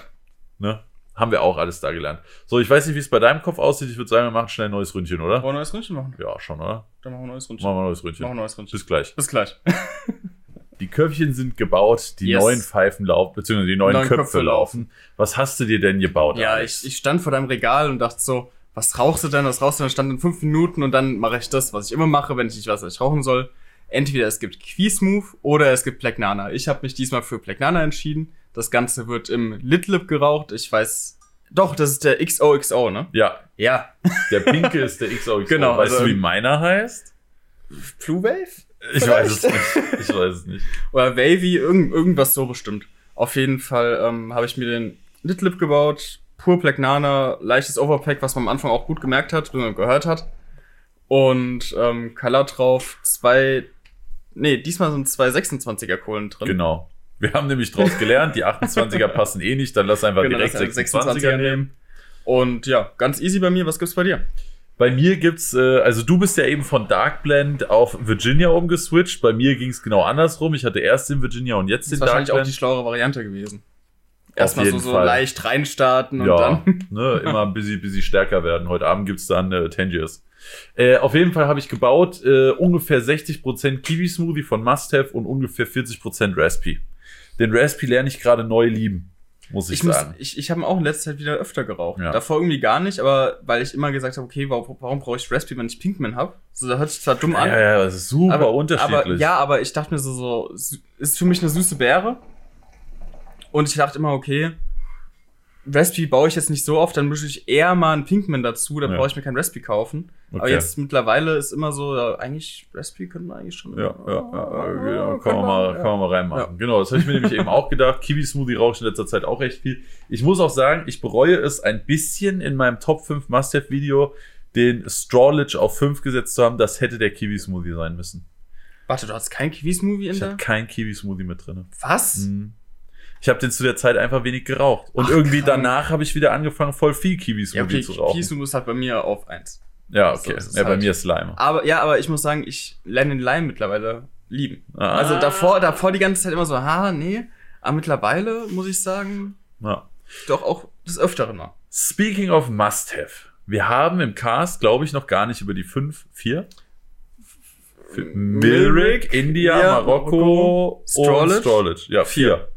ne? Haben wir auch alles da gelernt. So, ich weiß nicht, wie es bei deinem Kopf aussieht. Ich würde sagen, wir machen schnell ein neues Ründchen, oder? Wollen wir ein neues Ründchen machen? Ja, schon, oder? Dann machen wir ein neues Ründchen. Machen wir ein neues Machen wir ein Ründchen. neues Ründchen. Bis gleich. Bis gleich. Die Köpfchen sind gebaut, die Yes. neuen Pfeifen laufen, beziehungsweise die neuen, Neuen Köpfe, Köpfe laufen. Was hast du dir denn gebaut? Ja, ich, ich stand vor deinem Regal und dachte so, was rauchst du denn? Was rauchst du denn? Stand in fünf Minuten und dann mache ich das, was ich immer mache, wenn ich nicht weiß, was ich rauchen soll. Entweder es gibt Quiesmove oder es gibt Black Nana. Ich habe mich diesmal für Black Nana entschieden. Das Ganze wird im Litlip geraucht. Ich weiß. Doch, das ist der XOXO, ne? Ja, Ja. der pinke ist der XOXO. Genau, Weißt also- du, wie meiner heißt? Blue Wave? Ich Vielleicht. weiß es nicht. Ich weiß es nicht. Oder Wavy, irgend, irgendwas so bestimmt. Auf jeden Fall ähm, habe ich mir den Litlip gebaut. Pur Black Nana, leichtes Overpack, was man am Anfang auch gut gemerkt hat, wenn man gehört hat. Und ähm, Color drauf, zwei Nee, diesmal sind zwei 26er Kohlen drin. Genau. Wir haben nämlich draus gelernt, die 28er passen eh nicht, dann lass einfach Genau, direkt lass einfach 26er nehmen. Und ja, ganz easy bei mir. Was gibt's bei dir? Bei mir gibt's, äh, also du bist ja eben von Dark Blend auf Virginia umgeswitcht. Bei mir ging's genau andersrum. Ich hatte erst den Virginia und jetzt Das den ist Dark wahrscheinlich auch die Blend. schlauere Variante gewesen. Erstmal so, so Fall. leicht reinstarten und ja, dann. ne, immer ein bisschen, stärker werden. Heute Abend gibt's dann äh, Tangiers. Äh, auf jeden Fall habe ich gebaut äh, ungefähr 60% Kiwi Smoothie von Must Have und ungefähr 40% Raspi. Den Raspi lerne ich gerade neu lieben, muss ich, Ich, muss, sagen. ich, ich habe auch in letzter Zeit wieder öfter geraucht. Ja. Davor irgendwie gar nicht, aber weil ich immer gesagt habe, okay, warum, warum brauche ich Raspberry, wenn ich Pinkman habe? So, da hört sich zwar dumm an. Ja, ja, das ist super aber, unterschiedlich. Aber, ja, aber ich dachte mir so, so, ist für mich eine süße Beere. Und ich dachte immer, okay, Raspberry baue ich jetzt nicht so oft, dann mische ich eher mal einen Pinkman dazu, dann Ja. brauche ich mir kein Raspberry kaufen. Aber Okay. jetzt mittlerweile ist immer so, ja, eigentlich, Raspberry können wir eigentlich schon. Ja, ja, ja, ja, genau. können kann, man mal, ja. kann man mal reinmachen. Genau, das habe ich mir nämlich eben auch gedacht. Kiwi-Smoothie rauche ich in letzter Zeit auch recht viel. Ich muss auch sagen, ich bereue es ein bisschen in meinem Top 5 Must-Have-Video, den Strawledge auf 5 gesetzt zu haben. Das hätte der Kiwi-Smoothie sein müssen. Warte, du hast kein Kiwi-Smoothie in Ich habe kein Kiwi-Smoothie mit drin. Was? Mhm. Ich habe den zu der Zeit einfach wenig geraucht. Und Ach, irgendwie krank. danach habe ich wieder angefangen, voll viel Ja, Kiwi-Smoothie okay, zu rauchen. Ist halt bei mir auf 1. ja, okay. es ja, bei halt. mir ist Lime. Aber ja, aber ich muss sagen, ich lerne den Lime mittlerweile lieben. Ah. Also davor, davor die ganze Zeit immer so, ha, nee. Aber mittlerweile muss ich sagen, Ja. doch auch des Öfteren mal. Speaking of Must-Have. Wir haben im Cast, glaube ich, noch gar nicht über die 5, 4. Milrick, India, India, Marokko Marokko. Strawledge. Ja, vier.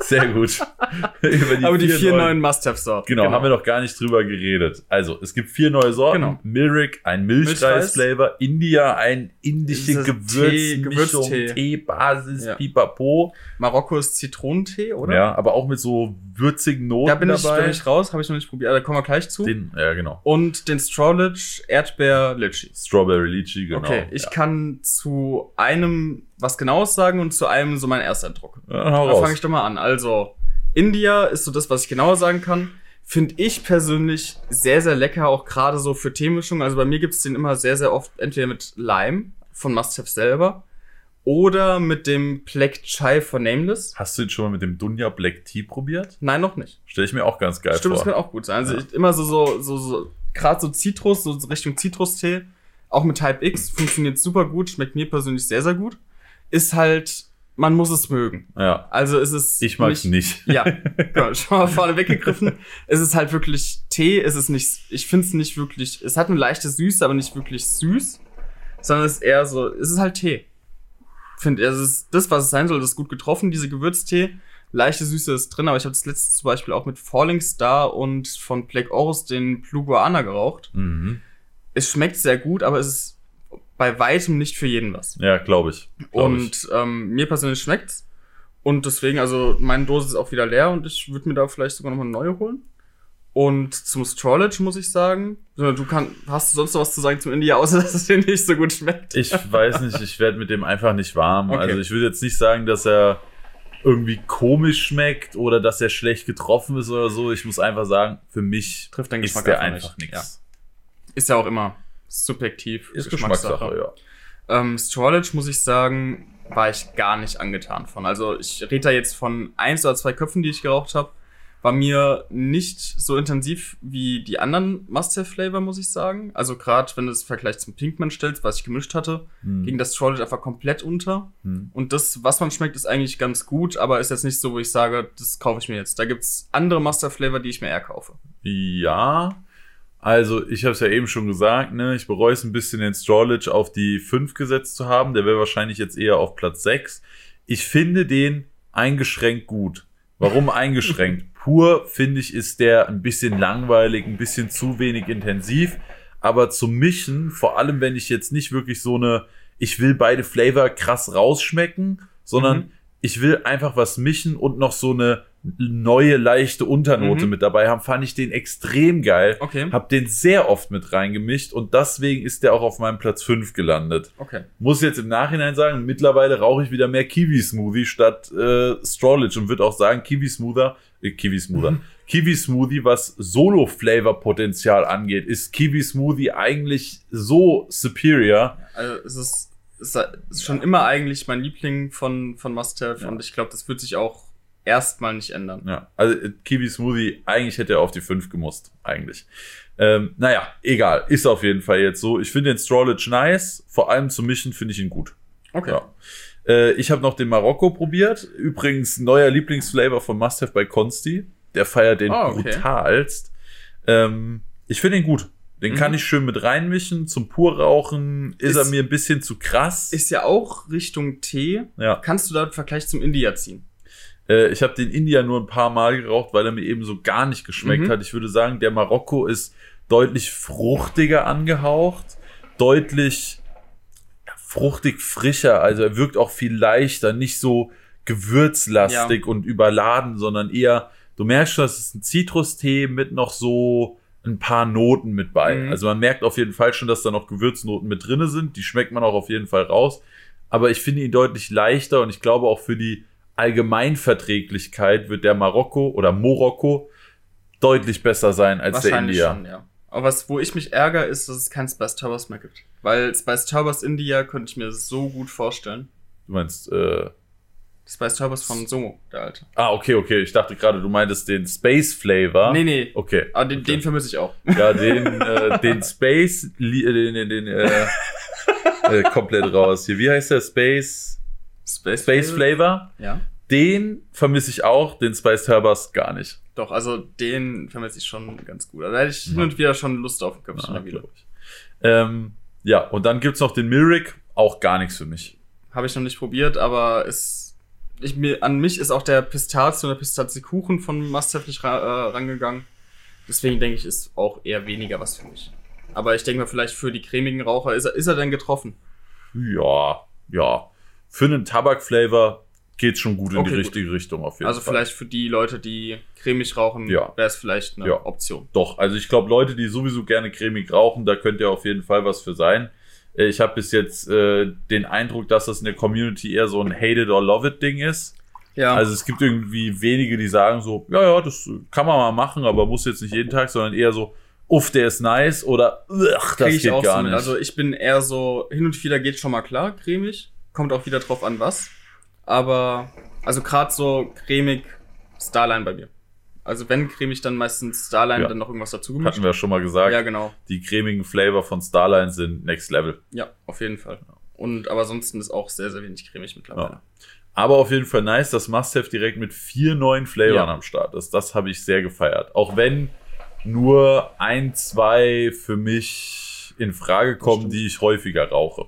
Sehr gut. Über aber die vier neuen- neuen Must-Have-Sorten. Genau, haben wir noch gar nicht drüber geredet. Also, es gibt vier neue Sorten. Genau. Milrick, ein Milchreis. Milchreis-Flavor. India, ein indische Tee, Gewürzmischung, Gewürztee. Teebasis, Ja. Pipapo. Marokko ist Zitronentee, oder? Ja, aber auch mit so würzigen Noten Da bin ich, dabei. bin ich raus, habe ich noch nicht probiert. Da kommen wir gleich zu. Den, ja, genau. Und den Strawledge Erdbeer Litchi. Strawberry Lychee, genau. Okay, ich ja. kann zu einem was Genaues sagen und zu einem so mein Ersteindruck. Ja, hau Da fange ich doch mal an. Also, India ist so das, was ich genauer sagen kann. Finde ich persönlich sehr, sehr lecker, auch gerade so für Teemischung. Also bei mir gibt's den immer sehr, sehr oft entweder mit Lime von Must Have selber oder mit dem Black Chai von Nameless. Hast du den schon mal mit dem Dunja Black Tea probiert? Nein, noch nicht. Stell ich mir auch ganz geil Stimmt, das vor. kann auch gut sein. Also Ja. ich, immer so, so, so, so gerade so Zitrus, so Richtung Zitrustee, auch mit Type X, funktioniert super gut, schmeckt mir persönlich sehr, sehr gut. Ist halt, man muss es mögen. Ja, Also ist es ich mag's nicht. Ja, genau, schon mal vorne weggegriffen. es ist halt wirklich Tee, es ist nicht, ich finde es nicht wirklich, es hat eine leichte Süße, aber nicht wirklich süß, sondern es ist eher so, es ist halt Tee. Finde, es ist das, was es sein soll, das ist gut getroffen, diese Gewürztee. Leichte Süße ist drin, aber ich habe das letzte zum Beispiel auch mit Falling Star und von Black Oris den Blue Guana geraucht. Mhm. Es schmeckt sehr gut, aber es ist bei weitem nicht für jeden was. Ja, glaube ich. Glaub ich. Und ähm, mir persönlich schmeckt's. Und deswegen, also meine Dose ist auch wieder leer und ich würde mir da vielleicht sogar noch mal eine neue holen. Und zum Strawledge muss ich sagen, du kann, hast du sonst noch was zu sagen zum India, außer dass es dir nicht so gut schmeckt? Ich weiß nicht, ich werde mit dem einfach nicht warm. Okay. Also ich würde jetzt nicht sagen, dass er irgendwie komisch schmeckt oder dass er schlecht getroffen ist oder so. Ich muss einfach sagen, für mich Trifft ist Geschmack der einfach einfach nicht. nichts. Ist ja auch immer subjektiv. Ist Geschmackssache, ja. Ähm, Strawledge muss ich sagen, war ich gar nicht angetan von. Also ich rede da jetzt von eins oder zwei Köpfen, die ich geraucht habe. War mir nicht so intensiv wie die anderen Must-Have-Flavor, muss ich sagen. Also gerade wenn du es im Vergleich zum Pinkman stellst, was ich gemischt hatte, Hm. ging das Strawledge einfach komplett unter. Hm. Und das, was man schmeckt, ist eigentlich ganz gut, aber ist jetzt nicht so, wo ich sage, das kaufe ich mir jetzt. Da gibt's andere Must-Have-Flavor, die ich mir eher kaufe. Ja, also ich habe es ja eben schon gesagt, ne, ich bereue es ein bisschen, den Strawledge auf die 5 gesetzt zu haben. Der wäre wahrscheinlich jetzt eher auf Platz 6. Ich finde den eingeschränkt gut. Warum eingeschränkt? Pur, finde ich, ist der ein bisschen langweilig, ein bisschen zu wenig intensiv. Aber zum Mischen, vor allem wenn ich jetzt nicht wirklich so eine, ich will beide Flavor krass rausschmecken, sondern Mhm. ich will einfach was mischen und noch so eine neue, leichte Unternote Mhm. mit dabei haben, fand ich den extrem geil. Okay. Hab den sehr oft mit reingemischt und deswegen ist der auch auf meinem Platz 5 gelandet. Okay. Muss jetzt im Nachhinein sagen, mittlerweile rauche ich wieder mehr Kiwi-Smoothie statt äh, Strawledge und würde auch sagen, Kiwi-Smoother, äh, Kiwi-Smoother, Mhm. Kiwi-Smoothie, was Solo-Flavor-Potenzial angeht, ist Kiwi-Smoothie eigentlich so superior. Also es ist ist, ist schon immer eigentlich mein Liebling von, von Must-Have Ja. und ich glaube, das wird sich auch erstmal nicht ändern. Ja, also äh, Kiwi Smoothie, eigentlich hätte er auf die 5 gemusst, eigentlich. Ähm, naja, egal, ist auf jeden Fall jetzt so. Ich finde den Strawledge nice, vor allem zum Mischen finde ich ihn gut. Okay. Ja. Äh, ich habe noch den Marokko probiert. Übrigens, neuer Lieblingsflavor von Must Have bei Consti. Der feiert den Ah, okay. brutalst. Ähm, ich finde ihn gut. Den Mhm. kann ich schön mit reinmischen. Zum Purrauchen ist, Ist- er mir ein bisschen zu krass. Ist ja auch Richtung Tee. ja. Kannst du da einen Vergleich zum India ziehen? Äh, ich habe den India nur ein paar Mal geraucht, weil er mir eben so gar nicht geschmeckt Mhm. hat. Ich würde sagen, der Marokko ist deutlich fruchtiger angehaucht, deutlich ja, fruchtig frischer. Also er wirkt auch viel leichter, nicht so gewürzlastig und überladen, sondern eher, du merkst schon, das ist ein Zitrustee mit noch so ein paar Noten mit bei. Mhm. Also man merkt auf jeden Fall schon, dass da noch Gewürznoten mit drinne sind. Die schmeckt man auch auf jeden Fall raus. Aber ich finde ihn deutlich leichter und ich glaube auch für die Allgemeinverträglichkeit wird der Marokko oder Morocco deutlich besser sein als der India. schon, ja. Aber was, wo ich mich ärgere, ist, dass es kein Spice Turbers mehr gibt. Weil Spice Turbers India könnte ich mir so gut vorstellen. Du meinst, äh, Spice Turbers von Somo, der alte. ah, okay, okay. Ich dachte gerade, du meintest den Space Flavor. Nee, nee. Okay. Aber den, okay. den vermisse ich auch. Ja, den, äh, den Space, äh, den, den, den äh, äh, komplett raus. Hier, wie heißt der? Space, Space, Space Flavor? Ja. Den vermisse ich auch, den Spice Turbers gar nicht. Doch, also den vermisse ich schon ganz gut. Also da hätte ich hin Ja. und wieder schon Lust auf ein Köpfchen Ja, glaub ich. Ähm, ja, und dann gibt's noch den Myrick, auch gar nichts für mich. Habe ich noch nicht probiert, aber es, ich, mir, an mich ist auch der Pistazien- oder Pistaziekuchen von Mustaf nicht ra äh, rangegangen. Deswegen denke ich, ist auch eher weniger was für mich. Aber ich denke mal, vielleicht für die cremigen Raucher, ist er, ist er denn getroffen? Ja, ja. Für einen Tabakflavor geht's schon gut in Okay, die gut. richtige Richtung auf jeden Also Fall. vielleicht für die Leute, die cremig rauchen, Ja. wäre es vielleicht eine Ja. Option. Doch, also ich glaube, Leute, die sowieso gerne cremig rauchen, da könnte ja auf jeden Fall was für sein. Äh, Ich habe bis jetzt äh, den Eindruck, dass das in der Community eher so ein Hate it or love it Ding ist. Ja. Also es gibt irgendwie wenige, die sagen so, ja, ja, das kann man mal machen, aber muss jetzt nicht jeden Tag, sondern eher so, uff, der ist nice oder ach, das Krieg ich geht auch gar so mit. nicht. Also ich bin eher so, hin und wieder geht schon mal klar, cremig. Kommt auch wieder drauf an, was. Aber, also gerade so cremig Starline bei mir. Also wenn cremig, dann meistens Starline, Ja. dann noch irgendwas dazu gemischt. Hatten wir ja schon mal gesagt, Ja, genau. die cremigen Flavor von Starline sind next level. Ja, auf jeden Fall. Und aber ansonsten ist auch sehr, sehr wenig cremig mittlerweile. Ja. Aber auf jeden Fall nice, dass Must-Have direkt mit vier neuen Flavoren Ja. am Start ist. Das habe ich sehr gefeiert. Auch wenn nur ein, zwei für mich in Frage kommen, die ich häufiger rauche.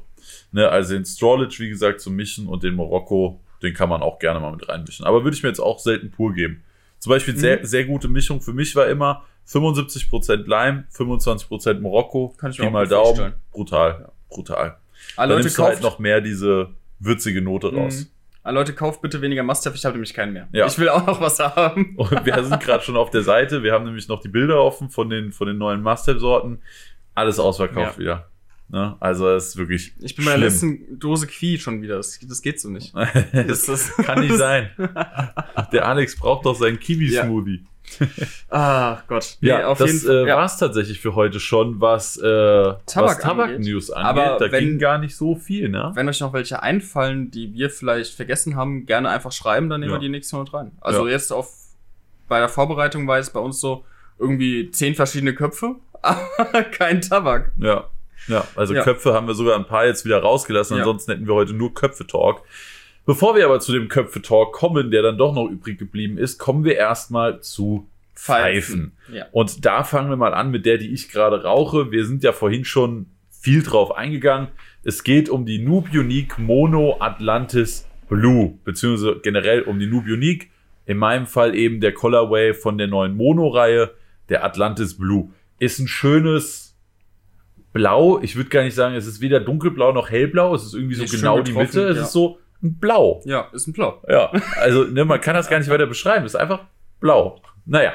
Ne, also den Strawledge, wie gesagt, zum Mischen und den Morocco, den kann man auch gerne mal mit reinmischen. Aber würde ich mir jetzt auch selten pur geben. Zum Beispiel Mhm. sehr, sehr gute Mischung für mich war immer 75% Lime, 25% Morocco. Kann ich mir mal Daumen. vorstellen. Brutal, brutal. Ah, Dann Leute, nimmst halt kauft, noch mehr diese würzige Note raus. Mhm. ah, Leute, kauft bitte weniger Must-Have, ich habe nämlich keinen mehr. Ja. Ich will auch noch was haben. Und wir sind gerade schon auf der Seite. Wir haben nämlich noch die Bilder offen von den, von den neuen Must-Have-Sorten. Alles ausverkauft Ja. wieder. Ne? Also es ist wirklich. Ich bin bei der letzten Dose Qui schon wieder. Das, das geht so nicht. das Das kann nicht sein. Der Alex braucht doch seinen Kiwi-Smoothie. Ah, Gott. Nee, Ja, das Fall. äh, Ja. war es tatsächlich für heute schon, was, äh, was Tabak Tabak-News angeht. Aber da wenn- ging gar nicht so viel, ne? Wenn euch noch welche einfallen, die wir vielleicht vergessen haben, gerne einfach schreiben, dann nehmen Ja. wir die nächste mit rein. Also Ja. jetzt auf bei der Vorbereitung war es bei uns so irgendwie zehn verschiedene Köpfe, aber kein Tabak. Ja. Ja, also Ja. Köpfe haben wir sogar ein paar jetzt wieder rausgelassen, ansonsten hätten wir heute nur Köpfe-Talk. Bevor wir aber zu dem Köpfe-Talk kommen, der dann doch noch übrig geblieben ist, kommen wir erstmal zu Pfeifen. Ja. Und da fangen wir mal an mit der, die ich gerade rauche. Wir sind ja vorhin schon viel drauf eingegangen. Es geht um die Noob Unique Mono Atlantis Blue, beziehungsweise generell um die Noob Unique. In meinem Fall eben der Colorway von der neuen Mono-Reihe, der Atlantis Blue. Ist ein schönes Blau. Ich würde gar nicht sagen, es ist weder dunkelblau noch hellblau. Es ist irgendwie so schön genau die Mitte. Es ja. ist so ein Blau. ja, ist ein Blau. Ja, also ne, man kann das gar nicht weiter beschreiben. Es ist einfach blau. Naja.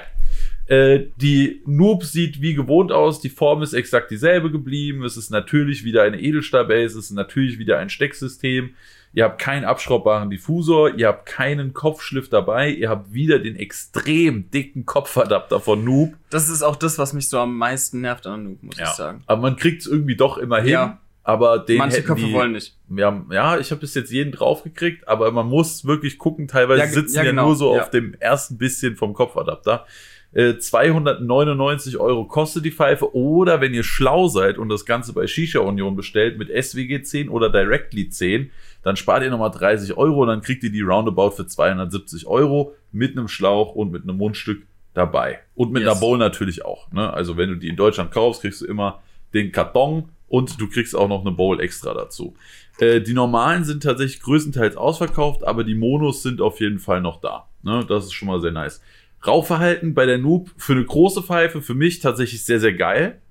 Äh, die Noob sieht wie gewohnt aus. Die Form ist exakt dieselbe geblieben. Es ist natürlich wieder eine Edelstahlbase. Es ist natürlich wieder ein Stecksystem. Ihr habt keinen abschraubbaren Diffusor. Ihr habt keinen Kopfschliff dabei. Ihr habt wieder den extrem dicken Kopfadapter von Noob. Das ist auch das, was mich so am meisten nervt an Anouk, muss ich sagen. Aber man kriegt es irgendwie doch immer hin. Ja. Aber den Manche Köpfe die, wollen nicht. Ja, ja ich habe bis jetzt jeden draufgekriegt, aber man muss wirklich gucken. Teilweise Ja, sitzen ja, ja, genau, nur so ja. auf dem ersten bisschen vom Kopfadapter. Äh, 299 Euro kostet die Pfeife. Oder wenn ihr schlau seid und das Ganze bei Shisha Union bestellt mit SWG 10 oder Directly 10, dann spart ihr nochmal 30 Euro und dann kriegt ihr die Roundabout für 270 Euro mit einem Schlauch und mit einem Mundstück dabei. Und mit Yes. einer Bowl natürlich auch. Ne? Also wenn du die in Deutschland kaufst, kriegst du immer den Karton und du kriegst auch noch eine Bowl extra dazu. Äh, die normalen sind tatsächlich größtenteils ausverkauft, aber die Monos sind auf jeden Fall noch da. Ne? Das ist schon mal sehr nice. Rauchverhalten bei der Noob für eine große Pfeife für mich tatsächlich sehr, sehr geil.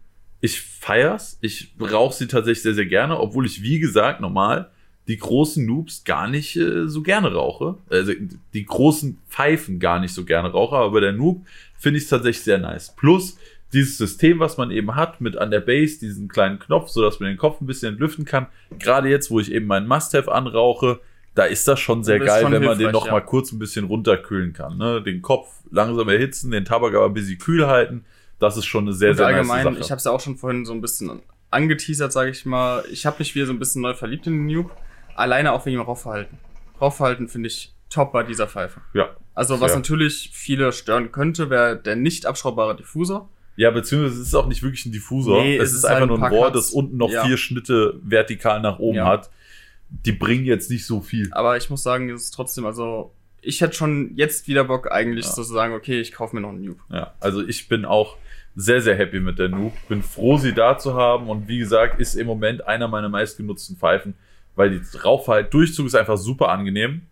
Ich feier's. Ich rauche sie tatsächlich sehr, sehr gerne, obwohl ich, wie gesagt, normal die großen Noobs gar nicht äh, so gerne rauche. Also die großen Pfeifen gar nicht so gerne rauche, aber bei der Noob finde ich es tatsächlich sehr nice. Plus dieses System, was man eben hat, mit an der Base diesen kleinen Knopf, sodass man den Kopf ein bisschen entlüften kann. Gerade jetzt, wo ich eben meinen Must-Have anrauche, da ist das schon sehr Das geil, schon wenn man den noch ja. mal kurz ein bisschen runterkühlen kann. Ne? Den Kopf langsam erhitzen, den Tabak aber ein bisschen kühl halten. Das ist schon eine sehr, Und sehr allgemein, nice ich Sache. habe es ja auch schon vorhin so ein bisschen angeteasert, sage ich mal. Ich habe mich wieder so ein bisschen neu verliebt in den Noob. Alleine auch wegen dem Rauchverhalten. Rauchverhalten finde ich top bei dieser Pfeife. Ja. Also was Sehr. natürlich viele stören könnte, wäre der nicht abschraubbare Diffusor. Ja, beziehungsweise es ist auch nicht wirklich ein Diffusor. Nee, es es ist einfach halt nur ein ein Rohr, das unten noch Ja. vier Schnitte vertikal nach oben Ja. hat. Die bringen jetzt nicht so viel. Aber ich muss sagen, es ist trotzdem, also ich hätte schon jetzt wieder Bock eigentlich Ja. so zu sagen, okay, ich kaufe mir noch einen Noob. Ja, also ich bin auch sehr, sehr happy mit der Noob. Bin froh, sie da zu haben. Und wie gesagt, ist im Moment einer meiner meistgenutzten Pfeifen, weil die Rauchverhalt Durchzug ist einfach super angenehm.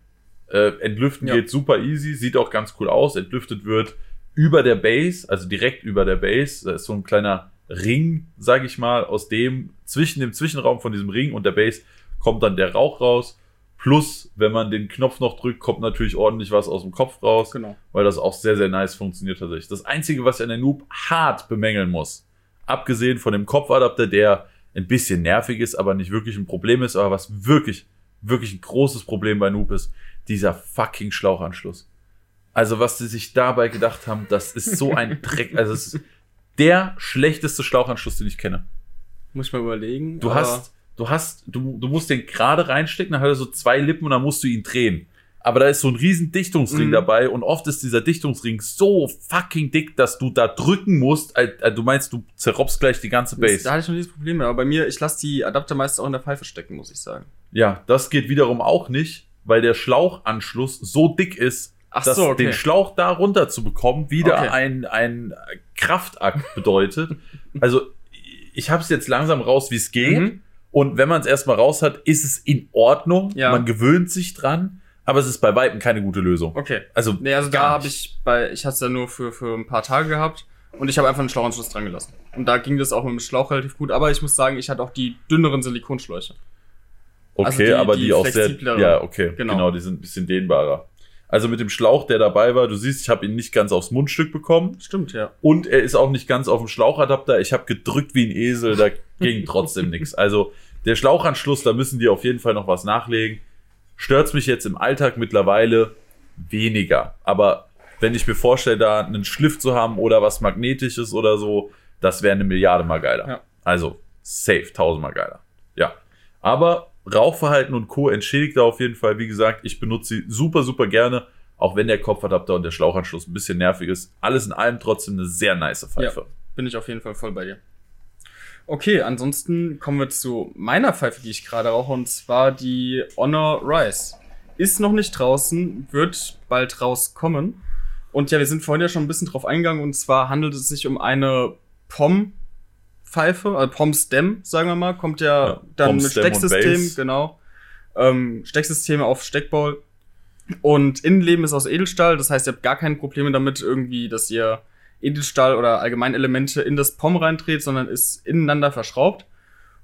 Äh, entlüften Ja. geht super easy, sieht auch ganz cool aus. Entlüftet wird über der Base, also direkt über der Base. Da ist so ein kleiner Ring, sag ich mal, aus dem zwischen dem Zwischenraum von diesem Ring und der Base kommt dann der Rauch raus. Plus, wenn man den Knopf noch drückt, kommt natürlich ordentlich was aus dem Kopf raus Genau. weil das auch sehr, sehr nice funktioniert tatsächlich. Das Einzige, was ich an der Noob hart bemängeln muss, abgesehen von dem Kopfadapter, der ein bisschen nervig ist, aber nicht wirklich ein Problem ist, aber was wirklich, wirklich ein großes Problem bei Noob ist, dieser fucking Schlauchanschluss. Also was sie sich dabei gedacht haben, das ist so ein Dreck, also es ist der schlechteste Schlauchanschluss, den ich kenne. Muss ich mal überlegen. Du hast, du hast, du, du musst den gerade reinstecken, dann hat er so zwei Lippen und dann musst du ihn drehen. Aber da ist so ein riesen Dichtungsring Mhm. dabei und oft ist dieser Dichtungsring so fucking dick, dass du da drücken musst. Äh, Du meinst, du zerrobst gleich die ganze Base. da hatte ich noch dieses Problem. Aber bei mir, ich lasse die Adapter meist auch in der Pfeife stecken, muss ich sagen. Ja, das geht wiederum auch nicht, weil der Schlauchanschluss so dick ist, Ach dass so, okay. den Schlauch da runter zu bekommen wieder Okay. ein, ein Kraftakt bedeutet. also ich habe es jetzt langsam raus, wie es geht. Mhm. Und wenn man es erstmal raus hat, ist es in Ordnung. Ja. Man gewöhnt sich dran, aber es ist bei Weitem keine gute Lösung. Okay. Also, Nee, also da habe ich bei, ich hatte es ja nur für, für ein paar Tage gehabt und ich habe einfach einen Schlauchanschluss dran gelassen. Und da ging das auch mit dem Schlauch relativ gut, aber ich muss sagen, ich hatte auch die dünneren Silikonschläuche. Okay, also die- aber die die, auch sehr. Ja, okay, Genau. genau. die sind ein bisschen dehnbarer. Also mit dem Schlauch, der dabei war, du siehst, ich habe ihn nicht ganz aufs Mundstück bekommen Stimmt, ja. und er ist auch nicht ganz auf dem Schlauchadapter. Ich habe gedrückt wie ein Esel, da ging trotzdem nichts. Also der Schlauchanschluss, da müssen die auf jeden Fall noch was nachlegen. Stört's mich jetzt im Alltag mittlerweile weniger. Aber wenn ich mir vorstelle, da einen Schliff zu haben oder was Magnetisches oder so, das wäre eine Milliarde mal geiler. Ja. Also safe, tausendmal geiler. Ja. Aber Rauchverhalten und Co. entschädigt da auf jeden Fall. Wie gesagt, ich benutze sie super, super gerne. Auch wenn der Kopfadapter und der Schlauchanschluss ein bisschen nervig ist. Alles in allem trotzdem eine sehr nice Pfeife. Bin ich auf jeden Fall voll bei dir. Okay, ansonsten kommen wir zu meiner Pfeife, die ich gerade rauche, und zwar die Honor Rise. Ist noch nicht draußen, wird bald rauskommen. Und ja, wir sind vorhin ja schon ein bisschen drauf eingegangen, und zwar handelt es sich um eine POM-Pfeife, also POM-Stem, sagen wir mal, kommt ja, Ja, dann mit Stecksystem, genau. Ähm, Stecksysteme auf Steckball. Und Innenleben ist aus Edelstahl, das heißt, ihr habt gar keine Probleme damit, irgendwie, dass ihr Edelstahl oder allgemein Elemente in das POM reindreht, sondern ist ineinander verschraubt.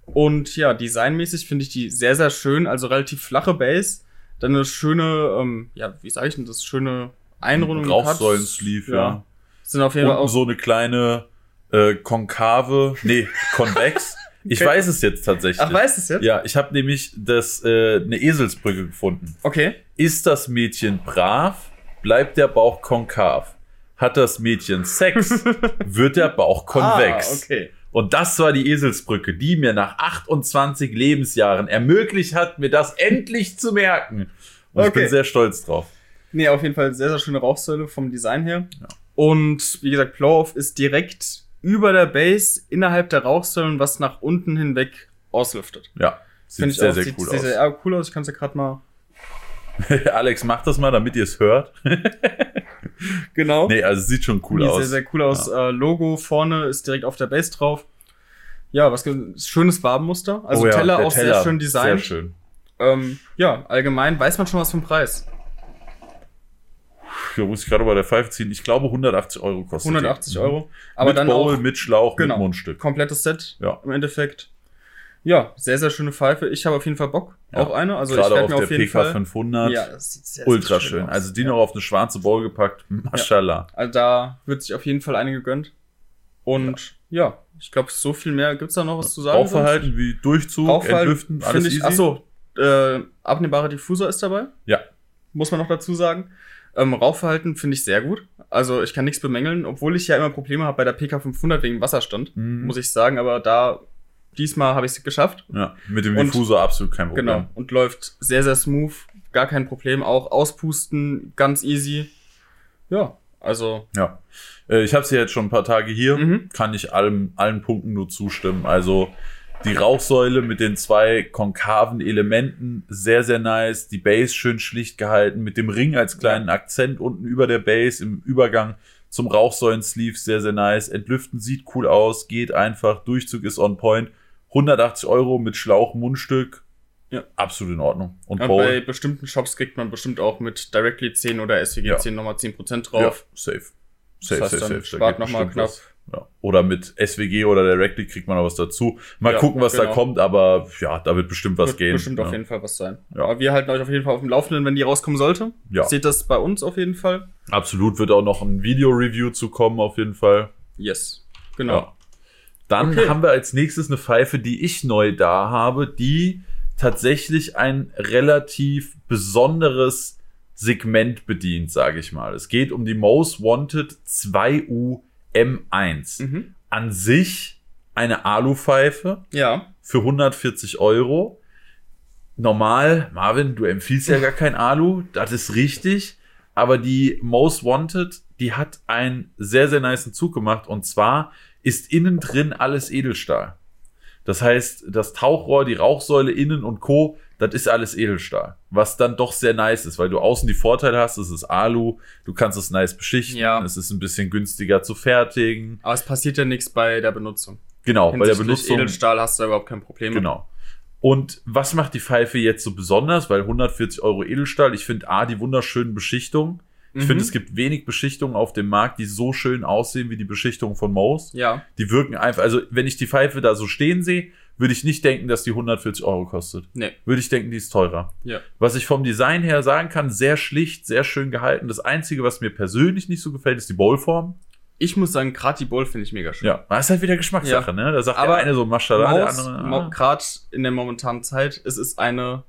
Und ja, designmäßig finde ich die sehr, sehr schön, also relativ flache Base, dann eine schöne, ähm, ja, wie sage ich denn das, schöne Einrundung. Rauchsäulen-Sleeve, ja. Sind auf jeden Fall auch so eine kleine äh, konkave, nee, konvex. Ich Okay. weiß es jetzt tatsächlich. Ach, weißt du es jetzt? Ja, ich habe nämlich das äh, eine Eselsbrücke gefunden. Okay. Ist das Mädchen brav, bleibt der Bauch konkav. Hat das Mädchen Sex, wird der Bauch konvex. Ah, okay. Und das war die Eselsbrücke, die mir nach 28 Lebensjahren ermöglicht hat, mir das endlich zu merken. Und ich Okay. bin sehr stolz drauf. Nee, auf jeden Fall sehr, sehr schöne Rauchsäule vom Design her. Ja. Und wie gesagt, Blow-Off ist direkt über der Base innerhalb der Rauchsäulen, was nach unten hinweg auslüftet. Ja, sieht Finde ich sehr, auch, sehr sieht cool sehr, aus. sehr cool aus. Ich kann es ja gerade mal. Alex, mach das mal, damit ihr es hört. Genau. Nee, also es sieht schon cool Sieht aus. Sehr, sehr cool aus. Äh, Logo vorne ist direkt auf der Base drauf. Ja, was schönes Farbenmuster. Also Oh ja, Teller auch sehr schön designt. Sehr schön. Ähm, ja, allgemein weiß man schon was vom Preis. Hier muss ich gerade bei der Pfeife ziehen. Ich glaube 180 Euro kostet 180 die. Euro. Aber mit dann Bowl, auch mit Schlauch, genau, mit Mundstück. komplettes Set Ja. im Endeffekt. Ja, sehr, sehr schöne Pfeife. Ich habe auf jeden Fall Bock Ja. auf eine. Also ich Gerade werde auf mir der auf jeden PK Fall. 500. Ja, das sieht sehr, Ultra sehr schön. aus. Also die ja. noch auf eine schwarze Bowl gepackt. Mashallah. Also da wird sich auf jeden Fall eine gegönnt. Und ja, ich glaube, so viel mehr gibt's da noch was zu sagen. Rauchverhalten wie Durchzug, Rauchverhalten Entlüften, alles ich. easy. Achso, äh, abnehmbarer Diffuser ist dabei. Ja. Muss man noch dazu sagen. Ähm, Rauchverhalten finde ich sehr gut. Also ich kann nichts bemängeln, obwohl ich ja immer Probleme habe bei der PK 500 wegen Wasserstand, Mhm. muss ich sagen. Aber da diesmal habe ich es geschafft. Ja, mit dem Und- Diffusor absolut kein Problem. Genau. Und läuft sehr, sehr smooth. Gar kein Problem. Auch auspusten, ganz easy. Ja, also. Ja. Äh, Ich habe sie jetzt schon ein paar Tage hier. Mhm. Kann ich allem, allen Punkten nur zustimmen. Also die Rauchsäule mit den zwei konkaven Elementen, sehr, sehr nice. Die Base schön schlicht gehalten, mit dem Ring als kleinen Akzent unten über der Base im Übergang zum Rauchsäulen-Sleeve, sehr, sehr nice. Entlüften sieht cool aus, geht einfach, Durchzug ist on point. 180 Euro mit Schlauch, Mundstück. Ja. Absolut in Ordnung. Und Bowl. bei bestimmten Shops kriegt man bestimmt auch mit Directly 10 oder SWG Ja. 10 nochmal 10% Ja, drauf. safe. Das Safe, heißt, safe, safe. Da spart geht noch mal bestimmt knapp. Ja. Oder mit SWG oder Directly kriegt man noch was dazu. Mal Ja, gucken, was da genau. kommt, aber ja, da wird bestimmt was Wird gehen. bestimmt ja. auf jeden Fall was sein. Ja. Aber wir halten euch auf jeden Fall auf dem Laufenden, wenn die rauskommen sollte. Ja. Seht das bei uns auf jeden Fall. Absolut wird auch noch ein Video-Review zu kommen, auf jeden Fall. Yes. Genau. Dann Okay. haben wir als nächstes eine Pfeife, die ich neu da habe, die tatsächlich ein relativ besonderes Segment bedient, sage ich mal. Es geht um die Most Wanted 2U M1. Mhm. An sich eine Alupfeife, Ja. für 140 Euro. Normal, Marvin, du empfiehlst ja gar kein Alu, das ist richtig. Aber die Most Wanted, die hat einen sehr, sehr niceen Zug gemacht. Und zwar ist innen drin alles Edelstahl. Das heißt, das Tauchrohr, die Rauchsäule innen und Co., das ist alles Edelstahl. Was dann doch sehr nice ist, weil du außen die Vorteile hast, es ist Alu, du kannst es nice beschichten, Ja. es ist ein bisschen günstiger zu fertigen. Aber es passiert ja nichts bei der Benutzung. Genau, bei der Benutzung. Edelstahl hast du da überhaupt kein Problem. Genau. Und was macht die Pfeife jetzt so besonders? Weil 140 Euro Edelstahl, ich finde A, die wunderschönen Beschichtungen. Ich Mhm. finde, es gibt wenig Beschichtungen auf dem Markt, die so schön aussehen wie die Beschichtung von Mose. Ja. Die wirken einfach, also wenn ich die Pfeife da so stehen sehe, würde ich nicht denken, dass die 140 Euro kostet. Nee. Würde ich denken, die ist teurer. Ja. Was ich vom Design her sagen kann, sehr schlicht, sehr schön gehalten. Das Einzige, was mir persönlich nicht so gefällt, ist die Bowlform. Ich muss sagen, gerade die Bowl finde ich mega schön. Ja, das ist halt wieder Geschmackssache, Ja. ne? Da sagt Aber der eine so Maschallah, der andere. Ah. gerade in der momentanen Zeit, es ist eine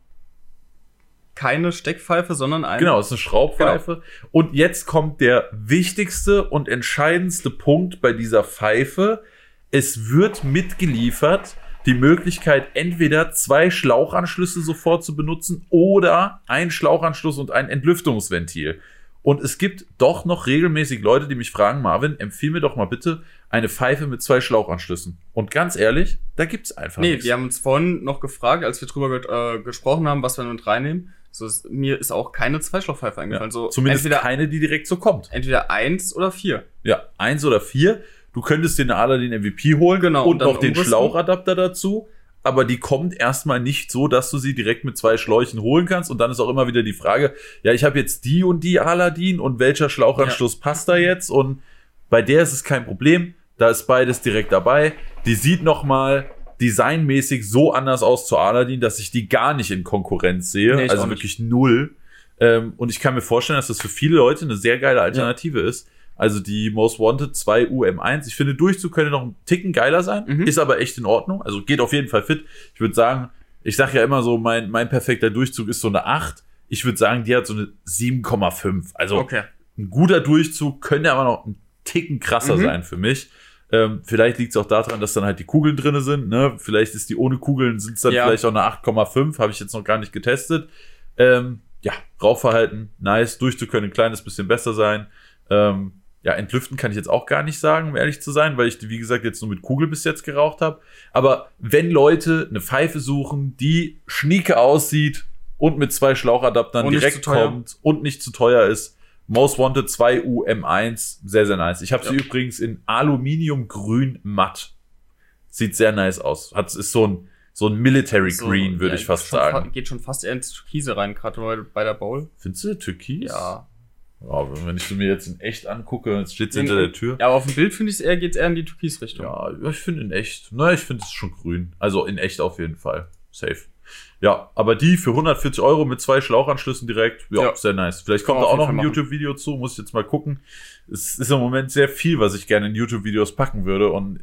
keine Steckpfeife, sondern eine. Genau, es ist eine Schraubpfeife. Und jetzt kommt der wichtigste und entscheidendste Punkt bei dieser Pfeife. Es wird mitgeliefert die Möglichkeit, entweder zwei Schlauchanschlüsse sofort zu benutzen oder ein Schlauchanschluss und ein Entlüftungsventil. Und es gibt doch noch regelmäßig Leute, die mich fragen, Marvin, empfiehl mir doch mal bitte eine Pfeife mit zwei Schlauchanschlüssen. Und ganz ehrlich, da gibt's einfach Nee, nichts. wir haben uns vorhin noch gefragt, als wir drüber äh, gesprochen haben, was wir mit reinnehmen. So ist, mir ist auch keine Zweischlauchpfeife eingefallen. so Zumindest entweder, keine, die direkt so kommt. entweder eins oder vier. Ja, eins oder vier. Du könntest eine Aladdin MVP holen Genau, und noch den. Schlauchadapter dazu. Aber die kommt erstmal nicht so, dass du sie direkt mit zwei Schläuchen holen kannst. Und dann ist auch immer wieder die Frage, ja, ich habe jetzt die und die Aladdin und welcher Schlauchanschluss passt da jetzt? Und bei der ist es kein Problem. Da ist beides direkt dabei. Die sieht nochmal designmäßig so anders aus zu Aladdin, dass ich die gar nicht in Konkurrenz sehe. Nee, also wirklich null. Ähm, und ich kann mir vorstellen, dass das für viele Leute eine sehr geile Alternative ist. Also die Most Wanted 2 UM1. Ich finde, Durchzug könnte noch ein Ticken geiler sein. Mhm. Ist aber echt in Ordnung. Also geht auf jeden Fall fit. Ich würde sagen, ich sage ja immer so, mein, mein perfekter Durchzug ist so eine 8. Ich würde sagen, die hat so eine 7,5. Also Okay. ein guter Durchzug könnte aber noch ein Ticken krasser Mhm. sein für mich. Ähm, vielleicht liegt es auch daran, dass dann halt die Kugeln drinne sind. Ne? Vielleicht ist die ohne Kugeln, sind es dann Ja. vielleicht auch eine 8,5. Habe ich jetzt noch gar nicht getestet. Ähm, ja, Rauchverhalten, nice. Durchzukönnen, ein kleines bisschen besser sein. Ähm, ja, entlüften kann ich jetzt auch gar nicht sagen, um ehrlich zu sein, weil ich, die, wie gesagt, jetzt nur mit Kugel bis jetzt geraucht habe. Aber wenn Leute eine Pfeife suchen, die schnieke aussieht und mit zwei Schlauchadaptern Und direkt kommt und nicht zu teuer ist, Most Wanted 2U M1, sehr, sehr nice. Ich habe sie Ja. übrigens in Aluminiumgrün matt. Sieht sehr nice aus. Hat, ist so ein, so ein Military So, Green, würde ja, ich fast sagen. fa- Geht schon fast eher ins Türkise rein, gerade bei, der Bowl. Findest du Türkis? Ja. Ja, wenn ich sie mir jetzt in echt angucke, jetzt steht sie hinter der Tür. Ja, aber auf dem Bild finde ich es eher, geht's eher in die Türkis-Richtung. Ja, ich finde in echt. Na, ich finde es schon grün. Also in echt auf jeden Fall. Safe. Ja, aber die für 140 Euro mit zwei Schlauchanschlüssen direkt, ja, Ja. sehr nice. Vielleicht kommt da auch noch ein. YouTube-Video zu, muss ich jetzt mal gucken. Es ist im Moment sehr viel, was ich gerne in YouTube-Videos packen würde und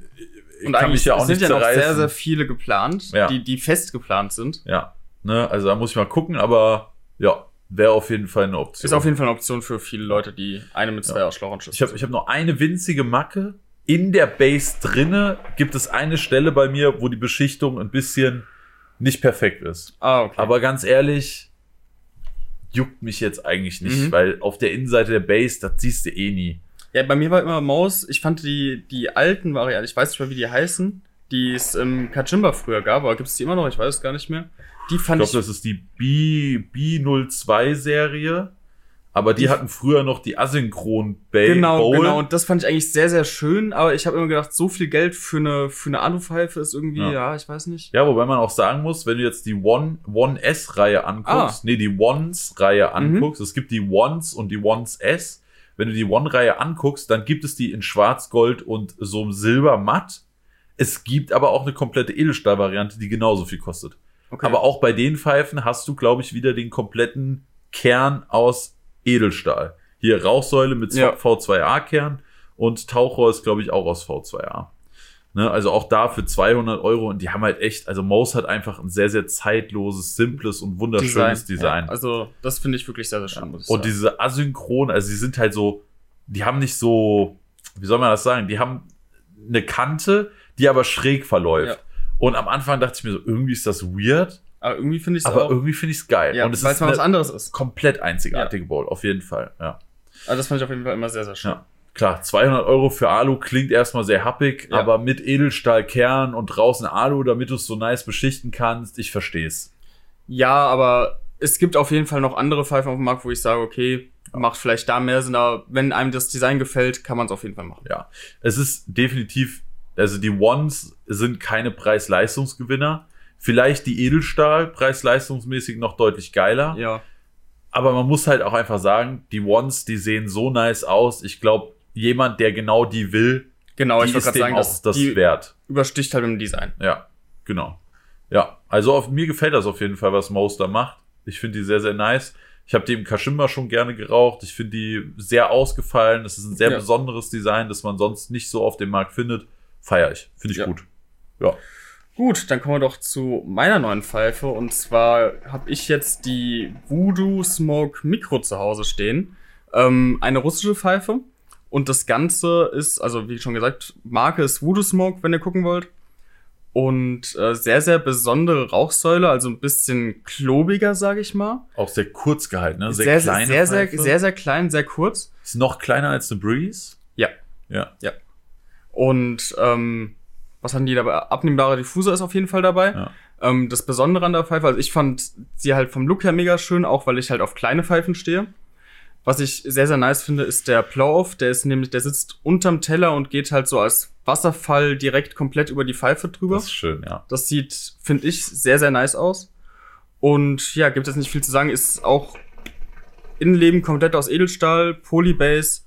ich Und kann mich ja auch es sind nicht ja noch zerreißen. sehr, sehr viele geplant, Ja. die, die fest geplant sind. ja, ne, also da muss ich mal gucken, aber ja, wäre auf jeden Fall eine Option. Ist auf jeden Fall eine Option für viele Leute, die eine mit zwei Ja. Ausschlauchern Ich habe ich hab noch eine winzige Macke. In der Base drinne gibt es eine Stelle bei mir, wo die Beschichtung ein bisschen nicht perfekt ist. Ah, okay. Aber ganz ehrlich, juckt mich jetzt eigentlich nicht, Mhm. weil auf der Innenseite der Base, das siehst du eh nie. ja, bei mir war immer Maus, ich fand die, die alten Varianten, ich weiß nicht mehr, wie die heißen, die es im Kachimba früher gab, aber gibt es die immer noch? Ich weiß es gar nicht mehr. Die Ich fand glaube, ich, das ist die B, B02-Serie. Aber die, Die- hatten früher noch die Asynchron Bay genau, Bowl. genau, und das fand ich eigentlich sehr, sehr schön, aber ich habe immer gedacht, so viel Geld für eine, für eine Alupfeife ist irgendwie, Ja. ja. ich weiß nicht. Ja, wobei man auch sagen muss, wenn du jetzt die One, One S-Reihe anguckst, Ah. nee, die Ones-Reihe Mhm. anguckst, es gibt die Ones und die Ones S. Wenn du die One-Reihe anguckst, dann gibt es die in Schwarz, Gold und so einem Silber matt. Es gibt aber auch eine komplette Edelstahl-Variante, die genauso viel kostet. Okay. Aber auch bei den Pfeifen hast du, glaube ich, wieder den kompletten Kern aus Edelstahl. Hier Rauchsäule mit Ja. V2A-Kern und Tauchrohr ist, glaube ich, auch aus V2A. Ne, also auch da für 200 Euro und die haben halt echt, also Mose hat einfach ein sehr, sehr zeitloses, simples und wunderschönes Design. Ja, also, das finde ich wirklich sehr, sehr schön, ich und sagen. diese asynchron, also die sind halt so, die haben nicht so, wie soll man das sagen, die haben eine Kante, die aber schräg verläuft. Ja. Und am Anfang dachte ich mir so, irgendwie ist das weird, Aber irgendwie finde ich es aber auch, irgendwie finde ich es geil. ja, und es weil ist es mal was anderes ist. komplett einzigartige Bowl, auf jeden Fall. Ja. Also das fand ich auf jeden Fall immer sehr, sehr schön. Ja. Klar, 200 Euro für Alu klingt erstmal sehr happig, Ja. aber mit Edelstahlkern und draußen Alu, damit du es so nice beschichten kannst, ich verstehe es. Ja, aber es gibt auf jeden Fall noch andere Pfeifen auf dem Markt, wo ich sage, okay, macht vielleicht da mehr Sinn, aber wenn einem das Design gefällt, kann man es auf jeden Fall machen. Ja, es ist definitiv, also die Ones sind keine Preis-Leistungsgewinner. Vielleicht die Edelstahl preis-leistungsmäßig noch deutlich geiler. Ja, Aber man muss halt auch einfach sagen, die Ones, die sehen so nice aus. Ich glaube, jemand, der genau die will, genau, die ich ist dem sagen, auch das wert. übersticht halt im Design. Ja, genau. Ja, also auf, mir gefällt das auf jeden Fall, was Moster macht. Ich finde die sehr, sehr nice. Ich habe die im Kashima schon gerne geraucht. Ich finde die sehr ausgefallen. Das ist ein sehr Ja. besonderes Design, das man sonst nicht so auf dem Markt findet. Feier ich. Finde ich Ja. gut. Ja. Gut, dann kommen wir doch zu meiner neuen Pfeife. Und zwar habe ich jetzt die Voodoo Smoke Micro zu Hause stehen. Ähm, eine russische Pfeife. Und das Ganze ist, also wie schon gesagt, Marke ist Voodoo Smoke, wenn ihr gucken wollt. Und äh, sehr, sehr besondere Rauchsäule, also ein bisschen klobiger, sage ich mal. Auch sehr kurz gehalten, ne? Sehr, sehr, kleine sehr, sehr, Pfeife. sehr, sehr klein, sehr kurz. Ist noch kleiner als eine Breeze. Ja. Ja. Und ähm, was hatten die dabei? Abnehmbarer Diffuser ist auf jeden Fall dabei. Ja. Ähm, das Besondere an der Pfeife, also ich fand sie halt vom Look her mega schön, auch weil ich halt auf kleine Pfeifen stehe. Was ich sehr, sehr nice finde, ist der Blow-Off. Der ist nämlich, der sitzt unterm Teller und geht halt so als Wasserfall direkt komplett über die Pfeife drüber. Das ist schön, ja. Das sieht, finde ich, sehr, sehr nice aus. Und ja, gibt es nicht viel zu sagen. Ist auch Innenleben komplett aus Edelstahl, Polybase.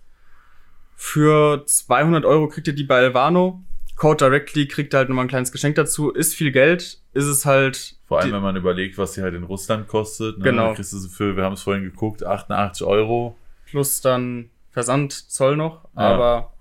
Für 200 Euro kriegt ihr die bei Alvano. Code Directly kriegt halt nochmal ein kleines Geschenk dazu. Ist viel Geld, ist es halt. Vor allem, wenn man überlegt, was sie halt in Russland kostet. Ne? Genau. Da kriegst du sie für, wir haben es vorhin geguckt, 88 Euro. plus dann Versand, Zoll noch. Ja. Aber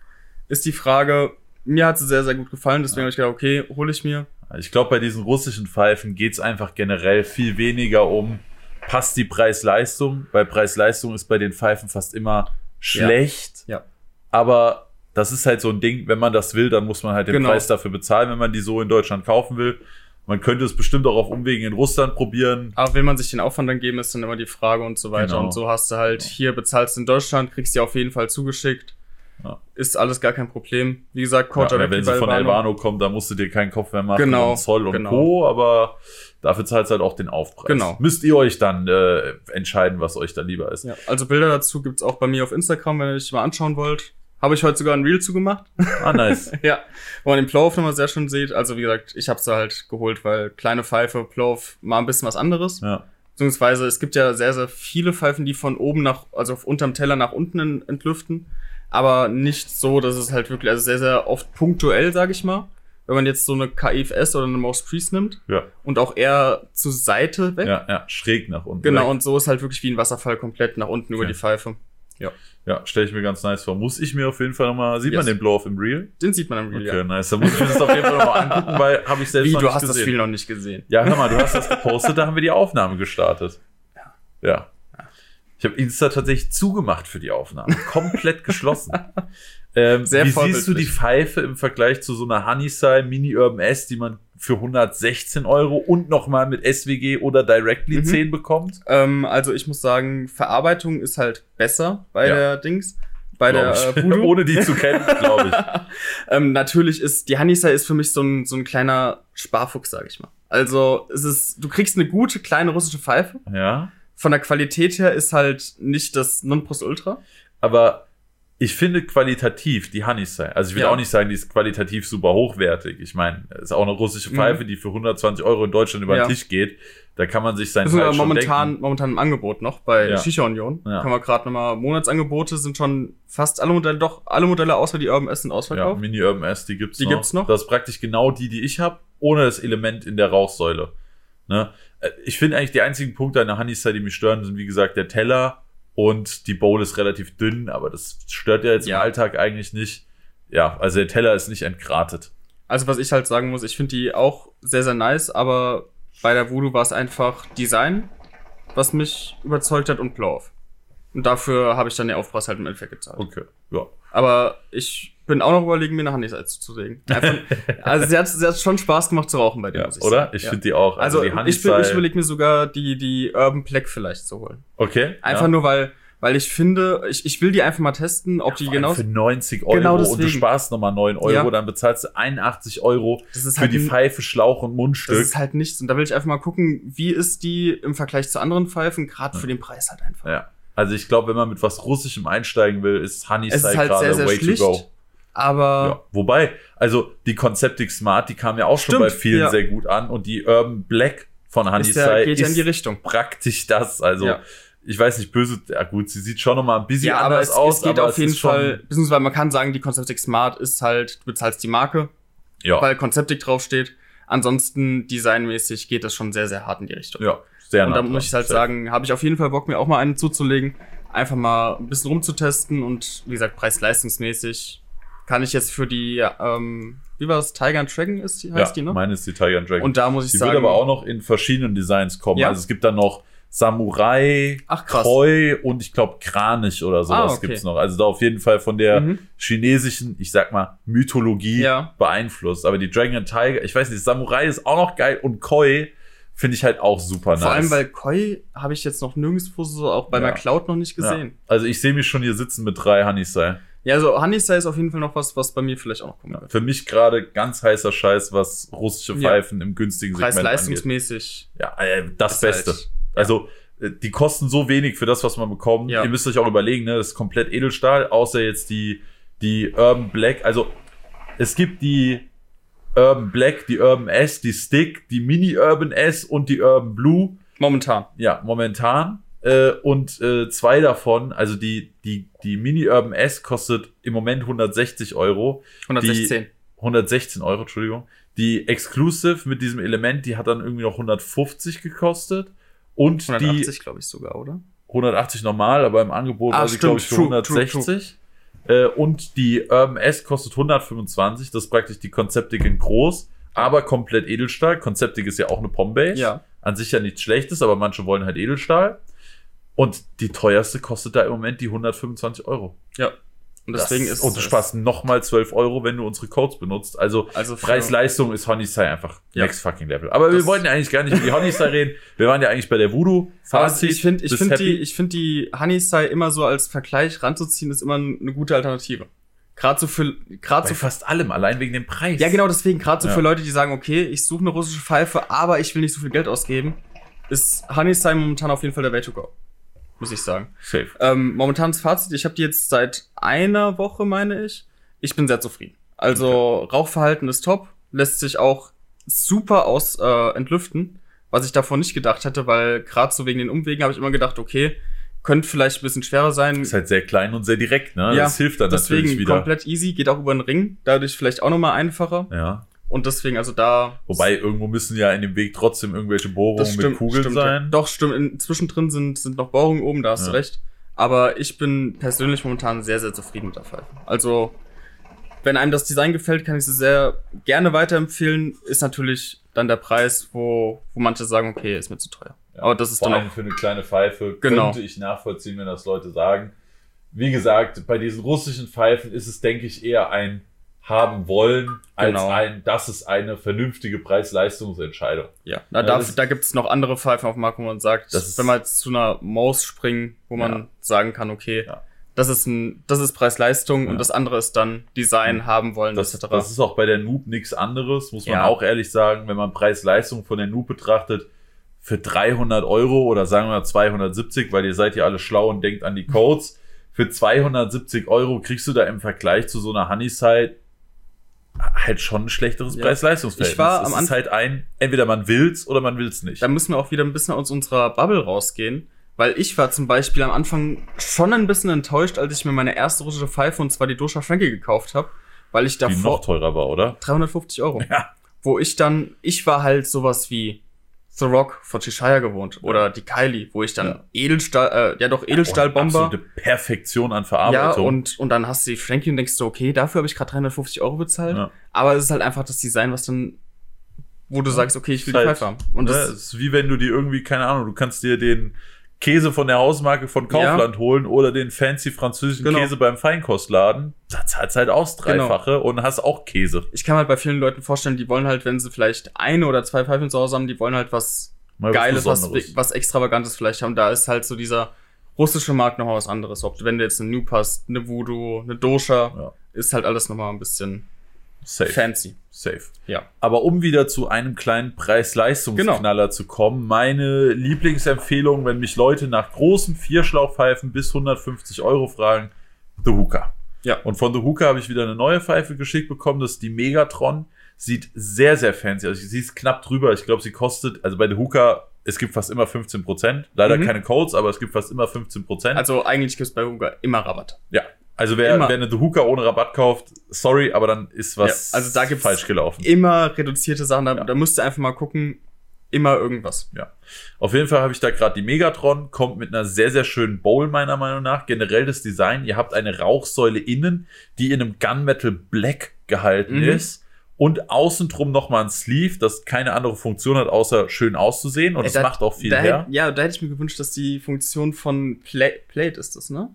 ist die Frage, mir hat sie sehr, sehr gut gefallen. Deswegen habe ich gedacht, okay, hole ich mir. Ich glaube, bei diesen russischen Pfeifen geht's einfach generell viel weniger um, passt die Preis-Leistung. Bei Preis-Leistung ist bei den Pfeifen fast immer schlecht. Ja. Aber das ist halt so ein Ding, wenn man das will, dann muss man halt den Genau. Preis dafür bezahlen, wenn man die so in Deutschland kaufen will. Man könnte es bestimmt auch auf Umwegen in Russland probieren. Aber will man sich den Aufwand dann geben, ist dann immer die Frage und so weiter. Genau. Und so hast du halt hier bezahlst in Deutschland, kriegst die auf jeden Fall zugeschickt. Ja. Ist alles gar kein Problem. Wie gesagt, Code Ja, wenn sie von Albano. Kommt, dann musst du dir keinen Kopf mehr machen Genau, und Zoll und genau. Co., aber dafür zahlst du halt auch den Aufpreis. Genau. Müsst ihr euch dann äh, entscheiden, was euch da lieber ist. Ja, also Bilder dazu gibt's auch bei mir auf Instagram, wenn ihr euch mal anschauen wollt. Habe ich heute sogar ein Reel zugemacht. Ah, nice. ja, wo man den Plow-Off nochmal sehr schön sieht. Also wie gesagt, ich habe sie halt geholt, weil kleine Pfeife, Plow-Off, mal ein bisschen was anderes. ja. Beziehungsweise es gibt ja sehr, sehr viele Pfeifen, die von oben nach, also auf unterm Teller nach unten en- entlüften. Aber nicht so, dass es halt wirklich, also sehr, sehr oft punktuell, sage ich mal. Wenn man jetzt so eine KFS oder eine Mouse Priest nimmt Ja, und auch eher zur Seite weg. ja, ja, schräg nach unten. Genau, weg. und so ist halt wirklich wie ein Wasserfall komplett nach unten über Okay. die Pfeife. Ja, stelle ich mir ganz nice vor. Muss ich mir auf jeden Fall nochmal, sieht man Yes. den Blow-Off im Reel? Den sieht man im Reel, Okay, ja. nice. Da muss ich mir das auf jeden Fall nochmal angucken, weil habe ich selbst Wie, noch du nicht hast gesehen. das Spiel noch nicht gesehen. Ja, hör mal, du hast das gepostet, da haben wir die Aufnahme gestartet. Ja. Ich habe Insta tatsächlich zugemacht für die Aufnahme. Komplett geschlossen. Ähm, Sehr wie siehst du die. Pfeife im Vergleich zu so einer Honeyside Mini Urban S, die man für 116 Euro und nochmal mit SWG oder Directly Mhm. 10 bekommt? Ähm, also ich muss sagen, Verarbeitung ist halt besser bei Ja. der Dings. Bei der äh. Ohne die zu kennen, glaube ich. ähm, natürlich ist die Honeyside ist für mich so ein, so ein kleiner Sparfuchs, sag ich mal. Also es ist, du kriegst eine gute kleine russische Pfeife. Ja. Von der Qualität her ist halt nicht das Nonplusultra. Aber ich finde qualitativ die Honeyside, also ich will Ja. auch nicht sagen, die ist qualitativ super hochwertig. Ich meine, es ist auch eine russische Mhm. Pfeife, die für 120 Euro in Deutschland über Ja. den Tisch geht. Da kann man sich sein Das ist Teil schon momentan, denken. momentan im Angebot noch bei Ja. Shisha Union. Ja. Können wir gerade nochmal, Monatsangebote sind schon fast alle Modelle, doch alle Modelle außer die Urban S sind Ja, ausverkauft. Mini Urban S, die gibt's Die noch. gibt's noch? Das ist praktisch genau die, die ich habe, ohne das Element in der Rauchsäule. Ne? Äh, Ich finde eigentlich die einzigen Punkte an der Honeyside, die mich stören, sind wie gesagt der Teller und die Bowl ist relativ dünn, aber das stört ja jetzt Ja. im Alltag eigentlich nicht. Ja, also der Teller ist nicht entgratet. Also was ich halt sagen muss, ich finde die auch sehr, sehr nice, aber bei der Voodoo war es einfach Design, was mich überzeugt hat und Plow-Off. Und dafür habe ich dann den Aufpreis halt im Endeffekt gezahlt. Okay, ja. Aber ich bin auch noch überlegen, mir eine Honeyside zuzulegen. Einfach, also sie hat, sie hat schon Spaß gemacht zu rauchen bei dir, Ja, muss ich oder? sagen. Ich ja. finde die auch. Also, die ich, ich überlege mir sogar die, die Urban Black vielleicht zu holen. Okay. Einfach ja. nur, weil, weil ich finde, ich, ich will die einfach mal testen, ob die Vor allem genau. Für 90 Euro Genau und du sparst nochmal 9 Euro, Ja. dann bezahlst du 81 Euro Das ist für halt die ein- Pfeife, Schlauch und Das Mundstück. ist halt nichts. Und da will ich einfach mal gucken, wie ist die im Vergleich zu anderen Pfeifen, gerade für den Preis halt einfach. ja. Also ich glaube, wenn man mit was Russischem einsteigen will, ist Honeyside Es ist halt gerade sehr, sehr way schlicht, to go. aber Ja. Wobei, also die Conceptic Smart, die kam ja auch schon Stimmt, bei vielen ja. sehr gut an und die Urban Black von ist Honeyside ja, ist, geht ja in die Richtung. praktisch das. Also Ja. ich weiß nicht, böse, ja gut, sie sieht schon noch mal ein bisschen Ja, aber anders es, aus. es geht aber auf jeden schon- Fall, beziehungsweise man kann sagen, die Conceptic Smart ist halt, du bezahlst die Marke, Ja, weil Conceptic draufsteht. Ansonsten designmäßig geht das schon sehr, sehr hart in die Richtung. ja, sehr Und da muss ich halt Sehr. sagen, habe ich auf jeden Fall Bock, mir auch mal einen zuzulegen. Einfach mal ein bisschen rumzutesten und wie gesagt, preis-leistungsmäßig kann ich jetzt für die, ähm, wie war das, Tiger and Dragon ist die, heißt ja, die, ne? meine ist die Tiger and Dragon. Und da muss ich Die sagen, wird aber auch noch in verschiedenen Designs kommen. Ja. Also es gibt dann noch Samurai, Ach, krass. Koi und ich glaube Kranich oder sowas Ah, okay. gibt's noch. Also da auf jeden Fall von der Mhm. chinesischen, ich sag mal, Mythologie Ja. beeinflusst. Aber die Dragon and Tiger, ich weiß nicht, Samurai ist auch noch geil und Koi finde ich halt auch super vor nice. allem, weil Koi habe ich jetzt noch nirgendwo so, auch bei Ja. McCloud noch nicht ja. gesehen. Also ich sehe mich schon hier sitzen mit drei Honeyside. Ja, also Honeyside ist auf jeden Fall noch was, was bei mir vielleicht auch noch kommen wird. Für mich gerade ganz heißer Scheiß, was russische Ja. Pfeifen im günstigen Segment angeht. Preis-leistungsmäßig. Ja, äh, das ist Beste. halt- Also, äh, die kosten so wenig für das, was man bekommt. Ja. Ihr müsst euch auch überlegen, ne? Das ist komplett Edelstahl, außer jetzt die, die Urban Black. Also, es gibt die Urban Black, die Urban S, die Stick, die Mini Urban S und die Urban Blue. Momentan. Ja, momentan. Äh, und äh, zwei davon, also die, die, die Mini Urban S kostet im Moment 160 Euro. 116. 116 Euro, Entschuldigung. Die Exclusive mit diesem Element, die hat dann irgendwie noch 150 gekostet. Und die 180, glaube ich sogar, oder? 180 normal, aber im Angebot Ah, war sie, glaube ich, für true, 160. Äh, und die Urban S kostet 125. Das ist praktisch die Conceptic in groß, aber komplett Edelstahl. Conceptic ist ja auch eine Pombase. Ja. An sich ja nichts Schlechtes, aber manche wollen halt Edelstahl. Und die teuerste kostet da im Moment die 125 Euro. Ja. Und deswegen das, ist und du sparst nochmal 12 Euro, wenn du unsere Codes benutzt. Also, also Preis-Leistung ist Honeystyle einfach Ja. next fucking level. Aber wir Das- wollten ja eigentlich gar nicht über die Honeystyle reden. Wir waren ja eigentlich bei der Voodoo. Fazit, ich finde, ich finde die, ich finde die Honeystyle immer so als Vergleich ranzuziehen, ist immer eine gute Alternative. Gerade so für, gerade so fast allem, allein wegen dem Preis. Ja, genau deswegen, gerade so Ja. für Leute, die sagen, okay, ich suche eine russische Pfeife, aber ich will nicht so viel Geld ausgeben, ist Honeystyle momentan auf jeden Fall der Way to go. Muss ich sagen. Safe. Ähm, momentanes Fazit, ich habe die jetzt seit einer Woche, meine ich. Ich bin sehr zufrieden. Also Rauchverhalten ist top, lässt sich auch super aus äh, entlüften, was ich davor nicht gedacht hätte, weil gerade so wegen den Umwegen habe ich immer gedacht, okay, könnte vielleicht ein bisschen schwerer sein. Ist halt sehr klein und sehr direkt, ne? Ja, das hilft dann Deswegen natürlich wieder. komplett easy, geht auch über den Ring, dadurch vielleicht auch nochmal einfacher. Ja. Und deswegen, also da. Wobei, irgendwo müssen ja in dem Weg trotzdem irgendwelche Bohrungen stimmt, mit Kugeln stimmt, sein. Ja. Doch, stimmt. In, zwischendrin sind, sind noch Bohrungen oben, da hast Ja. du recht. Aber ich bin persönlich momentan sehr, sehr zufrieden mit der Pfeife. Also, wenn einem das Design gefällt, kann ich sie sehr gerne weiterempfehlen. Ist natürlich dann der Preis, wo, wo manche sagen, okay, ist mir zu teuer. Ja. Aber das ist Vor dann allem auch. für eine kleine Pfeife Genau. könnte ich nachvollziehen, wenn das Leute sagen. Wie gesagt, bei diesen russischen Pfeifen ist es, denke ich, eher ein haben wollen, als Genau. ein, das ist eine vernünftige Preis-Leistungsentscheidung. Ja, da, Ja, da, da gibt es noch andere Pfeifen auf Markt, wo man sagt, Das wenn man jetzt zu einer Maus springen, wo man Ja. sagen kann, okay, Ja. das ist ein, das ist Preis-Leistung und das andere ist dann Design, haben wollen, Das, etc. das ist auch bei der Noob nichts anderes, muss man auch ehrlich sagen, wenn man Preis-Leistung von der Noob betrachtet, für 300 Euro oder sagen wir 270, weil ihr seid ja alle schlau und denkt an die Codes, für 270 Euro kriegst du da im Vergleich zu so einer Honeyside halt schon ein schlechteres Ja. Preis-Leistungsverhältnis. Ich war am es ist Anfang- halt ein, entweder man will's oder man will's nicht. da müssen wir auch wieder ein bisschen aus unserer Bubble rausgehen. Weil ich war zum Beispiel am Anfang schon ein bisschen enttäuscht, als ich mir meine erste russische Pfeife, und zwar die Dosha Frankie, gekauft habe. Weil ich die davor. noch teurer war, oder? 350 Euro. Ja. Wo ich dann, ich war halt sowas wie The Rock von Cheshire gewohnt. Oder die Kylie, wo ich dann Ja. Edelstahl, äh, ja doch, Edelstahlbomber. Absolute Perfektion an Ja, Verarbeitung. und, und dann hast du die Frankie und denkst du, okay, dafür habe ich gerade 350 Euro bezahlt. Ja. Aber es ist halt einfach das Design, was dann, wo du sagst, okay, ich will die halt- Pfeife haben. Und Und das das, ist wie wenn du dir irgendwie, keine Ahnung, du kannst dir den Käse von der Hausmarke von Kaufland holen oder den fancy französischen Genau. Käse beim Feinkostladen. Da zahlst halt aus Dreifache und hast auch Käse. ich kann halt bei vielen Leuten vorstellen, die wollen halt, wenn sie vielleicht eine oder zwei Pfeifen zu Hause haben, die wollen halt was Mal Geiles, was, was Extravagantes vielleicht haben. Da ist halt so dieser russische Markt nochmal was anderes. Ob wenn du jetzt eine Noob hast, eine Voodoo, eine Dosha, Ja. ist halt alles nochmal ein bisschen Safe. fancy. Safe. Ja. Aber um wieder zu einem kleinen Preis-Leistungsknaller Genau. zu kommen, meine Lieblingsempfehlung, wenn mich Leute nach großen Vierschlauchpfeifen bis 150 Euro fragen, The Hookah. Ja. Und von The Hookah habe ich wieder eine neue Pfeife geschickt bekommen, das ist die Megatron. Sieht sehr, sehr fancy aus. Sie ist knapp drüber. Ich glaube, sie kostet, also bei The Hookah, es gibt fast immer 15%. Leider Mhm. keine Codes, aber es gibt fast immer 15%. Also eigentlich gibt es bei Huga immer Rabatt. ja. Also wer, immer. wer eine The Hookah ohne Rabatt kauft, sorry, aber dann ist was Ja, also da gibt's- falsch gelaufen. Immer reduzierte Sachen, da, Ja. da musst du einfach mal gucken, immer irgendwas. Ja. Auf jeden Fall habe ich da gerade die Megatron, kommt mit einer sehr, sehr schönen Bowl, meiner Meinung nach. Generell das Design, ihr habt eine Rauchsäule innen, die in einem Gunmetal Black gehalten Mhm. ist. Und außen drum nochmal ein Sleeve, das keine andere Funktion hat, außer schön auszusehen. Und es macht auch viel her. hätt- ja, da hätte ich mir gewünscht, dass die Funktion von Pla Plate ist das, ne?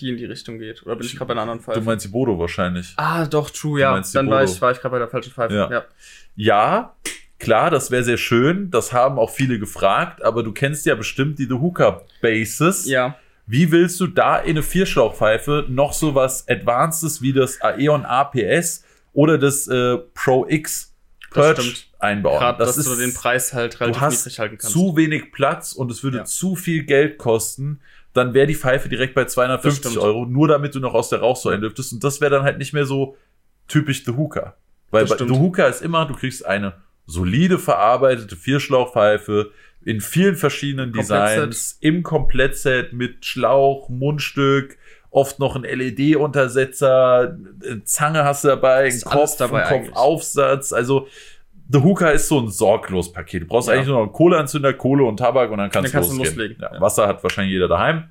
Die in die Richtung geht. Oder bin ich gerade bei einer anderen Du Pfeife? meinst die Bodo wahrscheinlich. ah, doch, true, Du ja. Dann war ich, war ich gerade bei der falschen Pfeife. Ja. Ja. Ja, klar, das wäre sehr schön. Das haben auch viele gefragt. Aber du kennst ja bestimmt die The Hookah Bases. ja. Wie willst du da in eine Vierschlauchpfeife noch so was Advancedes wie das Aeon APS oder das äh, Pro X Das Purge einbauen? Gerade, dass du den Preis halt du relativ niedrig halten kannst. zu wenig Platz und es würde Ja. zu viel Geld kosten. Dann wäre die Pfeife direkt bei Das 250 stimmt. Euro, nur damit du noch aus der Rauchsäule lüftest. Und das wäre dann halt nicht mehr so typisch The Hookah. Weil bei. The Hookah ist immer, du kriegst eine solide verarbeitete Vierschlauchpfeife in vielen verschiedenen Komplettset. Designs, im Komplettset mit Schlauch, Mundstück, oft noch ein LED-Untersetzer, Zange hast du dabei, ein Ist alles Kopf, dabei ein eigentlich. Kopfaufsatz, also The Hookah ist so ein sorglos Paket. Du brauchst Ja. eigentlich nur noch einen Kohleanzünder, Kohle und Tabak und dann kannst, Dann kannst du du losgehen. loslegen. Ja, Ja. Wasser hat wahrscheinlich jeder daheim.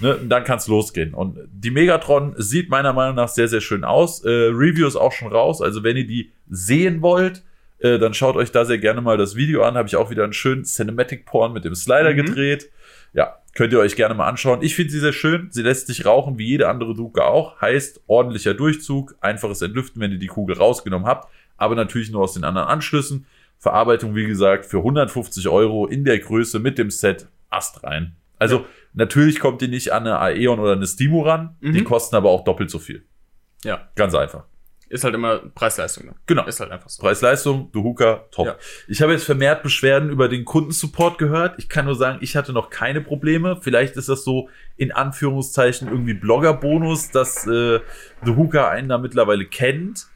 Ne, und dann kann's losgehen. Und die Megatron sieht meiner Meinung nach sehr, sehr schön aus. Äh, Review ist auch schon raus. Also wenn ihr die sehen wollt, äh, dann schaut euch da sehr gerne mal das Video an. Habe ich auch wieder einen schönen Cinematic Porn mit dem Slider Mhm. gedreht. Ja, Könnt ihr euch gerne mal anschauen. Ich finde sie sehr schön. Sie lässt sich rauchen wie jede andere Drucke auch. Heißt ordentlicher Durchzug, einfaches Entlüften, wenn ihr die Kugel rausgenommen habt. Aber natürlich nur aus den anderen Anschlüssen. Verarbeitung, wie gesagt, für 150 Euro in der Größe mit dem Set Ast rein. Also ja. natürlich kommt die nicht an eine Aeon oder eine Stimo ran. Mhm. Die kosten aber auch doppelt so viel. Ja. Ganz einfach. Ist halt immer Preis-Leistung. Ne? Genau. Ist halt einfach so. Preis-Leistung, Duhuka, top. Ja. Ich habe jetzt vermehrt Beschwerden über den Kundensupport gehört. Ich kann nur sagen, ich hatte noch keine Probleme. Vielleicht ist das so in Anführungszeichen irgendwie Blogger-Bonus, dass äh, Duhuka einen da mittlerweile kennt.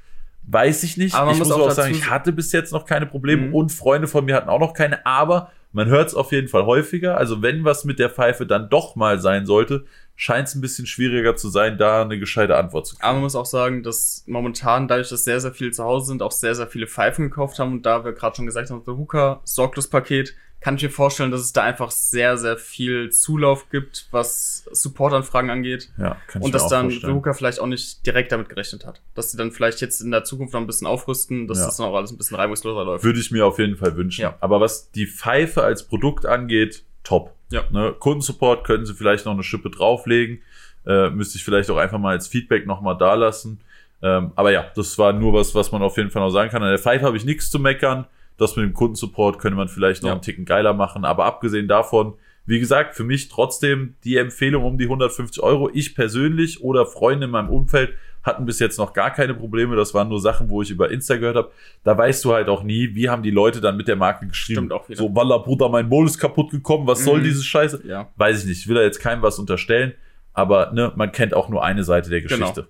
Weiß ich nicht. Ich muss, muss auch, auch sagen, ich hatte bis jetzt noch keine Probleme mhm. und Freunde von mir hatten auch noch keine. Aber man hört es auf jeden Fall häufiger. Also wenn was mit der Pfeife dann doch mal sein sollte, scheint es ein bisschen schwieriger zu sein, da eine gescheite Antwort zu kriegen. Aber man muss auch sagen, dass momentan, dadurch, dass sehr, sehr viele zu Hause sind, auch sehr, sehr viele Pfeifen gekauft haben. Und da wir gerade schon gesagt haben, das Hookah Sorglos-Paket, kann ich mir vorstellen, dass es da einfach sehr, sehr viel Zulauf gibt, was Supportanfragen angeht. Ja, kann ich Und dass dann vorstellen. Hookah vielleicht auch nicht direkt damit gerechnet hat. Dass sie dann vielleicht jetzt in der Zukunft noch ein bisschen aufrüsten, dass Ja. das dann auch alles ein bisschen reibungsloser läuft. Würde ich mir auf jeden Fall wünschen. Ja. Aber was die Pfeife als Produkt angeht, top. Ja. Ne, Kundensupport können sie vielleicht noch eine Schippe drauflegen. Äh, müsste ich vielleicht auch einfach mal als Feedback nochmal da lassen. Ähm, aber ja, das war nur was, was man auf jeden Fall noch sagen kann. An der Pfeife habe ich nichts zu meckern. Das mit dem Kundensupport könnte man vielleicht noch Ja. einen Ticken geiler machen. Aber abgesehen davon, wie gesagt, für mich trotzdem die Empfehlung um die 150 Euro. Ich persönlich oder Freunde in meinem Umfeld hatten bis jetzt noch gar keine Probleme. Das waren nur Sachen, wo ich über Insta gehört habe. Da weißt du halt auch nie, wie haben die Leute dann mit der Marke geschrieben. Stimmt auch. So, Walla, Bruder, mein Bowl ist kaputt gekommen. Was soll Mhm. diese Scheiße? Ja. Weiß ich nicht. Ich will da jetzt keinem was unterstellen. Aber ne, man kennt auch nur eine Seite der Genau. Geschichte.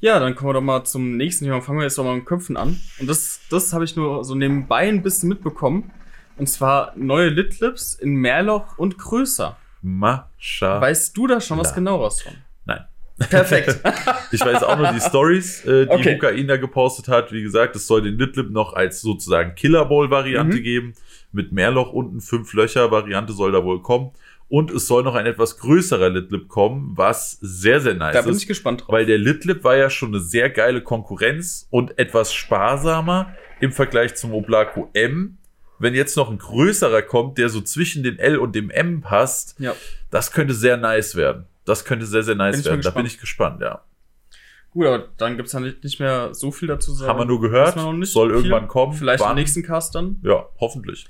Ja, dann kommen wir doch mal zum nächsten Thema. Fangen wir jetzt doch mal mit Köpfen an. Und das, das habe ich nur so nebenbei ein bisschen mitbekommen. Und zwar neue Lidlips in Mehrloch und größer. Mascha. Weißt du da schon was genaueres von? Nein. Perfekt. Ich weiß auch nur die Stories, äh, die Okay. Hukain da gepostet hat. Wie gesagt, es soll den Lidlip noch als sozusagen Killer Bowl Variante Mhm. geben. Mit Mehrloch unten, fünf Löcher Variante soll da wohl kommen. Und es soll noch ein etwas größerer Lidlip kommen, was sehr, sehr nice da bin ist. ich gespannt drauf. Weil der Lidlip war ja schon eine sehr geile Konkurrenz und etwas sparsamer im Vergleich zum Oblaco M. Wenn jetzt noch ein größerer kommt, der so zwischen den L und dem M passt, Ja. das könnte sehr nice werden. Das könnte sehr, sehr nice Bin werden. Da bin ich gespannt, ja. Gut, aber dann gibt's ja nicht, nicht mehr so viel dazu zu sagen. Haben wir nur gehört, wir soll viel. irgendwann kommen. Vielleicht im nächsten Cast dann. Ja, hoffentlich.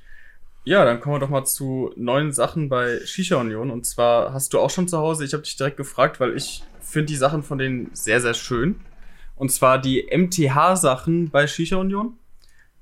Ja, dann kommen wir doch mal zu neuen Sachen bei Shisha Union. Und zwar hast du auch schon zu Hause, ich habe dich direkt gefragt, weil ich finde die Sachen von denen sehr, sehr schön. Und zwar die MTH-Sachen bei Shisha Union.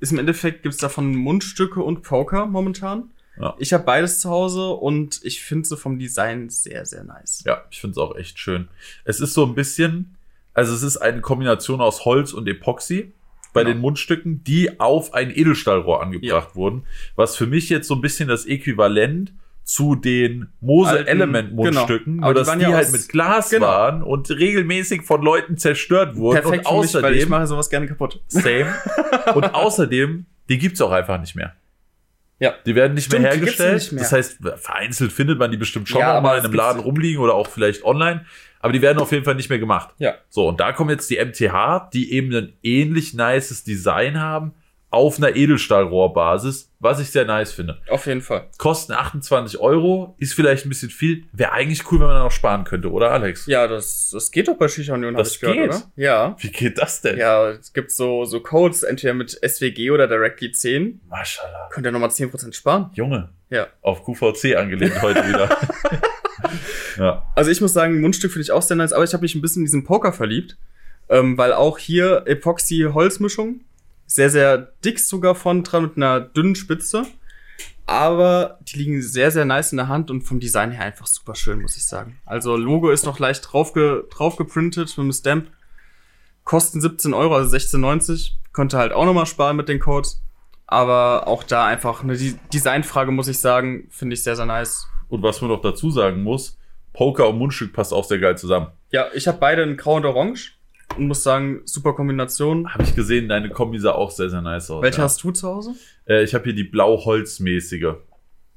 Ist im Endeffekt, gibt's davon Mundstücke und Poker momentan. Ja. Ich habe beides zu Hause und ich finde sie vom Design sehr, sehr nice. Ja, ich finde es auch echt schön. Es ist so ein bisschen, also es ist eine Kombination aus Holz und Epoxy bei Genau. den Mundstücken, die auf ein Edelstahlrohr angebracht wurden, was für mich jetzt so ein bisschen das Äquivalent zu den Mose Element Mundstücken, genau. Aber dass die ja halt mit Glas genau. waren und regelmäßig von Leuten zerstört wurden Perfekt und für mich, weil ich außerdem mache sowas gerne kaputt. same und außerdem die gibt's auch einfach nicht mehr. Ja. Die werden nicht Stimmt, mehr hergestellt. nicht mehr. Das heißt, vereinzelt findet man die bestimmt schon Ja, noch mal in einem Laden rumliegen oder auch vielleicht online. Aber die werden auf jeden Fall nicht mehr gemacht. Ja. So, und da kommen jetzt die MTH, die eben ein ähnlich nices Design haben, auf einer Edelstahlrohrbasis, was ich sehr nice finde. Auf jeden Fall. Kosten 28 Euro, ist vielleicht ein bisschen viel. Wäre eigentlich cool, wenn man da noch sparen könnte, oder Alex? Ja, das, das geht doch bei Shisha Union, hab Das ich gehört, geht? oder? Ja. Wie geht das denn? Ja, es gibt so, so Codes, entweder mit SWG oder Directly 10. Maschallah. Könnt ihr nochmal 10% sparen? Junge, Ja. auf QVC angelehnt heute wieder. ja. Also ich muss sagen, Mundstück finde ich auch sehr nice, aber ich habe mich ein bisschen in diesen Poker verliebt. Ähm, weil auch hier Epoxy-Holzmischung. Sehr, sehr dick sogar von dran mit einer dünnen Spitze. Aber die liegen sehr, sehr nice in der Hand und vom Design her einfach super schön, muss ich sagen. Also Logo ist noch leicht draufge drauf geprintet mit einem Stamp. Kosten 17 Euro, also 16,90. Könnte halt auch nochmal sparen mit den Codes. Aber auch da einfach eine De- Designfrage, muss ich sagen, finde ich sehr, sehr nice. Und was man noch dazu sagen muss, Poker und Mundstück passt auch sehr geil zusammen. Ja, ich habe beide in Grau und Orange und muss sagen, super Kombination. Habe ich gesehen, deine Kombi sah auch sehr, sehr nice aus. Welche ja. hast du zu Hause? Äh, ich habe hier die blau-holzmäßige.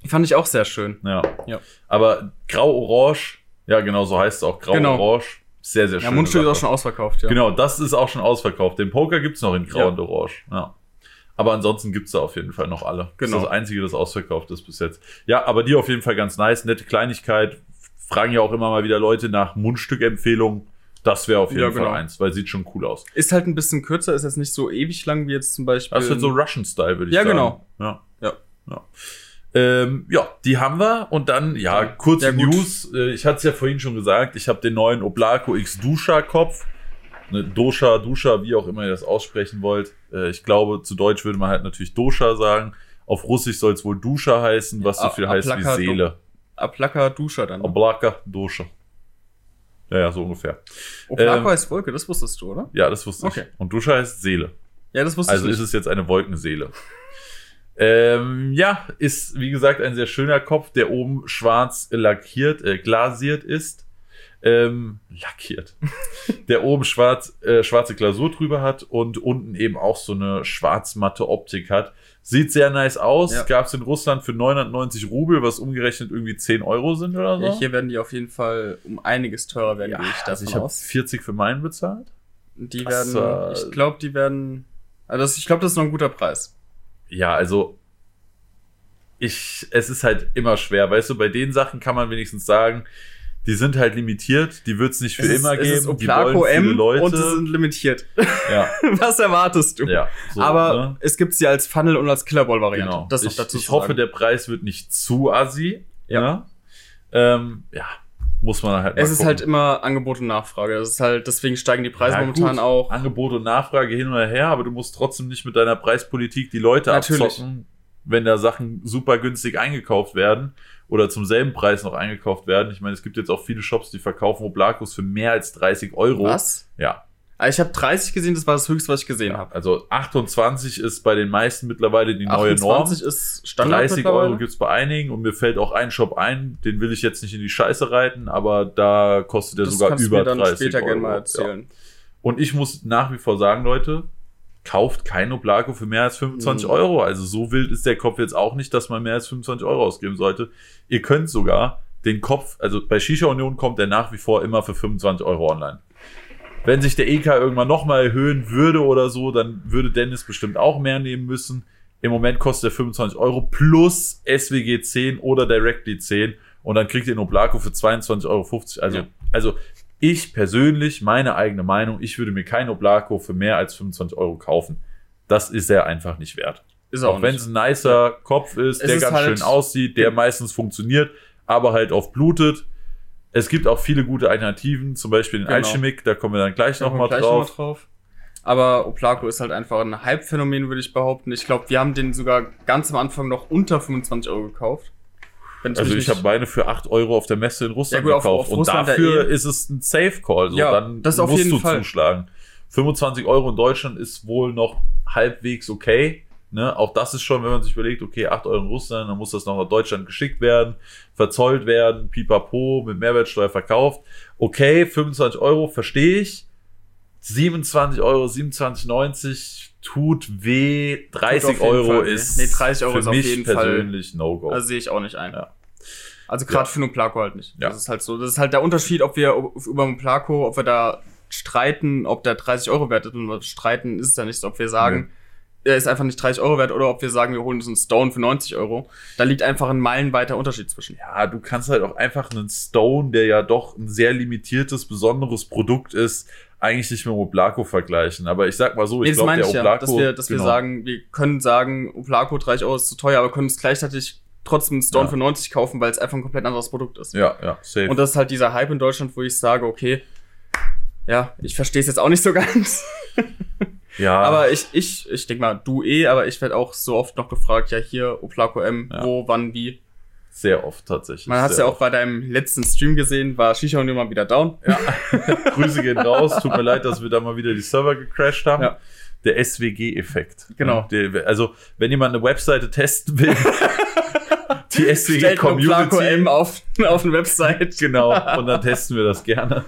Die fand ich auch sehr schön. Ja. Ja. Aber grau-orange, ja genau, so heißt es auch. Grau-orange, sehr, sehr schön. Ja, Mundstück ist auch schon ausverkauft, ja. Genau, das ist auch schon ausverkauft. Den Poker gibt's noch in grau Ja. und orange. Ja. Aber ansonsten gibt's da auf jeden Fall noch alle. Genau. Das ist das Einzige, das ausverkauft ist bis jetzt. Ja, aber die auf jeden Fall ganz nice. Nette Kleinigkeit. Fragen ja auch immer mal wieder Leute nach Mundstückempfehlungen. Das wäre auf jeden Ja, Fall genau. eins, weil sieht schon cool aus. Ist halt ein bisschen kürzer, ist jetzt nicht so ewig lang wie jetzt zum Beispiel. Das ist halt so Russian-Style, würde ich Ja, sagen. genau. Ja. Ja. Ja. Ähm, ja, die haben wir und dann, ja, kurze Ja. News. Äh, Ich hatte es ja vorhin schon gesagt, ich habe den neuen Oblako X Dusha Kopf. Ne, Dosha, Dusha, wie auch immer ihr das aussprechen wollt. Äh, Ich glaube, zu Deutsch würde man halt natürlich Dosha sagen. Auf Russisch soll es wohl Dusha heißen, was so A- viel heißt wie Aplaka- Seele. Aplaka Duscher dann. Oblaka Dosha. Ja, ja, so ungefähr. Oplako ähm, heißt Wolke, das wusstest du, oder? Ja, das wusste Okay. ich. Und Dusha heißt Seele. Ja, das wusste Also ich ist nicht. es jetzt eine Wolkenseele. ähm, ja, ist wie gesagt ein sehr schöner Kopf, der oben schwarz lackiert, äh, glasiert ist. Ähm, lackiert. der oben schwarz, äh, schwarze Glasur drüber hat und unten eben auch so eine schwarzmatte Optik hat. Sieht sehr nice aus. Ja. Gab es in Russland für 990 Rubel, was umgerechnet irgendwie 10 Euro sind oder so. Ja, hier werden die auf jeden Fall um einiges teurer werden, ja, ich also ich habe aus. 40 für meinen bezahlt. Die Das, werden, äh, ich glaube, die werden, also das, ich glaube, das ist noch ein guter Preis. ja, also ich, es ist halt immer schwer, weißt du, bei den Sachen kann man wenigstens sagen, die sind halt limitiert, die wird's nicht für es immer ist, geben, es ist die Oplako wollen viele M Leute. und sie sind limitiert. ja, Was erwartest du? ja, so, Aber ne? es gibt sie als Funnel und als Killerball-Variante. genau. Das ich, dazu ich hoffe, sagen. der Preis wird nicht zu assi. Ja. Ne? Ähm, ja, muss man halt mal Es ist gucken. halt immer Angebot und Nachfrage. Das ist halt, deswegen steigen die Preise Ja, momentan gut, auch. Angebot und Nachfrage hin oder her, aber du musst trotzdem nicht mit deiner Preispolitik die Leute Natürlich. abzocken, wenn da Sachen super günstig eingekauft werden oder zum selben Preis noch eingekauft werden. Ich meine, es gibt jetzt auch viele Shops, die verkaufen Oblakos für mehr als 30 Euro. Was? Ja. Also ich habe 30 gesehen, das war das höchste, was ich gesehen habe. Also 28 ist bei den meisten mittlerweile die neue Norm. 28 ist Standard 30 mittlerweile. Euro gibt's bei einigen und mir fällt auch ein Shop ein, den will ich jetzt nicht in die Scheiße reiten, aber da kostet er Das sogar kannst du über mir dann 30 später Euro. gerne mal Ja. erzählen. Und ich muss nach wie vor sagen, Leute, kauft kein Oblako für mehr als 25 Mhm. Euro. Also so wild ist der Kopf jetzt auch nicht, dass man mehr als 25 Euro ausgeben sollte. Ihr könnt sogar den Kopf, also bei Shisha Union kommt der nach wie vor immer für 25 Euro online. Wenn sich der EK irgendwann nochmal erhöhen würde oder so, dann würde Dennis bestimmt auch mehr nehmen müssen. Im Moment kostet er 25 Euro plus SWG 10 oder Directly 10 und dann kriegt ihr den Oblako für 22,50 Euro. Also, Ja. also ich persönlich, meine eigene Meinung, ich würde mir kein Oblako für mehr als 25 Euro kaufen. Das ist er einfach nicht wert. Ist auch, Auch wenn es ein nicer Kopf ist, Es der ist ganz halt- schön aussieht, der meistens funktioniert, aber halt oft blutet. Es gibt auch viele gute Alternativen, zum Beispiel den Genau. Alchemic, da kommen wir dann gleich nochmal gleich noch mal drauf. drauf. Aber Oplako ist halt einfach ein Hype-Phänomen, würde ich behaupten. Ich glaube, wir haben den sogar ganz am Anfang noch unter 25 Euro gekauft. Also ich habe meine für 8 Euro auf der Messe in Russland Ja, gut, auf- gekauft. auf und Russland da dafür eh. ist es ein Safe-Call. So, Ja, dann das auf musst jeden du Fall. zuschlagen. 25 Euro in Deutschland ist wohl noch halbwegs okay. Ne? Auch das ist schon, wenn man sich überlegt, okay, 8 Euro in Russland, dann muss das noch nach Deutschland geschickt werden, verzollt werden, pipapo, mit Mehrwertsteuer verkauft. Okay, 25 Euro, verstehe ich. 27 Euro, 27,90 tut weh. 30 auf jeden Euro Fall ist Nee, 30 Euro für ist auf mich jeden Fall- persönlich No-Go. Also sehe ich auch nicht ein. Ja. Also gerade Ja. für einen Plako halt nicht. Ja. Das ist halt so. Das ist halt der Unterschied, ob wir über einen Plako, ob wir da streiten, ob der 30 Euro wert ist. Und wir streiten ist es ja nicht so, ob wir sagen, er ist einfach nicht 30 Euro wert oder ob wir sagen, wir holen uns einen Stone für 90 Euro. Da liegt einfach ein meilenweiter Unterschied zwischen. ja, du kannst halt auch einfach einen Stone, der ja doch ein sehr limitiertes, besonderes Produkt ist, eigentlich nicht mit dem Oblako vergleichen. Aber ich sag mal so, Nee, ich das glaube, meine der ich ja, Oblako. dass wir, dass genau. wir sagen, wir können sagen, Oplako 30 Euro ist zu teuer, aber können es gleichzeitig trotzdem Stone Ja. für 90 kaufen, weil es einfach ein komplett anderes Produkt ist. Ja, ja, safe. Und das ist halt dieser Hype in Deutschland, wo ich sage, okay, ja, ich verstehe es jetzt auch nicht so ganz. ja, Aber ich, ich, ich denke mal, du eh, aber ich werde auch so oft noch gefragt, ja hier, Oplako M, Ja. wo, wann, wie. Sehr oft tatsächlich. Man hat es ja auch bei deinem letzten Stream gesehen, war Shisha und immer wieder down. oft. Grüße gehen raus. Tut mir leid, dass wir da mal wieder die Server gecrashed haben. Ja. Der SWG-Effekt. Genau. Der, also, wenn jemand eine Webseite testen will, die SWG-Community. M auf, auf eine Website. Genau, und dann testen wir das gerne.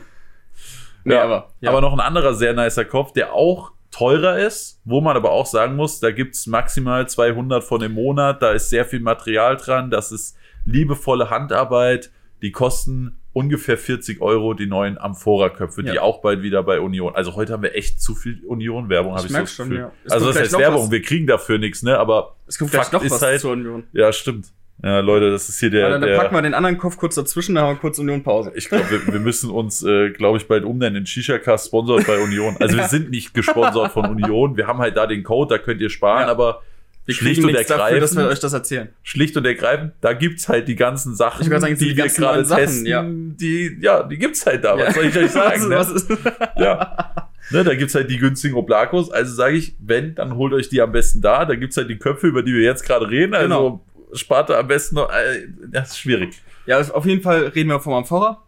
Nee, Ja, aber, ja. Aber noch ein anderer sehr nicer Kopf, der auch teurer ist, wo man aber auch sagen muss, da gibt's maximal 200 von im Monat, da ist sehr viel Material dran, das ist liebevolle Handarbeit, die kosten ungefähr 40 Euro die neuen Amphora-Köpfe, die Ja. auch bald wieder bei Union. Also heute haben wir echt zu viel Union-Werbung, habe Ich ich, merk so schon, ja. Also das heißt Werbung, was. wir kriegen dafür nichts, ne? Aber Es kommt gleich Fakt noch was halt- zur Union. ja, stimmt. Ja, Leute, das ist hier der. Ja, dann der packen wir den anderen Kopf kurz dazwischen, dann haben wir kurz Union-Pause. ich glaube, wir, wir müssen uns, äh, glaube ich, bald umnennen in Shisha-Cast sponsert bei Union. Also wir sind nicht gesponsert von Union. Wir haben halt da den Code, da könnt ihr sparen, Ja. aber Wir schlicht und nichts dafür, dass wir ergreifend, euch das erzählen. schlicht und ergreifend, da gibt's halt die ganzen Sachen, sagen, die die wir gerade testen, ja. die, ja, die gibt's halt da. Was Ja. soll ich euch sagen? ne? was, was ist, Ja. Ne, da gibt's halt die günstigen Oblakos. Also sage ich, wenn, dann holt euch die am besten da. Da gibt's halt die Köpfe, über die wir jetzt gerade reden. Also Genau. spart da am besten noch. Äh, das ist schwierig. ja, auf jeden Fall reden wir vom Amphora.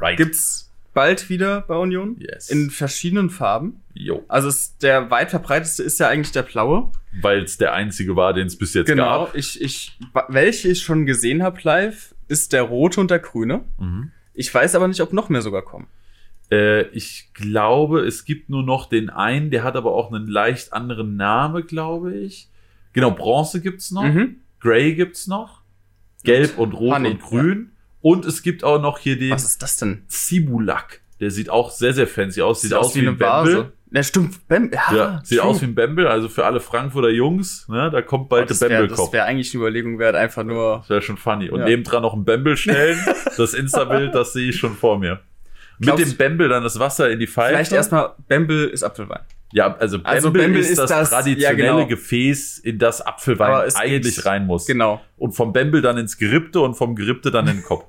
Right. Gibt's bald wieder bei Union. Yes. In verschiedenen Farben. Jo. Also es, der weit verbreitetste ist ja eigentlich der blaue. Weil es der einzige war, den es bis jetzt Genau. gab. Ich, ich, welche ich schon gesehen habe live, ist der rote und der grüne. Mhm. Ich weiß aber nicht, ob noch mehr sogar kommen. Äh, ich glaube, es gibt nur noch den einen, der hat aber auch einen leicht anderen Namen, glaube ich. Genau, Bronze gibt's noch, Mhm. Grey gibt's noch, Gelb und Rot Honey, und Grün. Und es gibt auch noch hier den Was ist das denn? Cibulak. Der sieht auch sehr, sehr fancy aus. Sieht, aus wie, ein Bamble. Ja, stimmt. Bam ja, Ja, sieht aus wie ein Bamble. Also für alle Frankfurter Jungs, ne, da kommt Oh, bald das der wäre Bamble-Kopf. wär eigentlich eine Überlegung wert, einfach nur. Das wäre schon funny. Und Ja. nebendran noch ein Bamble stellen. das Insta-Bild, das sehe ich schon vor mir. Mit Glaubst dem du- Bamble dann das Wasser in die Pfeife. Vielleicht erstmal, Bamble ist Apfelwein. Ja, also Bamble, Also Bamble ist, ist das, das- traditionelle ja, genau. Gefäß, in das Apfelwein eigentlich rein muss. Genau. Und vom Bamble dann ins Gerippte und vom Gerippte dann in den Kopf.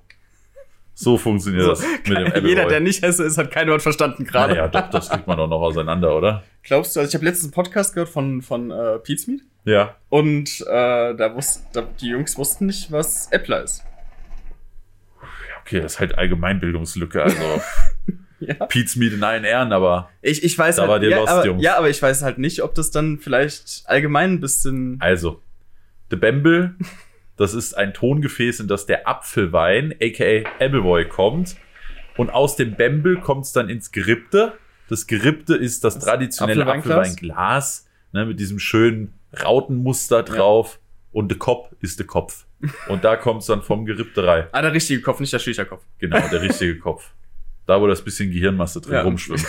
So funktioniert das mit dem Appleboy. Jeder, der nicht Hesse ist, hat kein Wort verstanden gerade. Naja, doch, das kriegt man doch noch auseinander, oder? Glaubst du, also ich habe letztens einen Podcast gehört von, von äh, Pete's Meat Ja. und äh, da wussten, die Jungs wussten nicht, was Äppler ist. Okay, das ist halt Allgemeinbildungslücke. Also Ja. Pete's Meat in allen Ehren, aber Ich, ich weiß Da halt, war dir ja, lost, aber, Jungs. ja, aber ich weiß halt nicht, ob das dann vielleicht allgemein ein bisschen. also, The Bamble, das ist ein Tongefäß, in das der Apfelwein, aka Appleboy, kommt. Und aus dem Bamble kommt es dann ins Gerippte. Das Gerippte ist das Das traditionelle Apfelweinglas? Ne, mit diesem schönen Rautenmuster drauf. Und der Kopf ist der Kopf. Und da kommt es dann vom Gerippte rein. Ah, der richtige Kopf, nicht der Shisha-Kopf. Genau, der richtige Kopf. Da, wo das bisschen Gehirnmasse drin Ja. rumschwimmt.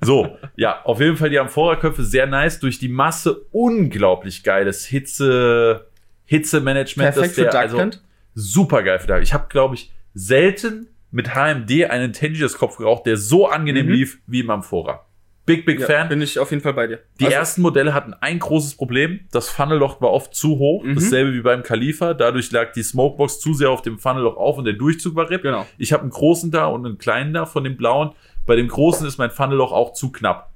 So, ja, auf jeden Fall die Amphora-Köpfe sehr nice. Durch die Masse unglaublich geiles Hitze, Hitzemanagement. Perfekt dass der- für also super geil für Dark. Ich habe, glaube ich, selten mit HMD einen Tangiers-Kopf geraucht, der so angenehm Mhm. lief wie im Amphora. Big, big ja, Fan. Bin ich auf jeden Fall bei dir. Die Also, ersten Modelle hatten ein großes Problem. Das Funnelloch war oft zu hoch. Mhm. Dasselbe wie beim Khalifa. Dadurch lag die Smokebox zu sehr auf dem Funnelloch auf und der Durchzug war RIP. Genau. Ich habe einen großen da und einen kleinen da von dem blauen. Bei dem großen ist mein Funnelloch auch zu knapp.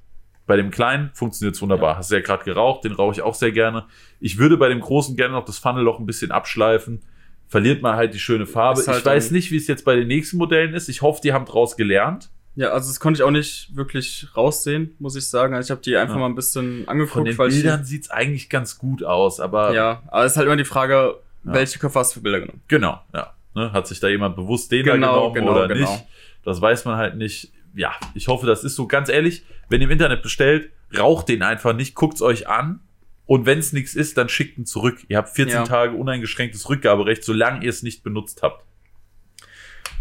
Bei dem kleinen funktioniert es wunderbar. Hast du ja gerade geraucht, den rauche ich auch sehr gerne. Ich würde bei dem großen gerne noch das Funnelloch ein bisschen abschleifen. Verliert man halt die schöne Farbe. Halt ich weiß nicht, wie es jetzt bei den nächsten Modellen ist. Ich hoffe, die haben draus gelernt. Ja, also das konnte ich auch nicht wirklich raussehen, muss ich sagen. Also ich habe die einfach Ja. mal ein bisschen Von angeguckt, den weil ich Bildern sieht es eigentlich ganz gut aus, aber Ja, aber es ist halt immer die Frage, Ja. welche Köpfe hast du für Bilder genommen? Genau, ja. Ne, hat sich da jemand bewusst den Genau, da genommen genau, oder genau. nicht? Das weiß man halt nicht. Ja, ich hoffe, das ist so. Ganz ehrlich, wenn ihr im Internet bestellt, raucht den einfach nicht, guckt's euch an. Und wenn es nichts ist, dann schickt ihn zurück. Ihr habt 14 Ja. Tage uneingeschränktes Rückgaberecht, solange ihr es nicht benutzt habt.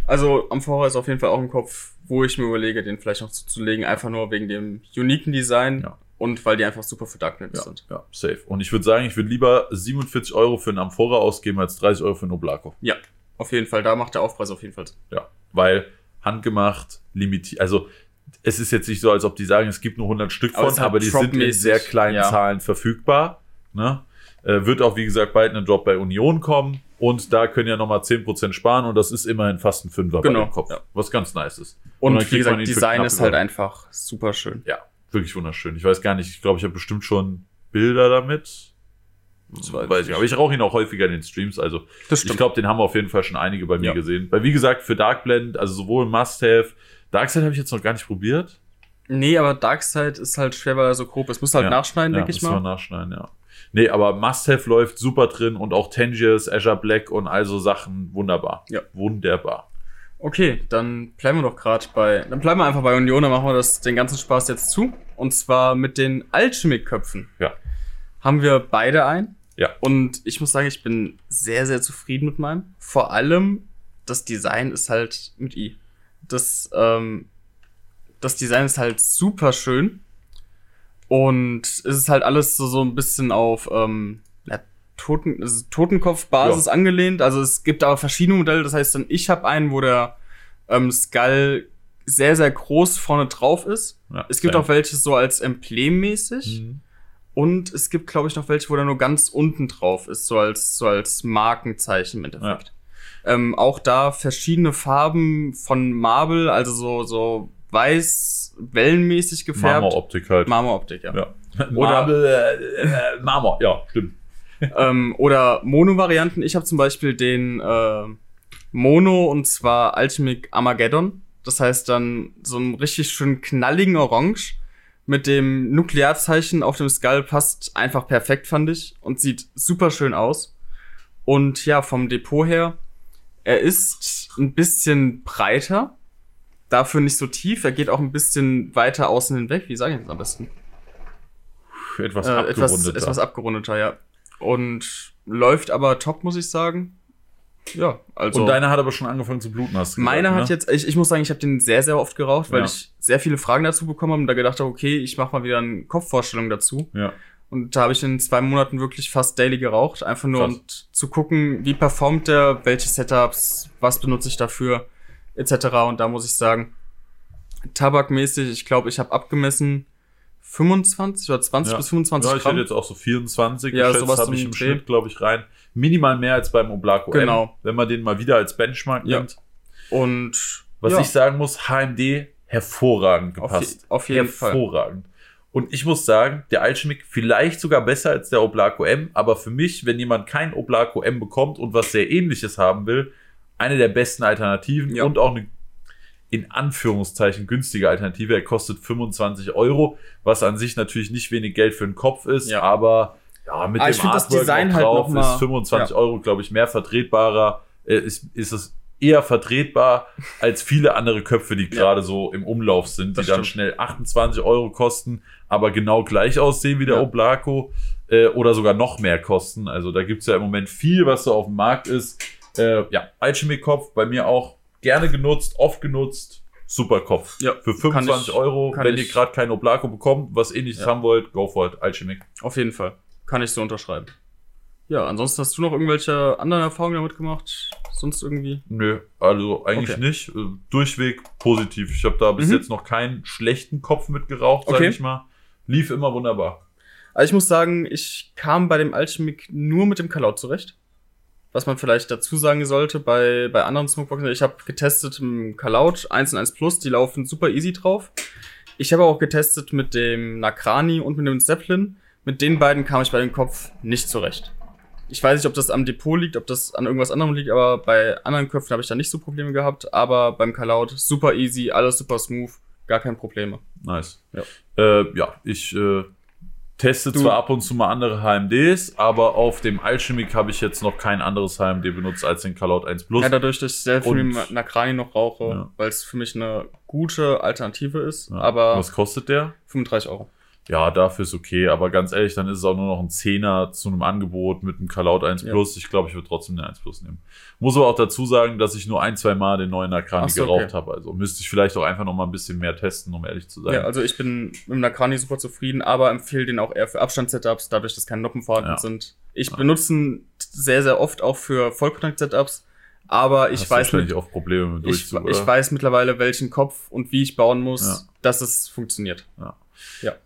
Also Amphora ist auf jeden Fall auch ein Kopf, wo ich mir überlege, den vielleicht noch zuzulegen, einfach nur wegen dem uniken Design Ja. und weil die einfach super für Darknet Ja, sind. ja, safe. Und ich würde sagen, ich würde lieber 47 Euro für einen Amphora ausgeben, als 30 Euro für einen Oblako. Ja, auf jeden Fall. Da macht der Aufpreis auf jeden Fall. Ja, weil handgemacht, limitiert, also es ist jetzt nicht so, als ob die sagen, es gibt nur 100 Stück Aber von, ist halt aber die sind in sehr kleinen ja. Zahlen verfügbar. Ne? Äh, wird auch, wie gesagt, bald ein Drop bei Union kommen und da können ja nochmal 10% sparen und das ist immerhin fast ein Fünfer Genau, Kopf, ja. was ganz nice ist. Und, dann wie gesagt, Design ist halt einfach super schön. Ja, wirklich wunderschön. Ich weiß gar nicht, ich glaube, ich habe bestimmt schon Bilder damit. Das weiß weiß ich aber ich rauche ihn auch häufiger in den Streams, also Das ich glaube, den haben auf jeden Fall schon einige bei mir Ja. gesehen. Weil, wie gesagt, für Darkblend, also sowohl Must-Have, Darkside habe ich jetzt noch gar nicht probiert. Nee, aber Darkseid ist halt schwer, weil er so grob ist. Musst du halt Ja. nachschneiden, ja, denke ich mal. nachschneiden, ja. Nee, aber Must-Have läuft super drin und auch Tangiers, Azure Black und all so Sachen wunderbar. Ja. Wunderbar. Okay, dann bleiben wir doch gerade bei. Dann bleiben wir einfach bei Union, dann machen wir das, den ganzen Spaß jetzt zu. Und zwar mit den Alchemic-Köpfen. Ja. Haben wir beide ein. Ja. Und ich muss sagen, ich bin sehr, sehr zufrieden mit meinem. Vor allem das Design ist halt mit I. Das, ähm, das Design ist halt super schön. Und es ist halt alles so, so ein bisschen auf ähm, ja, Toten, also Totenkopf-Basis Ja. angelehnt. Also es gibt aber verschiedene Modelle. Das heißt dann, ich habe einen, wo der ähm, Skull sehr, sehr groß vorne drauf ist. Ja, Es gibt klein. auch welche so als emblemmäßig. Mhm. Und es gibt, glaube ich, noch welche, wo der nur ganz unten drauf ist, so als, so als Markenzeichen im Endeffekt. Ähm, auch da verschiedene Farben von Marble, also so, so weiß, wellenmäßig gefärbt. Marmoroptik halt. Marmoroptik, ja. ja. Oder- Marble, äh, äh, Marmor, ja, stimmt. ähm, oder Mono-Varianten. Ich habe zum Beispiel den äh, Mono und zwar Alchemic Armageddon. Das heißt dann so einen richtig schön knalligen Orange mit dem Nuklearzeichen auf dem Skull passt einfach perfekt, fand ich. Und sieht super schön aus. Und ja, vom Depot her, er ist ein bisschen breiter. Dafür nicht so tief. Er geht auch ein bisschen weiter außen hinweg. Wie sage ich das am besten? Etwas Äh, abgerundeter. etwas, etwas abgerundeter, ja. Und läuft aber top, muss ich sagen. Ja, also. Und deine hat aber schon angefangen zu bluten, hast du gesagt, meine hat ne? jetzt, ich, ich muss sagen, ich habe den sehr, sehr oft geraucht, weil Ja. ich sehr viele Fragen dazu bekommen habe und da gedacht habe, okay, ich mache mal wieder eine Kopfvorstellung dazu. Ja. Und da habe ich in zwei Monaten wirklich fast daily geraucht, einfach nur um zu gucken, wie performt der, welche Setups, was benutze ich dafür, etc. Und da muss ich sagen, tabakmäßig, ich glaube, ich habe abgemessen 25 oder 20 Ja. bis 25 Ja, ich Gramm. hätte jetzt auch so 24 Ja, geschätzt, habe ich im den Schnitt, Dreh. glaube ich, rein. Minimal mehr als beim Oblaco Genau. M, wenn man den mal wieder als Benchmark Ja. nimmt. Und Was ja, ich sagen muss, HMD hervorragend auf, je, gepasst. auf jeden Fall. hervorragend. Und ich muss sagen, der Alchemic vielleicht sogar besser als der Oblaco M, aber für mich, wenn jemand kein Oblaco M bekommt und was sehr ähnliches haben will, eine der besten Alternativen Ja. und auch eine in Anführungszeichen günstige Alternative. Er kostet 25 Euro, was an sich natürlich nicht wenig Geld für den Kopf ist, Ja. aber ja, mit Aber dem find das Artwork Design halt drauf noch mal- ist 25 ja. Euro, glaube ich, mehr vertretbarer. Äh, ist, ist es eher vertretbar als viele andere Köpfe, die gerade so im Umlauf sind, die Das dann stimmt. schnell 28 Euro kosten, aber genau gleich aussehen wie der Ja. Oblaco äh, oder sogar noch mehr kosten. Also da gibt's ja im Moment viel, was so auf dem Markt ist. Äh, ja, Alchemy-Kopf bei mir auch gerne genutzt, oft genutzt. Super Kopf. Ja, Für 25 ich- Euro, wenn ihr gerade kein Oblaco bekommt, was ähnliches Ja. haben wollt, go for it. Alchemy. Auf jeden Fall. Kann ich so unterschreiben. Ja, ansonsten hast du noch irgendwelche anderen Erfahrungen damit gemacht? Sonst irgendwie? Nö, also eigentlich Okay. nicht. Äh, Durchweg positiv. Ich habe da bis Mhm. jetzt noch keinen schlechten Kopf mit geraucht, sag Okay. ich mal. Lief immer wunderbar. Also ich muss sagen, ich kam bei dem Alchemic nur mit dem Kalaut zurecht. Was man vielleicht dazu sagen sollte, bei, bei anderen Smokeboxen, ich habe getestet im Kalaut 1 und 1 Plus, die laufen super easy drauf. Ich habe auch getestet mit dem Nakrani und mit dem Zeppelin. Mit den beiden kam ich bei dem Kopf nicht zurecht. Ich weiß nicht, ob das am Depot liegt, ob das an irgendwas anderem liegt, aber bei anderen Köpfen habe ich da nicht so Probleme gehabt. Aber beim Kalaut super easy, alles super smooth, gar kein Probleme. Nice. Ja. Äh, ja, ich äh, teste Du- zwar ab und zu mal andere HMDs, aber auf dem Alchemic habe ich jetzt noch kein anderes HMD benutzt als den Kalaut 1 Plus. Ja, dadurch, dass ich sehr viel Nakrani noch rauche, Ja. weil es für mich eine gute Alternative ist. Ja. Aber Was kostet der? 35 Euro. Ja, dafür ist okay, aber ganz ehrlich, dann ist es auch nur noch ein Zehner zu einem Angebot mit einem Kalaut 1 Ja. Plus. Ich glaube, ich würde trotzdem den 1 Plus nehmen. Muss aber auch dazu sagen, dass ich nur ein, zwei Mal den neuen Ach so, geraucht okay. habe. Also müsste ich vielleicht auch einfach noch mal ein bisschen mehr testen, um ehrlich zu sein. Ja, also ich bin mit dem Nakrani super zufrieden, aber empfehle den auch eher für Abstandssetups, dadurch, dass keine Noppen vorhanden Ja. sind. Ich Ja. benutze ihn sehr, sehr oft auch für Vollkontakt-Setups, aber ich Hast weiß, mit, auch Probleme mit ich, Durchzug, ich oder? weiß mittlerweile, welchen Kopf und wie ich bauen muss, Ja. dass es funktioniert.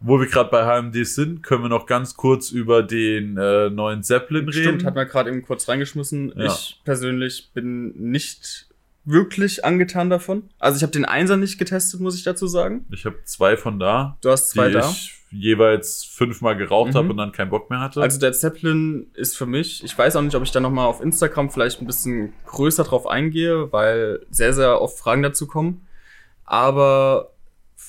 Wo wir gerade bei HMDs sind, können wir noch ganz kurz über den äh, neuen Zeppelin reden. Stimmt, hat man gerade eben kurz reingeschmissen. Ja. Ich persönlich bin nicht wirklich angetan davon. Also ich habe den Einser nicht getestet, muss ich dazu sagen. Ich habe zwei von da, Du hast die zwei da. ich jeweils fünfmal geraucht Mhm. habe und dann keinen Bock mehr hatte. Also der Zeppelin ist für mich, ich weiß auch nicht, ob ich da nochmal auf Instagram vielleicht ein bisschen größer drauf eingehe, weil sehr, sehr oft Fragen dazu kommen. Aber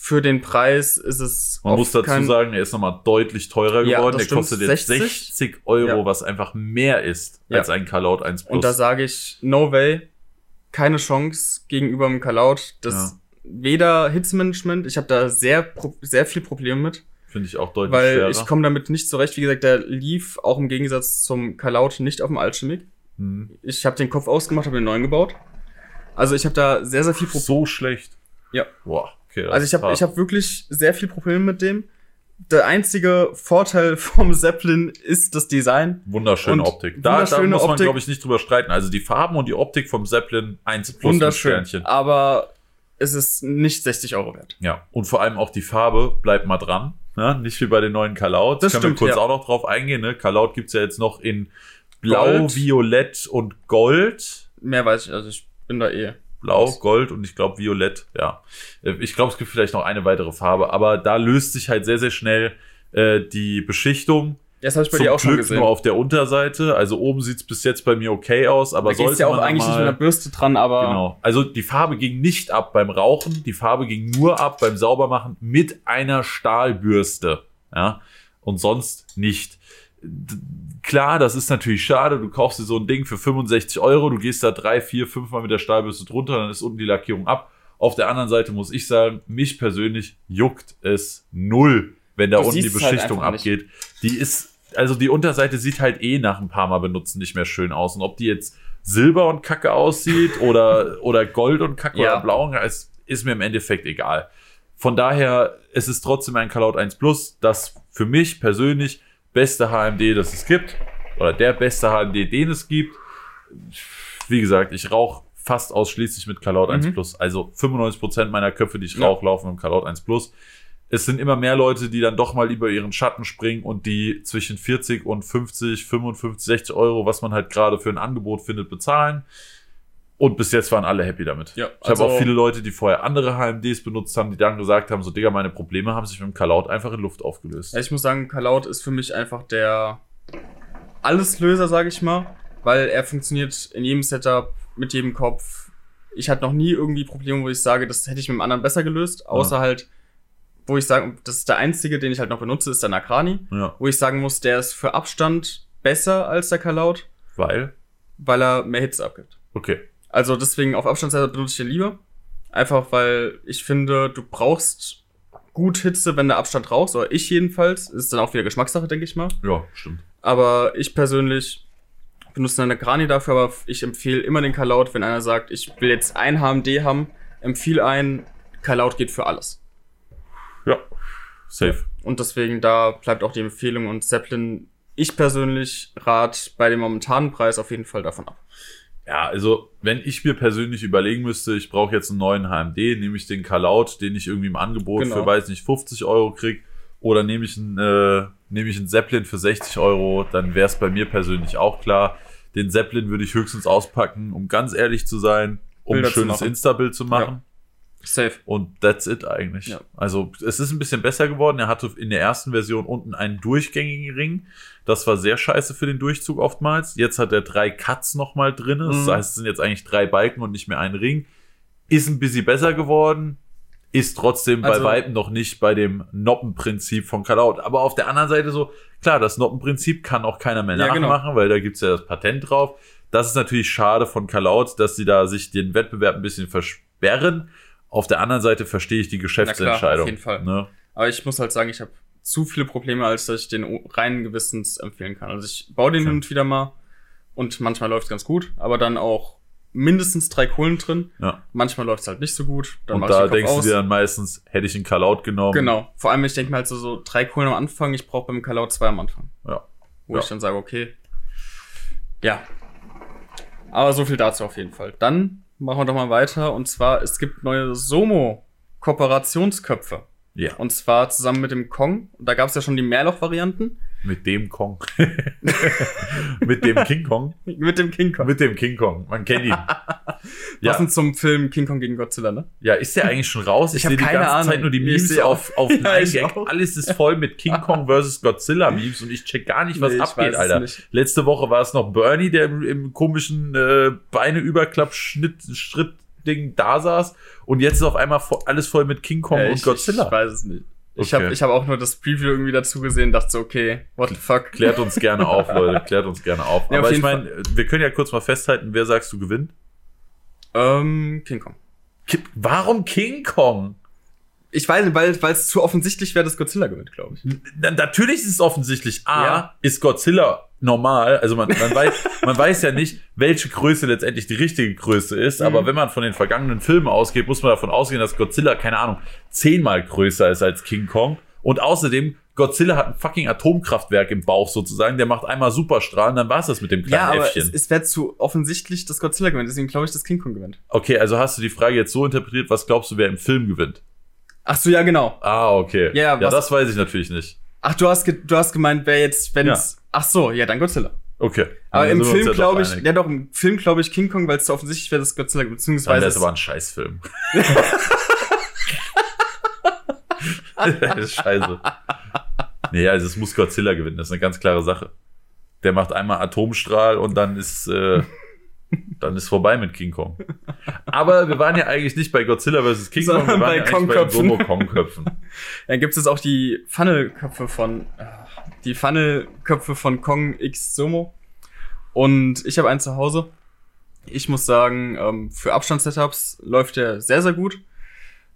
für den Preis ist es Man muss dazu sagen, er ist nochmal deutlich teurer Ja, geworden. das Der stimmt. kostet jetzt 60? 60 Euro, Ja. was einfach mehr ist Ja. als ein Kalaut 1 Plus. Und da sage ich, no way, keine Chance gegenüber dem Kalaut. Das weder Hitzemanagement, ich habe da sehr, sehr viel Probleme mit. Finde ich auch deutlich weil schwerer. ich komme damit nicht zurecht. Wie gesagt, der lief auch im Gegensatz zum Kalaut nicht auf dem Alchemic. Mhm. Ich habe den Kopf ausgemacht, habe den neuen gebaut. Also ich habe da sehr, sehr viel Probleme. So schlecht. Ja. Boah, okay. Also ich habe ich hab wirklich sehr viel Probleme mit dem. Der einzige Vorteil vom Zeppelin ist das Design. Wunderschöne Und Optik. Da, da wunderschöne muss man, glaube ich, nicht drüber streiten. Also die Farben und die Optik vom Zeppelin 1 plus Wunderschön. Sternchen. Aber es ist nicht 60 Euro wert. Ja, und vor allem auch die Farbe, bleibt mal dran. Ne? Nicht wie bei den neuen Kalaut. Das Können stimmt, wir kurz ja. auch noch drauf eingehen. Ne? Kalaut gibt's ja jetzt noch in Blau, Gold. Violett und Gold. Mehr weiß ich, also ich bin da eh. Blau? Gold und ich glaube Violett, ja. Äh, Ich glaube, es gibt vielleicht noch eine weitere Farbe, aber da löst sich halt sehr, sehr schnell äh, die Beschichtung. Das habe ich bei Zum dir auch schon Glück gesehen. nur auf der Unterseite. Also oben sieht's bis jetzt bei mir okay aus, aber da sollte ja auch eigentlich nicht mal- mit einer Bürste dran, aber Genau. Also die Farbe ging nicht ab beim Rauchen, die Farbe ging nur ab beim Saubermachen mit einer Stahlbürste. Ja. Und sonst nicht. Klar, das ist natürlich schade. Du kaufst dir so ein Ding für 65 Euro, du gehst da drei, vier, fünf Mal mit der Stahlbürste drunter, dann ist unten die Lackierung ab. Auf der anderen Seite muss ich sagen, mich persönlich juckt es null, wenn da Du unten die halt Beschichtung nicht. abgeht. Die ist, also die Unterseite sieht halt eh nach ein paar Mal benutzen nicht mehr schön aus. Und ob die jetzt Silber und Kacke aussieht oder, oder Gold und Kacke Ja. oder Blau, ist, ist mir im Endeffekt egal. Von daher, es ist trotzdem ein Caloud 1 Plus, das für mich persönlich beste HMD, das es gibt. Oder der beste HMD, den es gibt. Wie gesagt, ich rauche fast ausschließlich mit Caloud 1 Mhm. Plus. Also 95% meiner Köpfe, die ich Ja. rauche, laufen mit Caloud 1 Plus. Es sind immer mehr Leute, die dann doch mal über ihren Schatten springen und die zwischen 40 und 50, 55, 60 Euro, was man halt gerade für ein Angebot findet, bezahlen. Und bis jetzt waren alle happy damit. Ja, ich also- habe auch viele Leute, die vorher andere HMDs benutzt haben, die dann gesagt haben, so Digga, meine Probleme haben sich mit dem Caloud einfach in Luft aufgelöst. Ja, ich muss sagen, Kalaut ist für mich einfach der Alleslöser, sage ich mal, weil er funktioniert in jedem Setup, mit jedem Kopf. Ich hatte noch nie irgendwie Probleme, wo ich sage, das hätte ich mit dem anderen besser gelöst, außer halt, wo ich sage, das ist der einzige, den ich halt noch benutze, ist der Nakrani, Ja, wo ich sagen muss, der ist für Abstand besser als der Kalaut, weil, weil er mehr Hitze abgibt. okay. Also deswegen auf Abstandsseite benutze ich den lieber. Einfach weil ich finde, du brauchst gut Hitze, wenn der Abstand raus, oder ich jedenfalls. Ist dann auch wieder Geschmackssache, denke ich mal. Ja, stimmt. Aber ich persönlich benutze eine Grani dafür, aber ich empfehle immer den Kalaut, wenn einer sagt, ich will jetzt ein HMD haben, empfehle ein, Kalaut geht für alles. Ja, safe. Und deswegen da bleibt auch die Empfehlung und Zeppelin, ich persönlich rat bei dem momentanen Preis auf jeden Fall davon ab. Ja, also wenn ich mir persönlich überlegen müsste, ich brauche jetzt einen neuen HMD, nehme ich den Kalaut, den ich irgendwie im Angebot Genau. für, weiß nicht, 50 Euro krieg, oder nehme ich einen, äh, nehme ich einen Zeppelin für 60 Euro, dann wäre es bei mir persönlich auch klar. Den Zeppelin würde ich höchstens auspacken, um ganz ehrlich zu sein, um Bilder ein schönes. Insta-Bild zu machen. Safe. Und that's it eigentlich. Ja. Also es ist ein bisschen besser geworden. Er hatte in der ersten Version unten einen durchgängigen Ring. Das war sehr scheiße für den Durchzug oftmals. Jetzt hat er drei Cuts nochmal drin. Das Mhm. heißt, es sind jetzt eigentlich drei Balken und nicht mehr ein Ring. Ist ein bisschen besser geworden. Ist trotzdem Also- bei Weitem noch nicht bei dem Noppenprinzip von Kalaut. Aber auf der anderen Seite so, klar, das Noppenprinzip kann auch keiner mehr Ja, genau. nachmachen, weil da gibt's ja das Patent drauf. Das ist natürlich schade von Kalaut, dass sie da sich den Wettbewerb ein bisschen versperren. Auf der anderen Seite verstehe ich die Geschäftsentscheidung. auf jeden Fall. Ne? Aber ich muss halt sagen, ich habe zu viele Probleme, als dass ich den reinen Gewissens empfehlen kann. Also ich baue den Okay. hin und wieder mal und manchmal läuft ganz gut, aber dann auch mindestens drei Kohlen drin. Ja. Manchmal läuft es halt nicht so gut. Dann Und da denkst aus. du dir dann meistens, hätte ich einen Kalaut genommen. Genau. Vor allem, ich denke mir halt so, so drei Kohlen am Anfang, ich brauche beim Kalaut zwei am Anfang. Ja. Wo Ja. ich dann sage, okay. Ja. Aber so viel dazu auf jeden Fall. Dann machen wir doch mal weiter. Und zwar, es gibt neue Somo-Kooperationsköpfe. Ja. Und zwar zusammen mit dem Kong. Da gab es ja schon die Mehrloch-Varianten. Mit dem Kong. mit dem King Kong. Mit dem King Kong. Mit dem King Kong. Man kennt ihn. ja. Passend zum Film King Kong gegen Godzilla, ne? ja, ist der eigentlich schon raus? Ich Ich, hab sehe die keine ganze Ahnung. Zeit nur die Memes auf, auf Ja, 9 ich gag auch. Alles ist voll mit King Kong versus Godzilla Memes und ich check gar nicht, was Nee, abgeht, Alter. Letzte Woche war es noch Bernie, der im, im komischen äh, Beine-Überklapp-Schnitt, Schritt-Ding da saß und jetzt ist auf einmal alles voll mit King Kong Äh, und ich, Godzilla. Ich weiß es nicht. Ich Okay. habe ich hab auch nur das Preview irgendwie dazu gesehen, dachte so, okay, what the fuck. Klärt uns gerne auf, Leute. Klärt uns gerne auf. Ja, auf Aber ich jeden meine, wir können ja kurz mal festhalten, wer sagst du gewinnt? Ähm, King Kong. Ki- Warum King Kong? Ich weiß nicht, weil weil es zu offensichtlich wäre, dass Godzilla gewinnt, glaube ich. Na, natürlich ist es offensichtlich. A, Ja. ist Godzilla normal. Also man, man, weiß, man weiß ja nicht, welche Größe letztendlich die richtige Größe ist. Aber Mhm. wenn man von den vergangenen Filmen ausgeht, muss man davon ausgehen, dass Godzilla, keine Ahnung, zehnmal größer ist als King Kong. Und außerdem, Godzilla hat ein fucking Atomkraftwerk im Bauch sozusagen. Der macht einmal Superstrahlen, dann war's das mit dem kleinen Ja, aber Äffchen. es, es wäre zu offensichtlich, dass Godzilla gewinnt. Deswegen glaube ich, dass King Kong gewinnt. okay, also hast du die Frage jetzt so interpretiert, was glaubst du, wer im Film gewinnt? Ach so, ja, genau. Ah, okay. Ja, ja was- das weiß ich natürlich nicht. Ach, du hast, ge du hast gemeint, wer jetzt, wenn's. Ach so, ja, dann Godzilla. Okay. Aber Dann im sind wir uns Film ja doch glaube ich, einig. ja doch, im Film glaube ich King Kong, weil es zu offensichtlich wäre, dass Godzilla. Dann Beziehungsweise. wäre es es- aber ein Scheißfilm. das ist scheiße. Nee, also es muss Godzilla gewinnen, das ist eine ganz klare Sache. Der macht einmal Atomstrahl und dann ist, äh, dann ist vorbei mit King Kong. Aber wir waren ja eigentlich nicht bei Godzilla vs. King Kong, wir Sondern waren bei ja eigentlich bei Kongköpfen. Dann gibt es auch die Funnelköpfe von ach, die Funnelköpfe von Kong X Somo. Und ich habe einen zu Hause. Ich muss sagen, ähm, für Abstandssetups läuft der sehr, sehr gut.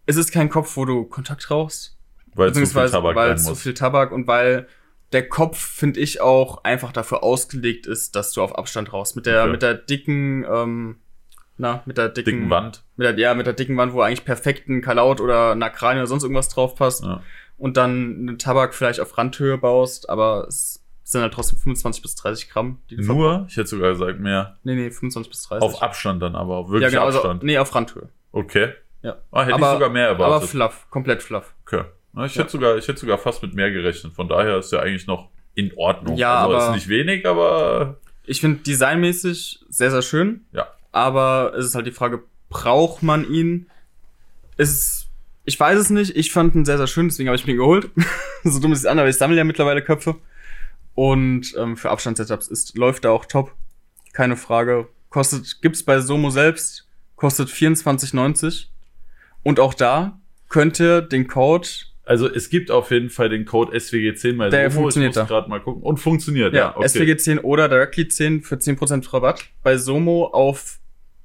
Es ist kein Kopf, wo du Kontakt rauchst. Weil zu viel beziehungsweise Tabak weil rein zu muss. viel Tabak und weil der Kopf, finde ich, auch einfach dafür ausgelegt ist, dass du auf Abstand raus. Mit der, Okay. mit der dicken, ähm, na, mit der dicken, Dicken Wand. Mit der, ja, mit der dicken Wand, wo eigentlich perfekt ein Kalaut oder Nakrani oder sonst irgendwas drauf passt. Ja. Und dann einen Tabak vielleicht auf Randhöhe baust, aber es sind halt trotzdem 25 bis 30 Gramm. Nur, ich hätte sogar gesagt mehr. Nee, nee, 25 bis 30. Auf Abstand dann aber, auf ja, wirklich genau, also, Abstand. nee, auf Randhöhe. Okay. Ja. Ah, hätte Aber- ich sogar mehr Aber erwartet. fluff, komplett fluff. Okay. Na, ich, Ja. hätte sogar, ich hätte sogar fast mit mehr gerechnet. Von daher ist ja eigentlich noch in Ordnung. Ja, also aber- ist nicht wenig, aber Ich finde designmäßig sehr, sehr schön. ja. Aber es ist halt die Frage, braucht man ihn? Es ist, ich weiß es nicht. Ich fand ihn sehr, sehr schön, deswegen habe ich mir ihn geholt. so dumm ist es an, aber ich sammle ja mittlerweile Köpfe. Und ähm, für Abstandssetups ist, läuft er auch top. Keine Frage. Kostet, gibt's bei Somo selbst, kostet 24,90. Und auch da könnt ihr den Code, Also es gibt auf jeden Fall den Code SWG10 bei Der Somo. funktioniert ich muss gerade mal gucken. Und funktioniert, ja. ja, SWG10 oder Directly 10 für 10% Rabatt bei Somo auf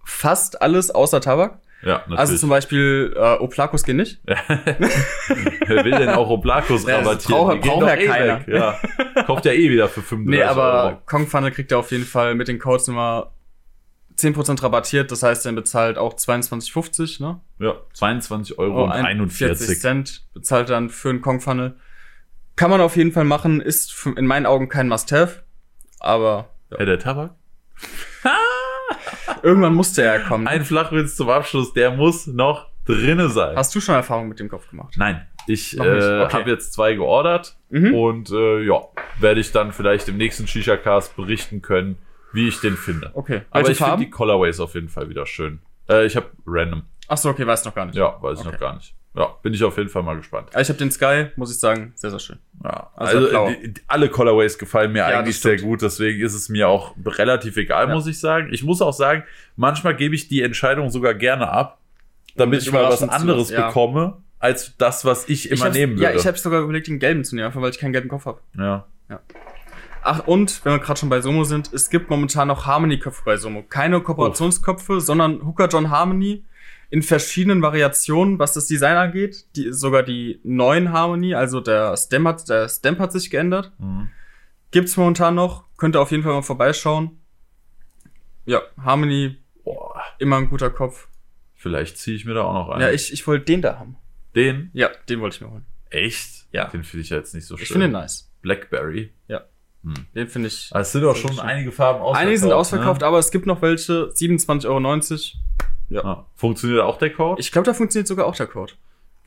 fast alles außer Tabak. Ja, natürlich. Also zum Beispiel äh, Oplakos gehen nicht. Wer will denn auch Oblakos Ja, rabattieren? braucht- braucht ja eh keiner. Ja. Kauft ja eh wieder für 35 Nee, aber Euro. Kong Funnel kriegt er auf jeden Fall mit den Codes immer 10% rabattiert. Das heißt, er bezahlt auch 22,50, ne? Ja, 22 Euro und ein- 41. Cent bezahlt dann für einen Kong Funnel. Kann man auf jeden Fall machen, ist in meinen Augen kein Must-Have. Aber ja. Ja, der Tabak? irgendwann musste er ja kommen. Ein Flachwitz zum Abschluss, der muss noch drinne sein. Hast du schon Erfahrung mit dem Kopf gemacht? Nein, ich äh, okay. habe jetzt zwei geordert Mhm. und äh, ja, werde ich dann vielleicht im nächsten Shisha-Cast berichten können, wie ich den finde. Okay. Aber Welche ich finde die Colorways auf jeden Fall wieder schön. Äh, ich habe random. Ach so, okay, weiß noch gar nicht. Ja, weiß ich Okay. noch gar nicht. Ja, bin ich auf jeden Fall mal gespannt. Aber Ich habe den Sky, muss ich sagen, sehr, sehr schön. Ja, Also also die, alle Colorways gefallen mir Ja, eigentlich sehr gut, deswegen ist es mir auch relativ egal, Ja. muss ich sagen. Ich muss auch sagen, manchmal gebe ich die Entscheidung sogar gerne ab, damit ich mal was anderes ja. bekomme, als das, was ich immer ich nehmen würde. Ja, ich habe sogar überlegt, den gelben zu nehmen, einfach weil ich keinen gelben Kopf habe. ja. Ach, und, wenn wir gerade schon bei Somo sind, es gibt momentan noch Harmony-Köpfe bei Somo. Keine Kooperationsköpfe, sondern Hooker John Harmony in verschiedenen Variationen, was das Design angeht. Die, sogar die neuen Harmony, also der Stem hat, der Stamp hat sich geändert. Mhm. Gibt's momentan noch. Könnt ihr auf jeden Fall mal vorbeischauen. Ja, Harmony, Boah, immer ein guter Kopf. vielleicht ziehe ich mir da auch noch einen. Ja, ich, ich wollte den da haben. Den? Ja, den wollte ich mir holen. Echt? Ja. Den finde ich ja jetzt nicht so schön. Ich finde den nice. Blackberry. Den finde ich. Ah, Es sind doch Sehr schon schön. einige Farben ausverkauft. Einige sind ausverkauft, Ne? aber es gibt noch welche. 27,90 Euro. Ja. Funktioniert auch der Code? Ich glaube, da funktioniert sogar auch der Code.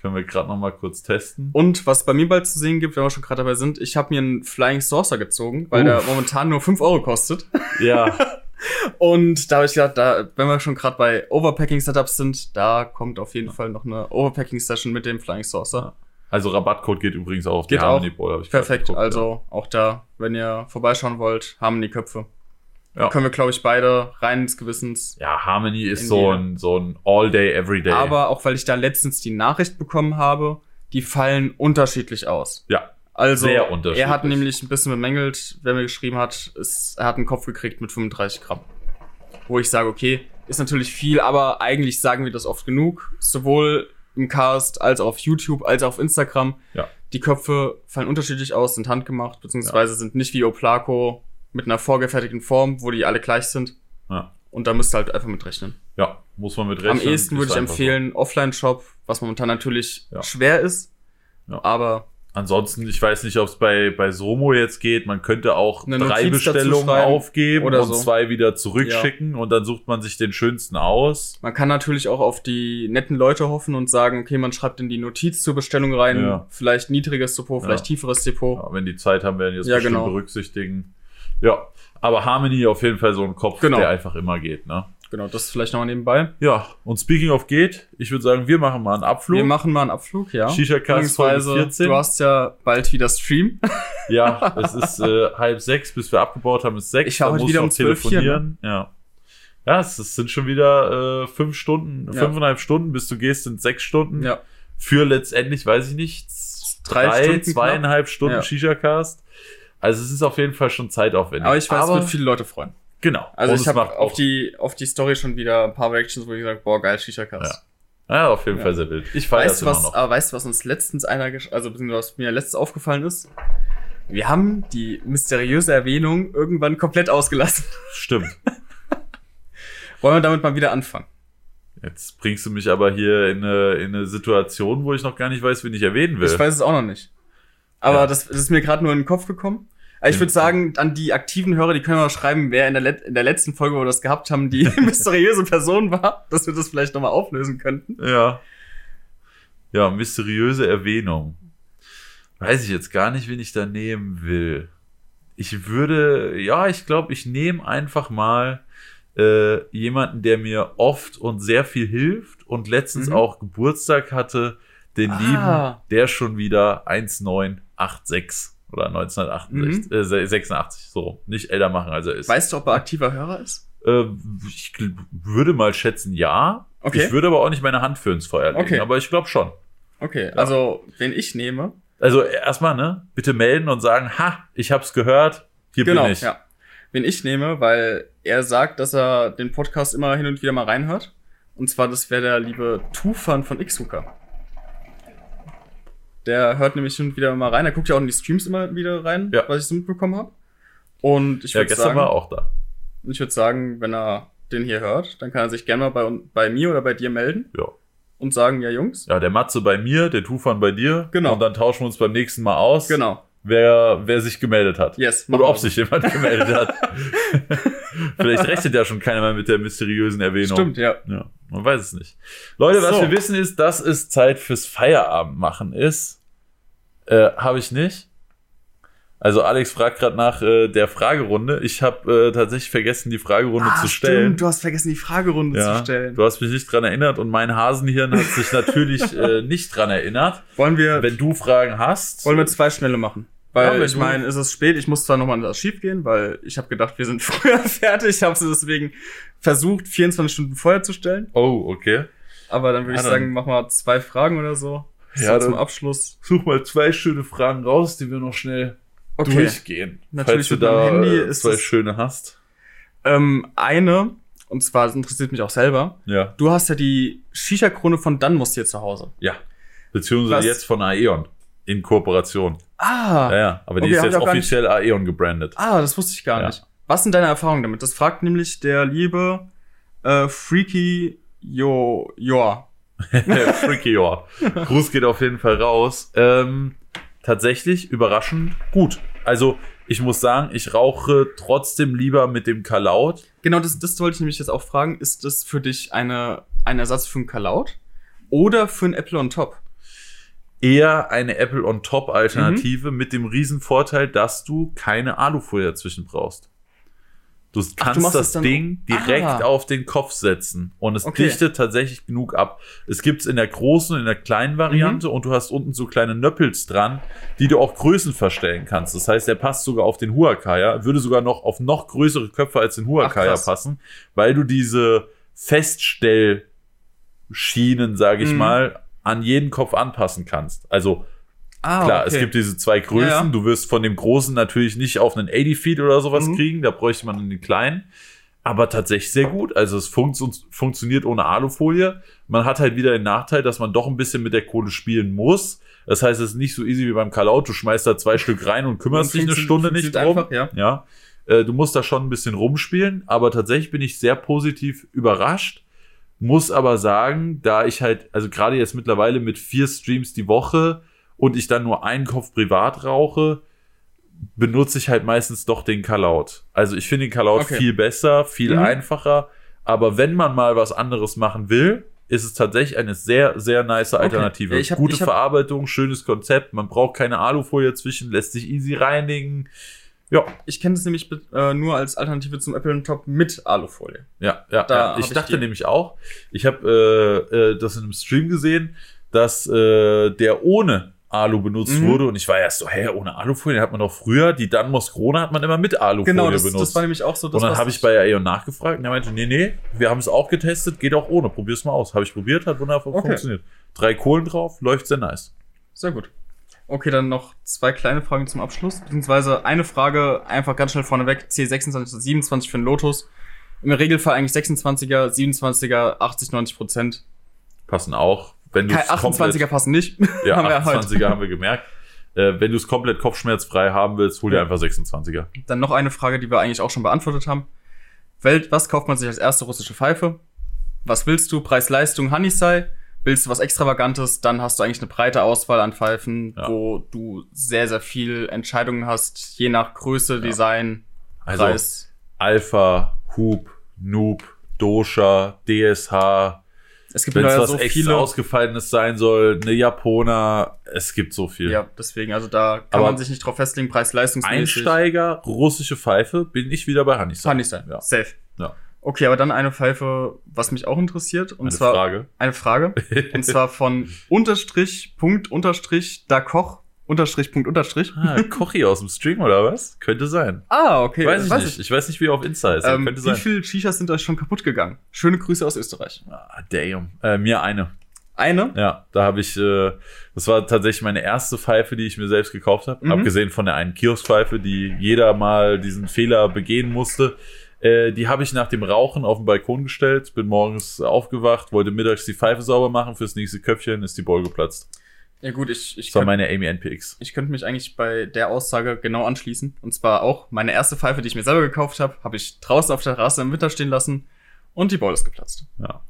Können wir gerade noch mal kurz testen. Und was bei mir bald zu sehen gibt, wenn wir schon gerade dabei sind, ich habe mir einen Flying Saucer gezogen, weil der Uff. momentan nur 5 Euro kostet. Ja. Und da habe ich gedacht, da, wenn wir schon gerade bei Overpacking-Setups sind, da kommt auf jeden Fall noch eine Overpacking-Session mit dem Flying Saucer. Also Rabattcode geht übrigens auch auf Geht die. Harmony Bowl. hab ich Perfekt, geguckt, also auch da, wenn ihr vorbeischauen wollt, die Köpfe. Ja. Können wir, glaube ich, beide rein ins Gewissens. Ja, ja Harmony ist so ein, so ein All-Day, Everyday. Aber auch weil ich da letztens die Nachricht bekommen habe, die fallen unterschiedlich aus. ja, Also, Sehr unterschiedlich. er hat nämlich ein bisschen bemängelt, wer mir geschrieben hat, ist, er hat einen Kopf gekriegt mit 35 Gramm. Wo ich sage, okay, ist natürlich viel, aber eigentlich sagen wir das oft genug. Sowohl im Cast, als auch auf YouTube, als auch auf Instagram. Ja. Die Köpfe fallen unterschiedlich aus, sind handgemacht, beziehungsweise sind nicht wie Oplaco mit einer vorgefertigten Form, wo die alle gleich sind. Ja. Und da müsst ihr halt einfach mit rechnen. Ja, muss man mit Am ehesten würde ich empfehlen, Offline-Shop, was momentan natürlich Ja. schwer ist. Ja. Aber Ansonsten, ich weiß nicht, ob es bei, bei Somo jetzt geht. Man könnte auch Eine drei Notiz Bestellungen aufgeben oder und so. zwei wieder zurückschicken und dann sucht man sich den schönsten aus. man kann natürlich auch auf die netten Leute hoffen und sagen, okay, man schreibt in die Notiz zur Bestellung rein, Ja. vielleicht niedriges Depot, vielleicht Ja. tieferes Depot. Ja, wenn die Zeit haben, werden die das Ja, bestimmt genau. berücksichtigen. Ja, aber Harmony auf jeden Fall so ein Kopf, Genau. der einfach immer geht. Ne? Genau, das vielleicht nochmal nebenbei. Ja, und speaking of geht, ich würde sagen, wir machen mal einen Abflug. Wir machen mal einen Abflug, ja. Shisha Cast Folge Beziehungsweise, 14. du hast ja bald wieder Stream. Ja, es ist äh, halb sechs, bis wir abgebaut haben, ist sechs. Ich musst wieder um 12 hier, telefonieren. Ja. Ja, es, sind schon wieder äh, fünf Stunden, Ja. fünfeinhalb Stunden, bis du gehst, sind sechs Stunden. ja. Für letztendlich, weiß ich nicht, Drei drei, Stunden zweieinhalb Stunden Ja. Shisha-Cast. Also es ist auf jeden Fall schon zeitaufwendig. Aber ich weiß, es wird viele Leute freuen. Genau. Also Und ich habe auf die, auf die Story schon wieder ein paar Reactions, wo ich gesagt boah, geil, Shisha-Cast. Ja, auf jeden Ja. Fall sehr wild. Ich feiere das Weißt du immer was, noch. aber weißt du, was uns letztens einer, also beziehungsweise was mir letztens aufgefallen ist? Wir haben die mysteriöse Erwähnung irgendwann komplett ausgelassen. Stimmt. Wollen wir damit mal wieder anfangen? Jetzt bringst du mich aber hier in eine, in eine Situation, wo ich noch gar nicht weiß, wen ich erwähnen will. Ich weiß es auch noch nicht. Aber Ja. das, das ist mir gerade nur in den Kopf gekommen. Also ich würde sagen, an die aktiven Hörer, die können mal schreiben, wer in der, Let in der letzten Folge, wo wir das gehabt haben, die mysteriöse Person war, dass wir das vielleicht nochmal auflösen könnten. Ja. Ja, mysteriöse Erwähnung. Weiß ich jetzt gar nicht, wen ich da nehmen will. Ich würde, ja, ich glaube, ich nehme einfach mal äh, jemanden, der mir oft und sehr viel hilft und letztens Mhm. auch Geburtstag hatte, den Ah. lieben, der schon wieder 1986 oder 1988, äh, 86, so, nicht älter machen, als er ist. Weißt du, ob er aktiver Hörer ist? Äh, ich würde mal schätzen, ja. Okay. Ich würde aber auch nicht meine Hand für ins Feuer legen, Okay. aber ich glaube schon. Okay, also wen ich nehme. Also erstmal, ne, bitte melden und sagen, ha, ich hab's gehört, hier Genau, bin ich. ja. Wen ich nehme, weil er sagt, dass er den Podcast immer hin und wieder mal reinhört. Und zwar, das wäre der liebe Tufan von Xuka. Der hört nämlich hin und wieder mal rein. Er guckt ja auch in die Streams immer wieder rein, Ja. was ich so mitbekommen habe. Und ich Ja, würde gestern sagen, war er auch da. ich würde sagen, wenn er den hier hört, dann kann er sich gerne mal bei, bei mir oder bei dir melden Ja. und sagen, ja Jungs, Ja, der Matze bei mir, der Tufan bei dir. Genau. Und dann tauschen wir uns beim nächsten Mal aus, genau, wer, wer sich gemeldet hat. yes. Oder machen ob sich jemand gemeldet hat. Vielleicht rechnet ja schon keiner mehr mit der mysteriösen Erwähnung. Stimmt, ja. Ja, man weiß es nicht. Leute, was So. wir wissen ist, dass es Zeit fürs Feierabendmachen ist. Äh, habe ich nicht. Also Alex fragt gerade nach äh, der Fragerunde. Ich habe äh, tatsächlich vergessen, die Fragerunde Ah, zu stellen. Stimmt, du hast vergessen, die Fragerunde ja, zu stellen. du hast mich nicht dran erinnert und mein Hasenhirn hat sich natürlich äh, nicht dran erinnert. Wollen wir, Wenn du Fragen hast, wollen wir zwei schnelle machen? Ja, Weil wenn ich meine, es ist spät, ich muss zwar nochmal in das Schiff gehen, weil ich habe gedacht, wir sind früher fertig. Ich habe es deswegen versucht, 24 Stunden vorher zu stellen. oh, okay. Aber dann würde Ja, ich sagen, mach mal zwei Fragen oder so. Ja, so zum Abschluss. Such mal zwei schöne Fragen raus, die wir noch schnell Okay. durchgehen. Natürlich falls du da Handy äh, ist zwei schöne hast. Ähm, eine, und zwar das interessiert mich auch selber. Ja. Du hast ja die Shisha-Krone von Danmus hier zu Hause. Ja. Beziehungsweise Was? jetzt von Aeon. In Kooperation. Ah, Ja, ja. Aber die Okay, ist jetzt offiziell Aeon gebrandet. ah, das wusste ich gar Ja. nicht. Was sind deine Erfahrungen damit? Das fragt nämlich der liebe äh, Freaky Jo Joa. Freaky Jahr. Gruß geht auf jeden Fall raus. Ähm, tatsächlich überraschend gut. Also, ich muss sagen, ich rauche trotzdem lieber mit dem Kalaut. Genau, das, das wollte ich nämlich jetzt auch fragen. Ist das für dich eine, ein Ersatz für einen Kalaut oder für einen Apple on Top? Eher eine Apple on Top Mhm. Alternative mit dem riesen Vorteil, dass du keine Alufolie dazwischen brauchst. Du kannst machst das es dann- Ding direkt Ah. auf den Kopf setzen und es Okay. dichtet tatsächlich genug ab. Es gibt's in der großen und in der kleinen Variante Mhm. und du hast unten so kleine Nöppels dran, die du auch Größen verstellen kannst. Das heißt, der passt sogar auf den Huakaya, würde sogar noch auf noch größere Köpfe als den Huakaya krass. passen, weil du diese Feststellschienen, sage ich Mhm. mal, an jeden Kopf anpassen kannst. Also Ah, Klar, es gibt diese zwei Größen. Ja, ja. Du wirst von dem großen natürlich nicht auf einen 80 Feet oder sowas Mhm. kriegen. Da bräuchte man einen kleinen. aber tatsächlich sehr gut. Also es funkt, funktioniert ohne Alufolie. Man hat halt wieder den Nachteil, dass man doch ein bisschen mit der Kohle spielen muss. Das heißt, es ist nicht so easy wie beim Kalaut. Du schmeißt da zwei Stück rein und kümmerst dich eine Stunde nicht drum. Einfach, ja. ja. Äh, du musst da schon ein bisschen rumspielen, aber tatsächlich bin ich sehr positiv überrascht. Muss aber sagen, da ich halt, also gerade jetzt mittlerweile mit vier Streams die Woche und ich dann nur einen Kopf privat rauche, benutze ich halt meistens doch den Kalaut. Also ich finde den Kalaut okay. viel besser, viel mhm. einfacher. Aber wenn man mal was anderes machen will, ist es tatsächlich eine sehr, sehr nice Alternative. Okay. Hab, Gute hab, Verarbeitung, schönes Konzept. Man braucht keine Alufolie zwischen, lässt sich easy reinigen. Ja. Ich kenne es nämlich äh, nur als Alternative zum Apple Top mit Alufolie. Ja, ja. ja. Ich dachte ich nämlich auch. Ich habe äh, äh, das in einem Stream gesehen, dass äh, der ohne Alu benutzt mhm. wurde. Und ich war erst so, hä, ohne Alufolie hat man doch früher, die Danmos Krone hat man immer mit Alufolie genau, das, benutzt. das war nämlich auch so. Das, und dann habe ich bei Aeon nachgefragt und er meinte, nee, nee, wir haben es auch getestet, geht auch ohne, probier's mal aus. Habe ich probiert, hat wundervoll okay. funktioniert. Drei Kohlen drauf, läuft sehr nice. Sehr gut. Okay, dann noch zwei kleine Fragen zum Abschluss, beziehungsweise eine Frage einfach ganz schnell vorneweg, C26 und 27 für den Lotus. Im Regelfall eigentlich 26er, 27er, 80, 90 Prozent. Passen auch wenn du 28er passen nicht. Ja, haben 28er haben wir gemerkt. Äh, wenn du es komplett kopfschmerzfrei haben willst, hol dir einfach 26er. Dann noch eine Frage, die wir eigentlich auch schon beantwortet haben. Welt, was kauft man sich als erste russische Pfeife? Was willst du? Preis-Leistung Hanisei? Willst du was Extravagantes? Dann hast du eigentlich eine breite Auswahl an Pfeifen, ja. wo du sehr, sehr viel Entscheidungen hast, je nach Größe, ja. Design, also, Preis. Alpha, Hub, Noob, Dosha, DSH, es gibt Wenn es was so echt viele ausgefallenes sein soll, eine Japaner, es gibt so viel. Ja, deswegen, also da kann Aber man sich nicht drauf festlegen, preis-leistungsmäßig. Einsteiger, russische Pfeife, bin ich wieder bei Honeystein. Honeystein, ja. Safe. Ja. Okay, aber dann eine Pfeife, was mich auch interessiert. Und eine zwar Frage. Eine Frage. und zwar von Unterstrich, Punkt, Unterstrich, da Koch Unterstrich, Punkt, Unterstrich. Ah, Kochi aus dem Stream oder was? Könnte sein. Ah, okay. Weiß ich weiß nicht. Ich. ich. weiß nicht, wie er auf Insta ist. Ähm, Könnte wie viele Shishas sind euch schon kaputt gegangen? Schöne Grüße aus Österreich. Ah, damn. Äh, mir eine. Eine? Ja, da habe ich, äh, das war tatsächlich meine erste Pfeife, die ich mir selbst gekauft habe. Mhm. Abgesehen von der einen Kioskpfeife, die jeder mal diesen Fehler begehen musste. Äh, die habe ich nach dem Rauchen auf den Balkon gestellt, bin morgens aufgewacht, wollte mittags die Pfeife sauber machen, fürs nächste Köpfchen ist die Bowl geplatzt. Ja gut, ich, ich war meine Amy NPX. Ich könnte mich eigentlich bei der Aussage genau anschließen. Und zwar auch meine erste Pfeife, die ich mir selber gekauft habe, habe ich draußen auf der Terrasse im Winter stehen lassen und die Ball ist geplatzt. Ja.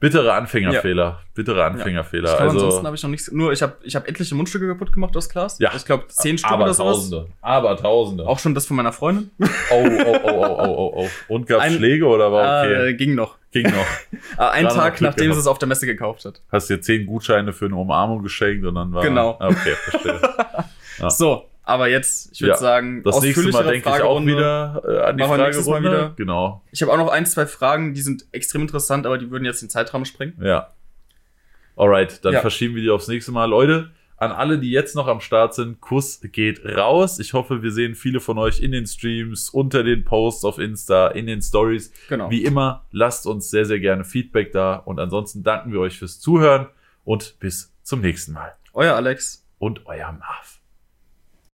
Bittere Anfängerfehler. Ja. Bittere Anfängerfehler. Ja. Ich glaub, also ansonsten habe ich noch nichts. Nur ich habe ich hab etliche Mundstücke kaputt gemacht aus Glas. Ja. Ich glaube zehn Stück aber oder sowas. Tausende. Aber Tausende. Auch schon das von meiner Freundin. Oh, oh, oh, oh, oh, oh, oh. Und gab Schläge oder war okay? Äh, ging noch. Ging noch. Ah, ein Tag, nachdem sie es auf der Messe gekauft hat. Hast dir zehn Gutscheine für eine Umarmung geschenkt und dann war. Genau. Ah, okay, verstehe. Ja. So, aber jetzt, ich würde ja. sagen, das nächste Mal denke ich auch wieder äh, an die Frage Mal wieder. Genau. Ich habe auch noch ein, zwei Fragen, die sind extrem interessant, aber die würden jetzt den Zeitraum sprengen. Ja. Alright, dann ja. verschieben wir die aufs nächste Mal. Leute, an alle, die jetzt noch am Start sind, Kuss geht raus. Ich hoffe, wir sehen viele von euch in den Streams, unter den Posts auf Insta, in den Stories. Genau. Wie immer, lasst uns sehr, sehr gerne Feedback da. Und ansonsten danken wir euch fürs Zuhören und bis zum nächsten Mal. Euer Alex. Und euer Marv.